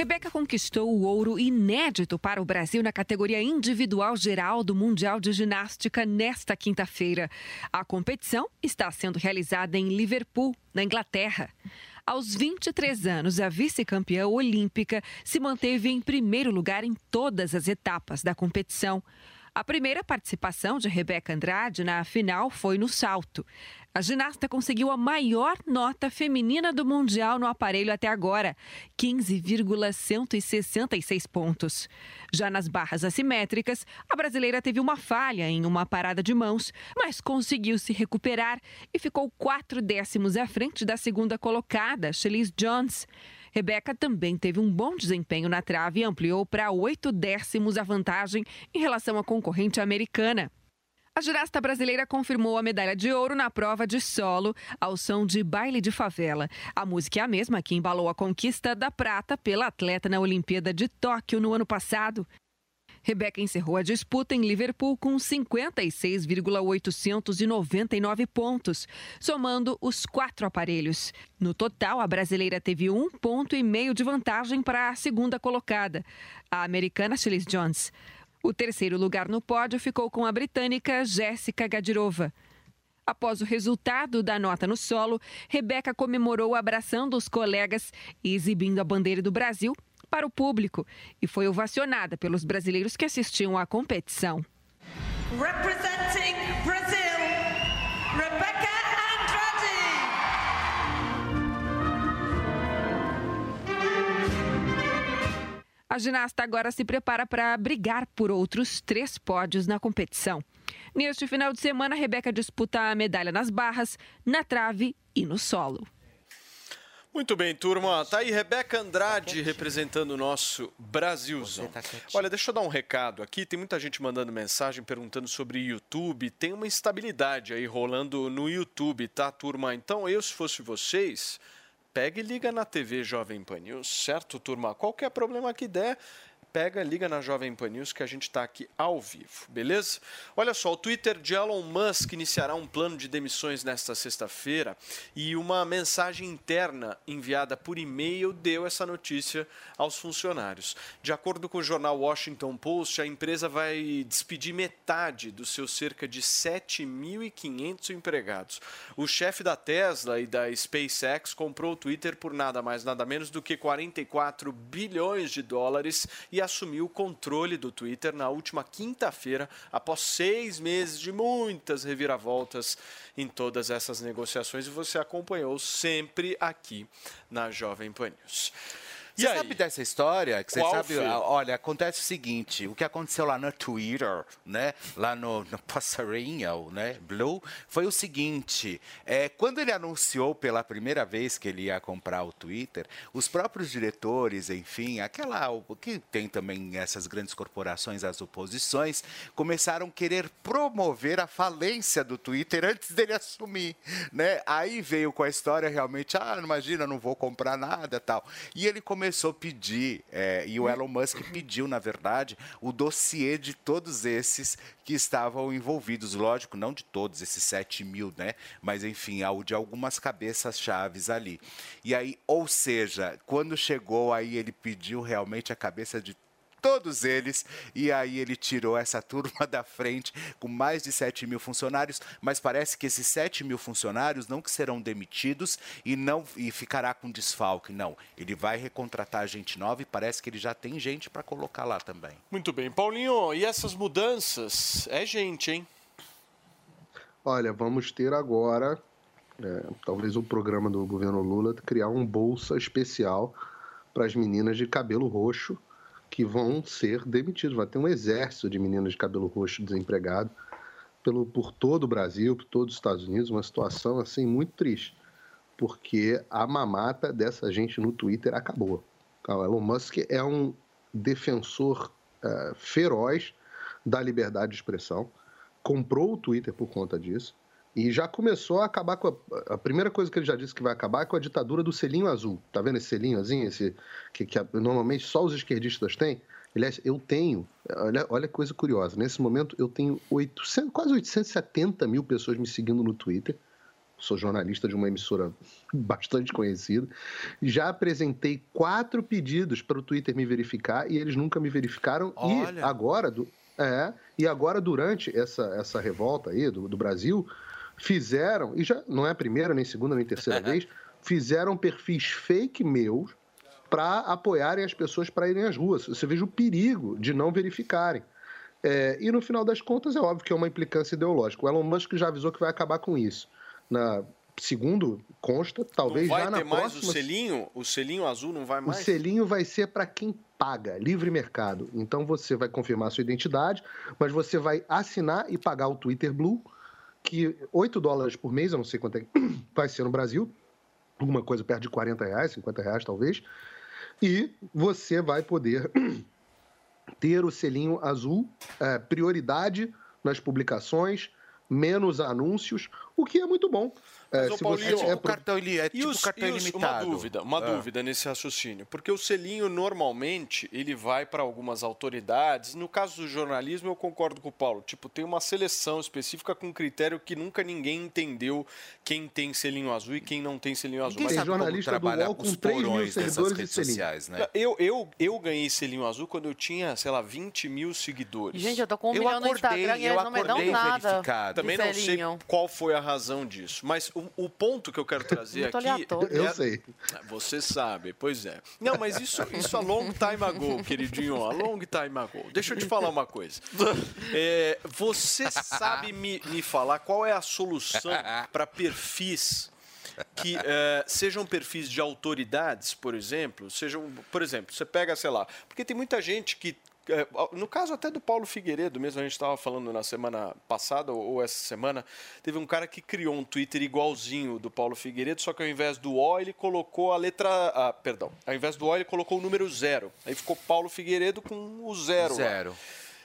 Rebeca conquistou o ouro inédito para o Brasil na categoria individual geral do Mundial de Ginástica nesta quinta-feira. A competição está sendo realizada em Liverpool, na Inglaterra. Aos 23 anos, a vice-campeã olímpica se manteve em primeiro lugar em todas as etapas da competição. A primeira participação de Rebeca Andrade na final foi no salto. A ginasta conseguiu a maior nota feminina do Mundial no aparelho até agora, 15,166 pontos. Já nas barras assimétricas, a brasileira teve uma falha em uma parada de mãos, mas conseguiu se recuperar e ficou quatro décimos à frente da segunda colocada, Shelise Jones. Rebeca também teve um bom desempenho na trave e ampliou para oito décimos a vantagem em relação à concorrente americana. A ginasta brasileira confirmou a medalha de ouro na prova de solo ao som de Baile de Favela. A música é a mesma que embalou a conquista da prata pela atleta na Olimpíada de Tóquio no ano passado. Rebeca encerrou a disputa em Liverpool com 56,899 pontos, somando os quatro aparelhos. No total, a brasileira teve um ponto e meio de vantagem para a segunda colocada, a americana Shelly Jones. O terceiro lugar no pódio ficou com a britânica Jéssica Gadirova. Após o resultado da nota no solo, Rebeca comemorou abraçando os colegas e exibindo a bandeira do Brasil para o público e foi ovacionada pelos brasileiros que assistiam à competição. Representing Brazil, Rebecca Andrade. A ginasta agora se prepara para brigar por outros três pódios na competição. Neste final de semana, Rebeca disputa a medalha nas barras, na trave e no solo. Muito bem, turma. Tá aí Rebeca Andrade representando o nosso Brasilzão. Olha, deixa eu dar um recado aqui. Tem muita gente mandando mensagem perguntando sobre YouTube. Tem uma instabilidade aí rolando no YouTube, tá, turma? Então, eu, se fosse vocês, pega e liga na TV Jovem Pan News, certo, turma? Qualquer problema que der, pega, liga na Jovem Pan News que a gente está aqui ao vivo, beleza? Olha só, o Twitter de Elon Musk iniciará um plano de demissões nesta sexta-feira e uma mensagem interna enviada por e-mail deu essa notícia aos funcionários. De acordo com o jornal Washington Post, a empresa vai despedir metade dos seus cerca de 7.500 empregados. O chefe da Tesla e da SpaceX comprou o Twitter por nada mais nada menos do que 44 bilhões de dólares e assumiu o controle do Twitter na última quinta-feira, após seis meses de muitas reviravoltas em todas essas negociações. E você acompanhou sempre aqui na Jovem Pan News. E Você aí? sabe dessa história? Que você Qual sabe, foi? ah, olha, acontece o seguinte, o que aconteceu lá no Twitter, né, lá no, no *laughs* passarinho, né, Blue, foi o seguinte, é, quando ele anunciou pela primeira vez que ele ia comprar o Twitter, os próprios diretores, enfim, aquela, que tem também essas grandes corporações, as oposições, começaram a querer promover a falência do Twitter antes dele assumir, né, aí veio com a história realmente, ah, imagina, não vou comprar nada tal, e ele começou a pedir, é, e o Elon Musk pediu, na verdade, o dossiê de todos esses que estavam envolvidos. Lógico, não de todos, esses 7 mil, né? Mas, enfim, ao de algumas cabeças chaves ali. E aí, ou seja, quando chegou aí, ele pediu realmente a cabeça de todos eles, e aí ele tirou essa turma *laughs* da frente com mais de 7 mil funcionários, mas parece que esses 7 mil funcionários não que serão demitidos e não e ficará com desfalque, não. Ele vai recontratar gente nova e parece que ele já tem gente para colocar lá também. Muito bem. Paulinho, e essas mudanças? É gente, hein? Olha, vamos ter agora, é, talvez o programa do governo Lula, criar um bolsa especial para as meninas de cabelo roxo que vão ser demitidas. Vai ter um exército de meninas de cabelo roxo desempregado pelo, por todo o Brasil, por todos os Estados Unidos, uma situação assim muito triste, porque a mamata dessa gente no Twitter acabou. O Elon Musk é um defensor eh, feroz da liberdade de expressão, comprou o Twitter por conta disso e já começou a acabar com a, a primeira coisa que ele já disse que vai acabar é com a ditadura do selinho azul. Tá vendo esse selinho azul, esse que, que normalmente só os esquerdistas têm? Aliás, eu tenho, olha, olha que coisa curiosa, nesse momento eu tenho 800, quase 870 mil pessoas me seguindo no Twitter. Sou jornalista de uma emissora bastante conhecida. Já apresentei quatro pedidos para o Twitter me verificar e eles nunca me verificaram. E Olha. agora, du- é, e agora durante essa, essa revolta aí do, do Brasil, fizeram, e já não é a primeira, nem segunda, nem terceira *laughs* vez, fizeram perfis fake meus para apoiarem as pessoas para irem às ruas. Você veja o perigo de não verificarem. É, e no final das contas, é óbvio que é uma implicância ideológica. O Elon Musk já avisou que vai acabar com isso. Na, segundo consta, talvez não vai já na ter mais próxima. o selinho? O selinho azul não vai O mais? selinho vai ser para quem paga, livre mercado. Então você vai confirmar sua identidade, mas você vai assinar e pagar o Twitter Blue, que 8 dólares por mês, eu não sei quanto é *clears throat* vai ser no Brasil, alguma coisa perto de 40 reais, 50 reais talvez, e você vai poder *clears throat* ter o selinho azul, é, prioridade nas publicações, menos anúncios, o que é muito bom. É, Mas, ô, se Paulinho, você o é pro- cartão ili- é E tipo os- cartão ilimitado. Uma dúvida, uma Ah. dúvida nesse raciocínio. Porque o selinho, normalmente, ele vai para algumas autoridades. No caso do jornalismo, eu concordo com o Paulo. Tipo, tem uma seleção específica com critério que nunca ninguém entendeu quem tem selinho azul e quem não tem selinho azul. Mas- sabe como trabalhar com os porões dessas redes selinho. sociais, né? Eu, eu, eu ganhei selinho azul quando eu tinha, sei lá, 20 mil seguidores. Gente, eu tô com um milhão no Instagram e eles não me dão nada. de Também não sei qual foi a razão disso. Mas o, o ponto que eu quero trazer Muito aqui. aleatório. Eu é- sei. Você sabe, pois é. Não, mas isso, isso a long time ago, queridinho. A long time ago. Deixa eu te falar uma coisa. É, você sabe me, me falar qual é a solução para perfis que eh, sejam perfis de autoridades, por exemplo, sejam, por exemplo, você pega, sei lá, porque tem muita gente que no caso até do Paulo Figueiredo mesmo, a gente estava falando na semana passada ou essa semana, teve um cara que criou um Twitter igualzinho do Paulo Figueiredo, só que ao invés do O ele colocou a letra, ah, perdão, ao invés do O ele colocou o número zero. Aí ficou Paulo Figueiredo com o zero. lá. Zero.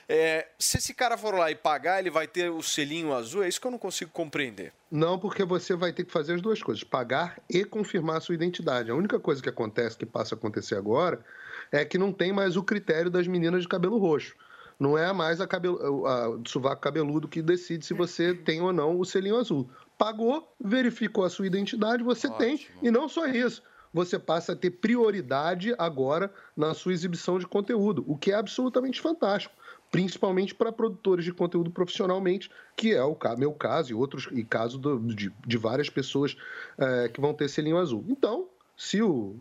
É, se esse cara for lá e pagar, ele vai ter o selinho azul? É isso que eu não consigo compreender. Não, porque você vai ter que fazer as duas coisas, pagar e confirmar a sua identidade. A única coisa que acontece, que passa a acontecer agora, é que não tem mais o critério das meninas de cabelo roxo. Não é mais a cabelo, a, sovaco cabeludo que decide se você tem ou não o selinho azul. Pagou, verificou a sua identidade, você tem. E não só isso. Você passa a ter prioridade agora na sua exibição de conteúdo, o que é absolutamente fantástico. Principalmente para produtores de conteúdo profissionalmente, que é o meu caso e outros e caso do- de, de várias pessoas eh, que vão ter selinho azul. Então, se o,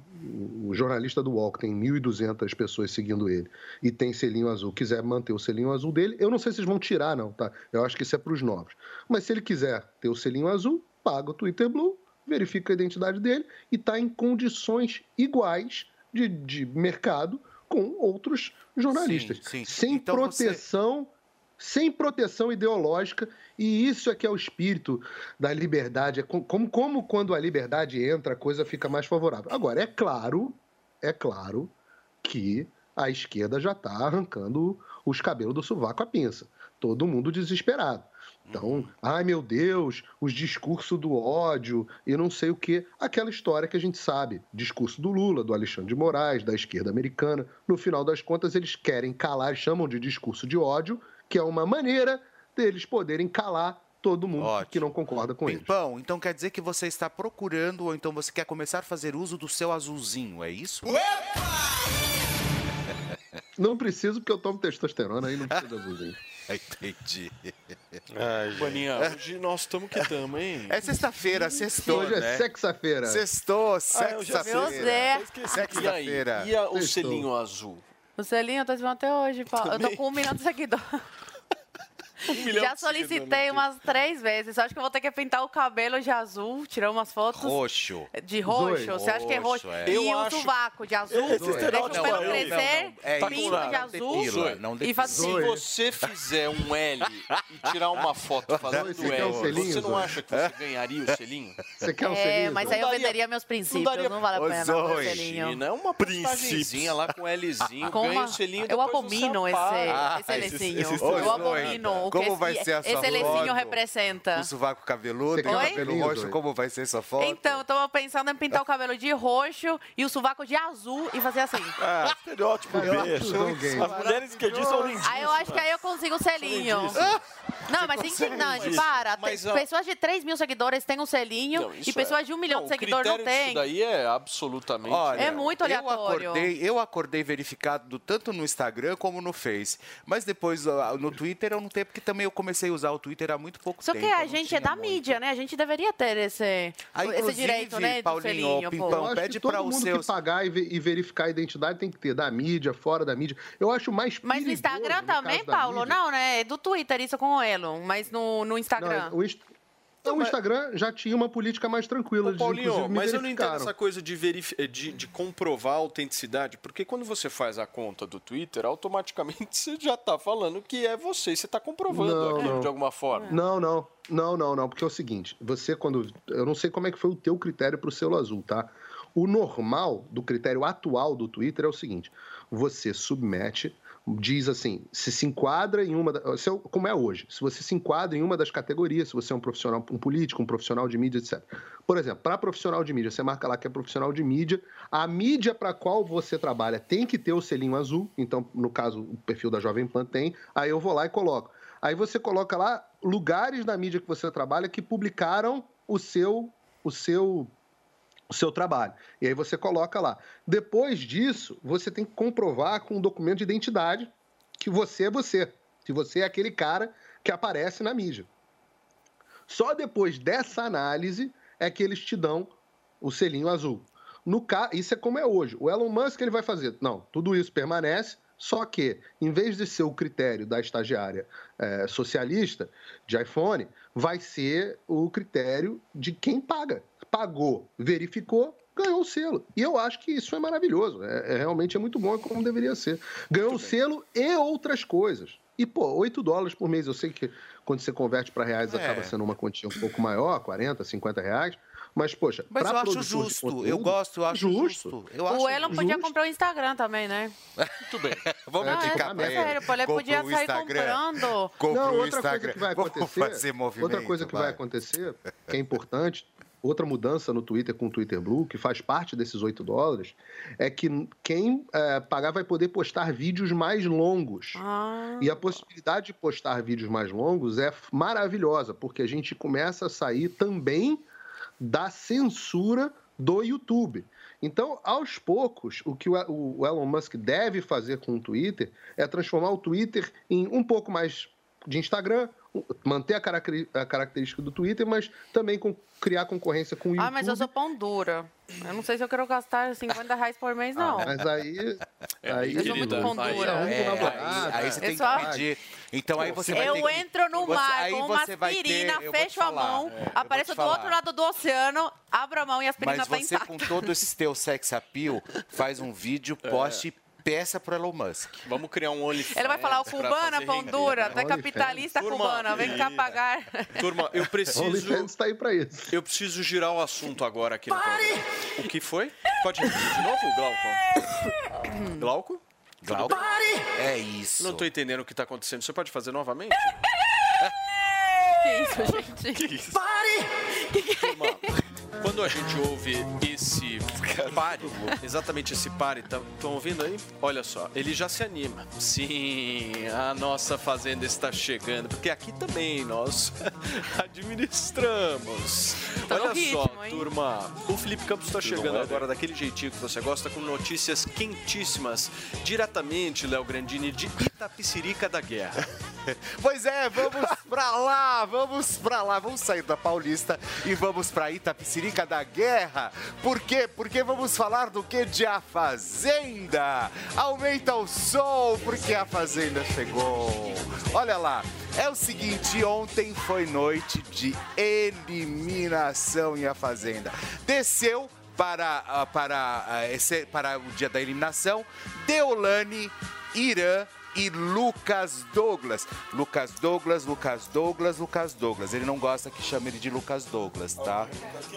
o jornalista do UOL, que tem 1.200 pessoas seguindo ele, e tem selinho azul, quiser manter o selinho azul dele, eu não sei se eles vão tirar, não, tá? Eu acho que isso é para os novos. Mas se ele quiser ter o selinho azul, paga o Twitter Blue, verifica a identidade dele e está em condições iguais de, de mercado com outros jornalistas. Sim, sim. Sem Então proteção sem proteção ideológica, e isso é que é o espírito da liberdade. É co- como, como quando a liberdade entra, a coisa fica mais favorável. Agora, é claro, é claro que a esquerda já está arrancando os cabelos do sovaco à pinça. Todo mundo desesperado. Então, ai meu Deus, os discursos do ódio e não sei o quê. Aquela história que a gente sabe. Discurso do Lula, do Alexandre de Moraes, da esquerda americana. No final das contas, eles querem calar, chamam de discurso de ódio, que é uma maneira deles poderem calar todo mundo que não concorda com eles. Pimpão, então quer dizer que você está procurando ou então você quer começar a fazer uso do seu azulzinho, é isso? *laughs* Não preciso, porque eu tomo testosterona aí, não precisa de azulzinho. *laughs* Entendi. Boninha, hoje nós estamos que estamos, hein? É sexta-feira, sextou, Hoje é né? sexta-feira. Sextou, Ah, sexta-feira. Meu Deus. E aí? Sexta-feira. E a- o Sextou. selinho azul? O selinho eu tô esperando até hoje, Paulo. Eu tô com um milhão de seguidores. Milhão Já solicitei umas três vezes. Acho que eu vou ter que pintar o cabelo de azul, tirar umas fotos. Roxo. De roxo? Dois. Você acha que é roxo? É. E Eu o acho- sovaco de azul? Esse Deixa o pelo crescer. É pinto de azul não e faz Se assim. você fizer um L e tirar uma foto fazendo um L, selinho, você não acha que você ganharia o selinho? Você quer um É, selinho? mas Zoe? aí eu venderia meus princípios, daria- não vale a pena não Zoe, selinho. É uma princípiozinha lá com Lzinho, Com ganha uma- o selinho eu abomino esse, Ah, esse- eu abomino o como esse, vai ser a sua esse elecinho foto? representa. O sovaco cabeludo, e o cabelo roxo, como vai ser sua foto? Então, eu tava pensando em pintar o cabelo de roxo e o sovaco de azul e fazer assim. *laughs* Ah, estereótipo alguém. As mulheres que dizem são lindíssimas. Aí eu acho que aí eu consigo o selinho. Não, mas. Não, isso. para. Mas, ó, pessoas de 3 mil seguidores têm um selinho Não, isso e pessoas é- de 1 milhão Não, de seguidores não têm. daí é absolutamente... Olha, É muito Eu aleatório. acordei, eu acordei verificado do- tanto no Instagram como no Face. Mas depois no Twitter eu não tenho, porque também eu comecei a usar o Twitter há muito pouco Só tempo. que a gente é da muito. mídia, né? A gente deveria ter esse, Ah, esse direito, né? Do Paulinho, selinho, Pimpão, pô. Eu acho pede que todo para os mundo seus- que pagar e, ve- e verificar a identidade tem que ter, da mídia, fora da mídia. Eu acho mais Mas no Instagram no também, da Paulo? mídia. Não, né? É do Twitter isso com o Elon, mas no, no Instagram. Não, o, Então, o Instagram já tinha uma política mais tranquila. Ô, de, Paulinho, mas eu não entendo essa coisa de, verif- de, de comprovar a autenticidade, porque quando você faz a conta do Twitter, automaticamente *laughs* você já está falando que é você, você está comprovando Não, aquilo não. de alguma forma. Não, não, não, não, não, porque é o seguinte, você quando, eu não sei como é que foi o teu critério para o selo azul, tá? O normal do critério atual do Twitter é o seguinte, você submete, diz assim, se se enquadra em uma, se é como é hoje, se você se enquadra em uma das categorias, se você é um profissional, um político, um profissional de mídia, etc. Por exemplo, para profissional de mídia, você marca lá que é profissional de mídia, a mídia para qual você trabalha tem que ter o selinho azul, então, no caso, o perfil da Jovem Pan tem, aí eu vou lá e coloco. Aí você coloca lá lugares da mídia que você trabalha que publicaram o seu o seu o seu trabalho. E aí você coloca lá. Depois disso, você tem que comprovar com um documento de identidade que você é você, que você é aquele cara que aparece na mídia. Só depois dessa análise é que eles te dão o selinho azul. No ca... Isso é como é hoje. O Elon Musk ele vai fazer. Não, tudo isso permanece, só que, em vez de ser o critério da estagiária eh, socialista de iPhone, vai ser o critério de quem paga. Pagou, verificou, ganhou o selo. E eu acho que isso é maravilhoso. É, é- realmente é muito bom, é como deveria ser. Ganhou o selo e outras coisas. E, pô, 8 dólares por mês. Eu sei que quando você converte para reais É. acaba sendo uma quantia um pouco maior, 40, 50 reais. Mas, poxa, Mas eu acho justo, eu conteúdo, gosto, eu acho justo. justo. Eu o Elon podia justo. comprar o Instagram também, né? *laughs* Muito bem. *laughs* Vamos Não, é, indicar pra é ele. sério, ele podia o sair Instagram. comprando. Compra Não, o outra Instagram. coisa que vai *laughs* acontecer, fazer movimento, outra coisa que vai. vai. acontecer, que é importante, outra mudança no Twitter com o Twitter Blue, que faz parte desses 8 dólares, é que quem é, pagar vai poder postar vídeos mais longos. E a possibilidade de postar vídeos mais longos é maravilhosa, porque a gente começa a sair também da censura do YouTube. Então, aos poucos, o que o Elon Musk deve fazer com o Twitter é transformar o Twitter em um pouco mais de Instagram, manter a, caracteri- a característica do Twitter, mas também com- criar concorrência com o YouTube. Ah, mas eu sou pão dura. Eu não sei se eu quero gastar 50 reais por mês, não. Ah, Mas aí. aí Eu sou muito pão dura. É, aí, aí você tem que pedir. Então aí você vai eu ter que... entro no você- mar com uma você ter- aspirina, eu vou te fecho a mão, é, apareço do outro lado do oceano, abro a mão e a aspirina Mas tá você, intacta. com todo esse teu sex appeal, faz um vídeo, poste e peça pro Elon Musk. Vamos criar um OnlyFans. Ele vai falar, o cubana, fazer pão dura, tu é capitalista Turma, cubana, vem cá pagar. Turma, eu *laughs* preciso. OnlyFans tá aí pra isso. Eu preciso girar o assunto agora aqui no programa. O que foi? Pode repetir de novo, Glauco? Glauco? Glauco? É isso. Não tô entendendo o que tá acontecendo. Você pode fazer novamente? Que isso, gente? Que isso? Turma, quando a gente ouve esse pare, exatamente esse pare, estão ouvindo aí? Olha só, ele já se anima. Sim, a nossa fazenda está chegando, porque aqui também nós *laughs* administramos. Tá Olha só, ritmo, hein? turma, o Felipe Campos está chegando é, agora daquele jeitinho que você gosta, com notícias quentíssimas, diretamente, Léo Grandini, de Itapicirica da Guerra. *laughs* Pois é, vamos pra lá, vamos pra lá, vamos sair da Paulista e vamos pra Itapicirica da Guerra. Por quê? Porque vamos falar do que? De A Fazenda. Aumenta o som, porque a Fazenda chegou. Olha lá, é o seguinte, ontem foi noite de eliminação em A Fazenda. Desceu para, ah, para, ah, para o dia da eliminação, Deolane, Irã e Lucas Douglas. Lucas Douglas, Lucas Douglas, Lucas Douglas. Ele não gosta que chame ele de Lucas Douglas, tá?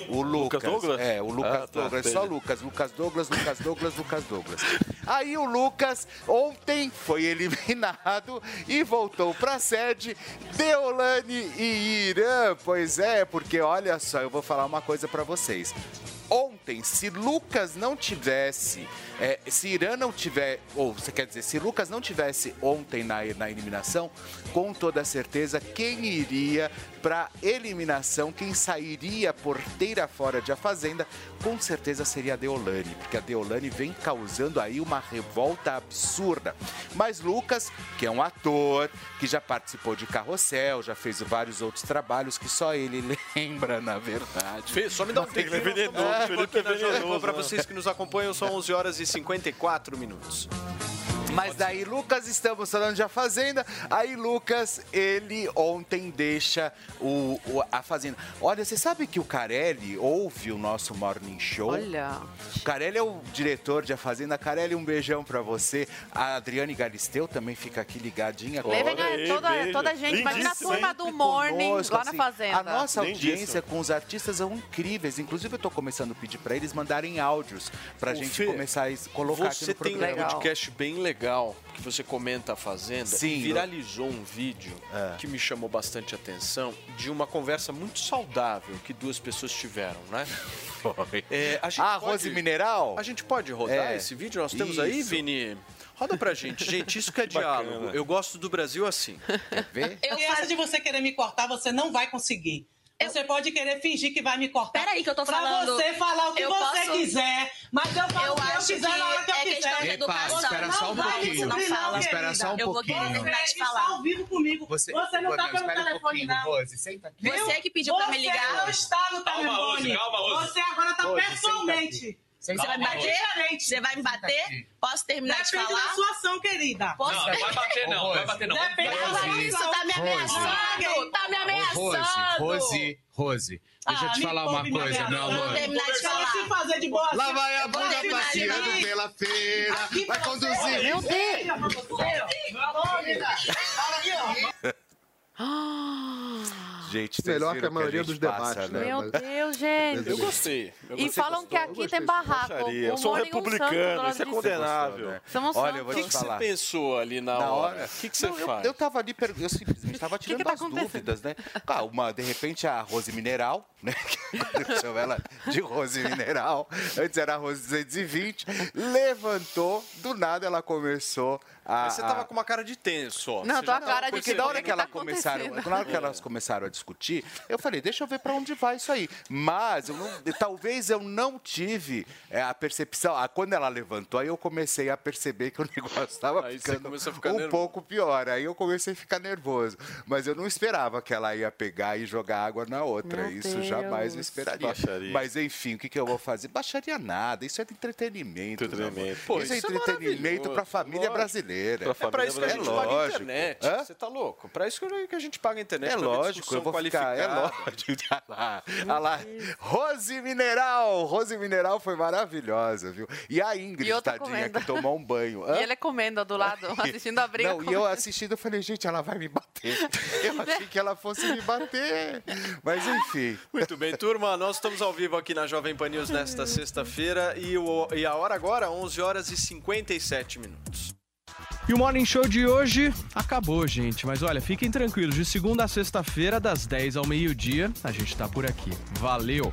O Lucas. Douglas? É, o Lucas Ah, tá, Douglas. Só. Lucas. Lucas Douglas, Lucas Douglas, Lucas Douglas. Aí o Lucas ontem foi eliminado e voltou pra sede Deolane e Irã. Pois é, porque olha só, eu vou falar uma coisa pra vocês. Ontem, se Lucas não tivesse, é, se Irã não tiver, ou você quer dizer, se Lucas não tivesse ontem na, na eliminação, com toda certeza, quem iria para eliminação, quem sairia porteira fora de A Fazenda, com certeza seria a Deolane, porque a Deolane vem causando aí uma revolta absurda. Mas Lucas, que é um ator, que já participou de Carrossel, já fez vários outros trabalhos que só ele *laughs* lembra, na verdade. Fê, só me dá um Tem tempinho. É, Felipe Pra né? vocês que nos acompanham, são 11 horas e 54 minutos. Mas daí, Lucas, estamos falando de A Fazenda. Aí, Lucas, ele ontem deixa o, o- a Fazenda. Olha, você sabe que o Carelli ouve o nosso Morning Show? Olha. O Carelli é o diretor de A Fazenda. Carelli, um beijão pra você. A Adriane Galisteu também fica aqui ligadinha. Levem a- toda, toda a gente, imagina a turma do Morning conosco, lá na assim, Fazenda. A nossa audiência com os artistas são incríveis. Inclusive, eu tô começando a pedir pra eles mandarem áudios pra Ô, gente Fê, começar a colocar aqui Você no tem um programa. podcast bem legal que você comenta a Fazenda. Sim, e viralizou um vídeo É. que me chamou bastante atenção de uma conversa muito saudável que duas pessoas tiveram, né? *laughs* Foi. É, a gente Ah, pode- arroz e mineral? A gente pode rodar É. esse vídeo? Nós temos aí, Isso. Vini? Roda pra gente. Gente, isso que é *laughs* diálogo. Eu gosto do Brasil assim. Quer ver? Eu essa de você querer me cortar, você não vai conseguir. Você pode querer fingir que vai me cortar. Peraí que eu tô pra falando. você falar o que Eu você posso- quiser. Mas eu falo Eu o que eu quiser que na hora que eu é quiser. questão de educação. Você Espera só um não vai pouquinho. Você não fala. Espera só um Eu vou pouquinho. terminar de Você falar. está ao vivo comigo. Você, não tá pelo um telefone, pouquinho, não. Rose, senta aqui. Você que pediu pra me ligar. Você não está no Calma, telefone. Rose, calma, Rose. Você agora tá Rose, senta pessoalmente. Você vai me bater? Você vai me bater? Posso terminar de Depende falar? da sua ação, querida. Posso? Não, não vai bater não, vai bater não. Depende da sua Fala ação. tá me ameaçando, tá me ameaçando. Rose, Rose, deixa eu Ah, te me falar uma coisa, meu amor. Vou terminar de falar. Se fazer de boa Lá vai a bunda de passeando pela feira, Aqui vai conduzir. Meu Deus! *gasps* Gente, Melhor que a maioria gente dos debates, passa, né? Meu Deus, gente. Eu gostei. Eu E gostei falam que bastante. aqui tem barraco. Baixaria. Eu O sou um e um republicano, lado isso é de condenável. né? Somos Olha, eu vou O que, te que você falar. pensou ali na, Na hora? O que, que você Não, eu- faz? Eu, tava ali, per- eu simplesmente *laughs* estava tirando tá as dúvidas, né? Ah, uma, de repente, a Rose Mineral, né? *laughs* Eu chamo ela de Rose Mineral. Antes era a Rose 220. Levantou, do nada ela começou a. Mas você a- tava com uma cara de tenso, ó. Não, já tava cara de Porque percebendo. da hora que, ela tá começaram, na hora que elas começaram a discutir, eu falei, deixa eu ver para onde vai isso aí. Mas eu não- talvez eu não tive é, a percepção. Ah, quando ela levantou, aí eu comecei a perceber que o *laughs* negócio estava ficando a um nervoso. pouco pior. Aí eu comecei a ficar nervoso. Mas eu não esperava que ela ia pegar e jogar água na outra. Meu isso jamais eu Deus. esperaria. Baixaria. Mas enfim, o que, que eu vou fazer? Baixaria nada. Isso é de entretenimento. Entretenimento. Pô, isso é isso é entretenimento para a família lógico. brasileira. Pra É pra família isso que a gente brasileira. paga a Lógico. internet. Hã? Você tá louco? Pra isso que a gente paga a internet. É lógico, discussão eu vou ficar. É lógico. *laughs* Olha lá, olha lá. Rose Mineral. Rose Mineral foi maravilhosa, viu? E a Ingrid, E tadinha, comendo. que tomou um banho. Hã? E ele é comendo do lado, *laughs* assistindo a briga. Não, e eu assistindo, eu falei, gente, ela vai me bater. Eu achei que ela fosse me bater. Mas enfim. Muito bem, turma, nós estamos ao vivo aqui na Jovem Pan News nesta sexta-feira e, o- e a hora agora, 11 horas e 57 minutos. E o Morning Show de hoje acabou, gente. Mas olha, fiquem tranquilos. De segunda a sexta-feira, das 10 ao meio-dia, a gente tá por aqui. Valeu!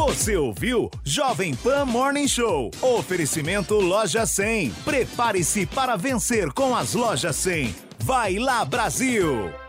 Você ouviu Jovem Pan Morning Show. Oferecimento Loja 100. Prepare-se para vencer com as Lojas 100. Vai lá, Brasil!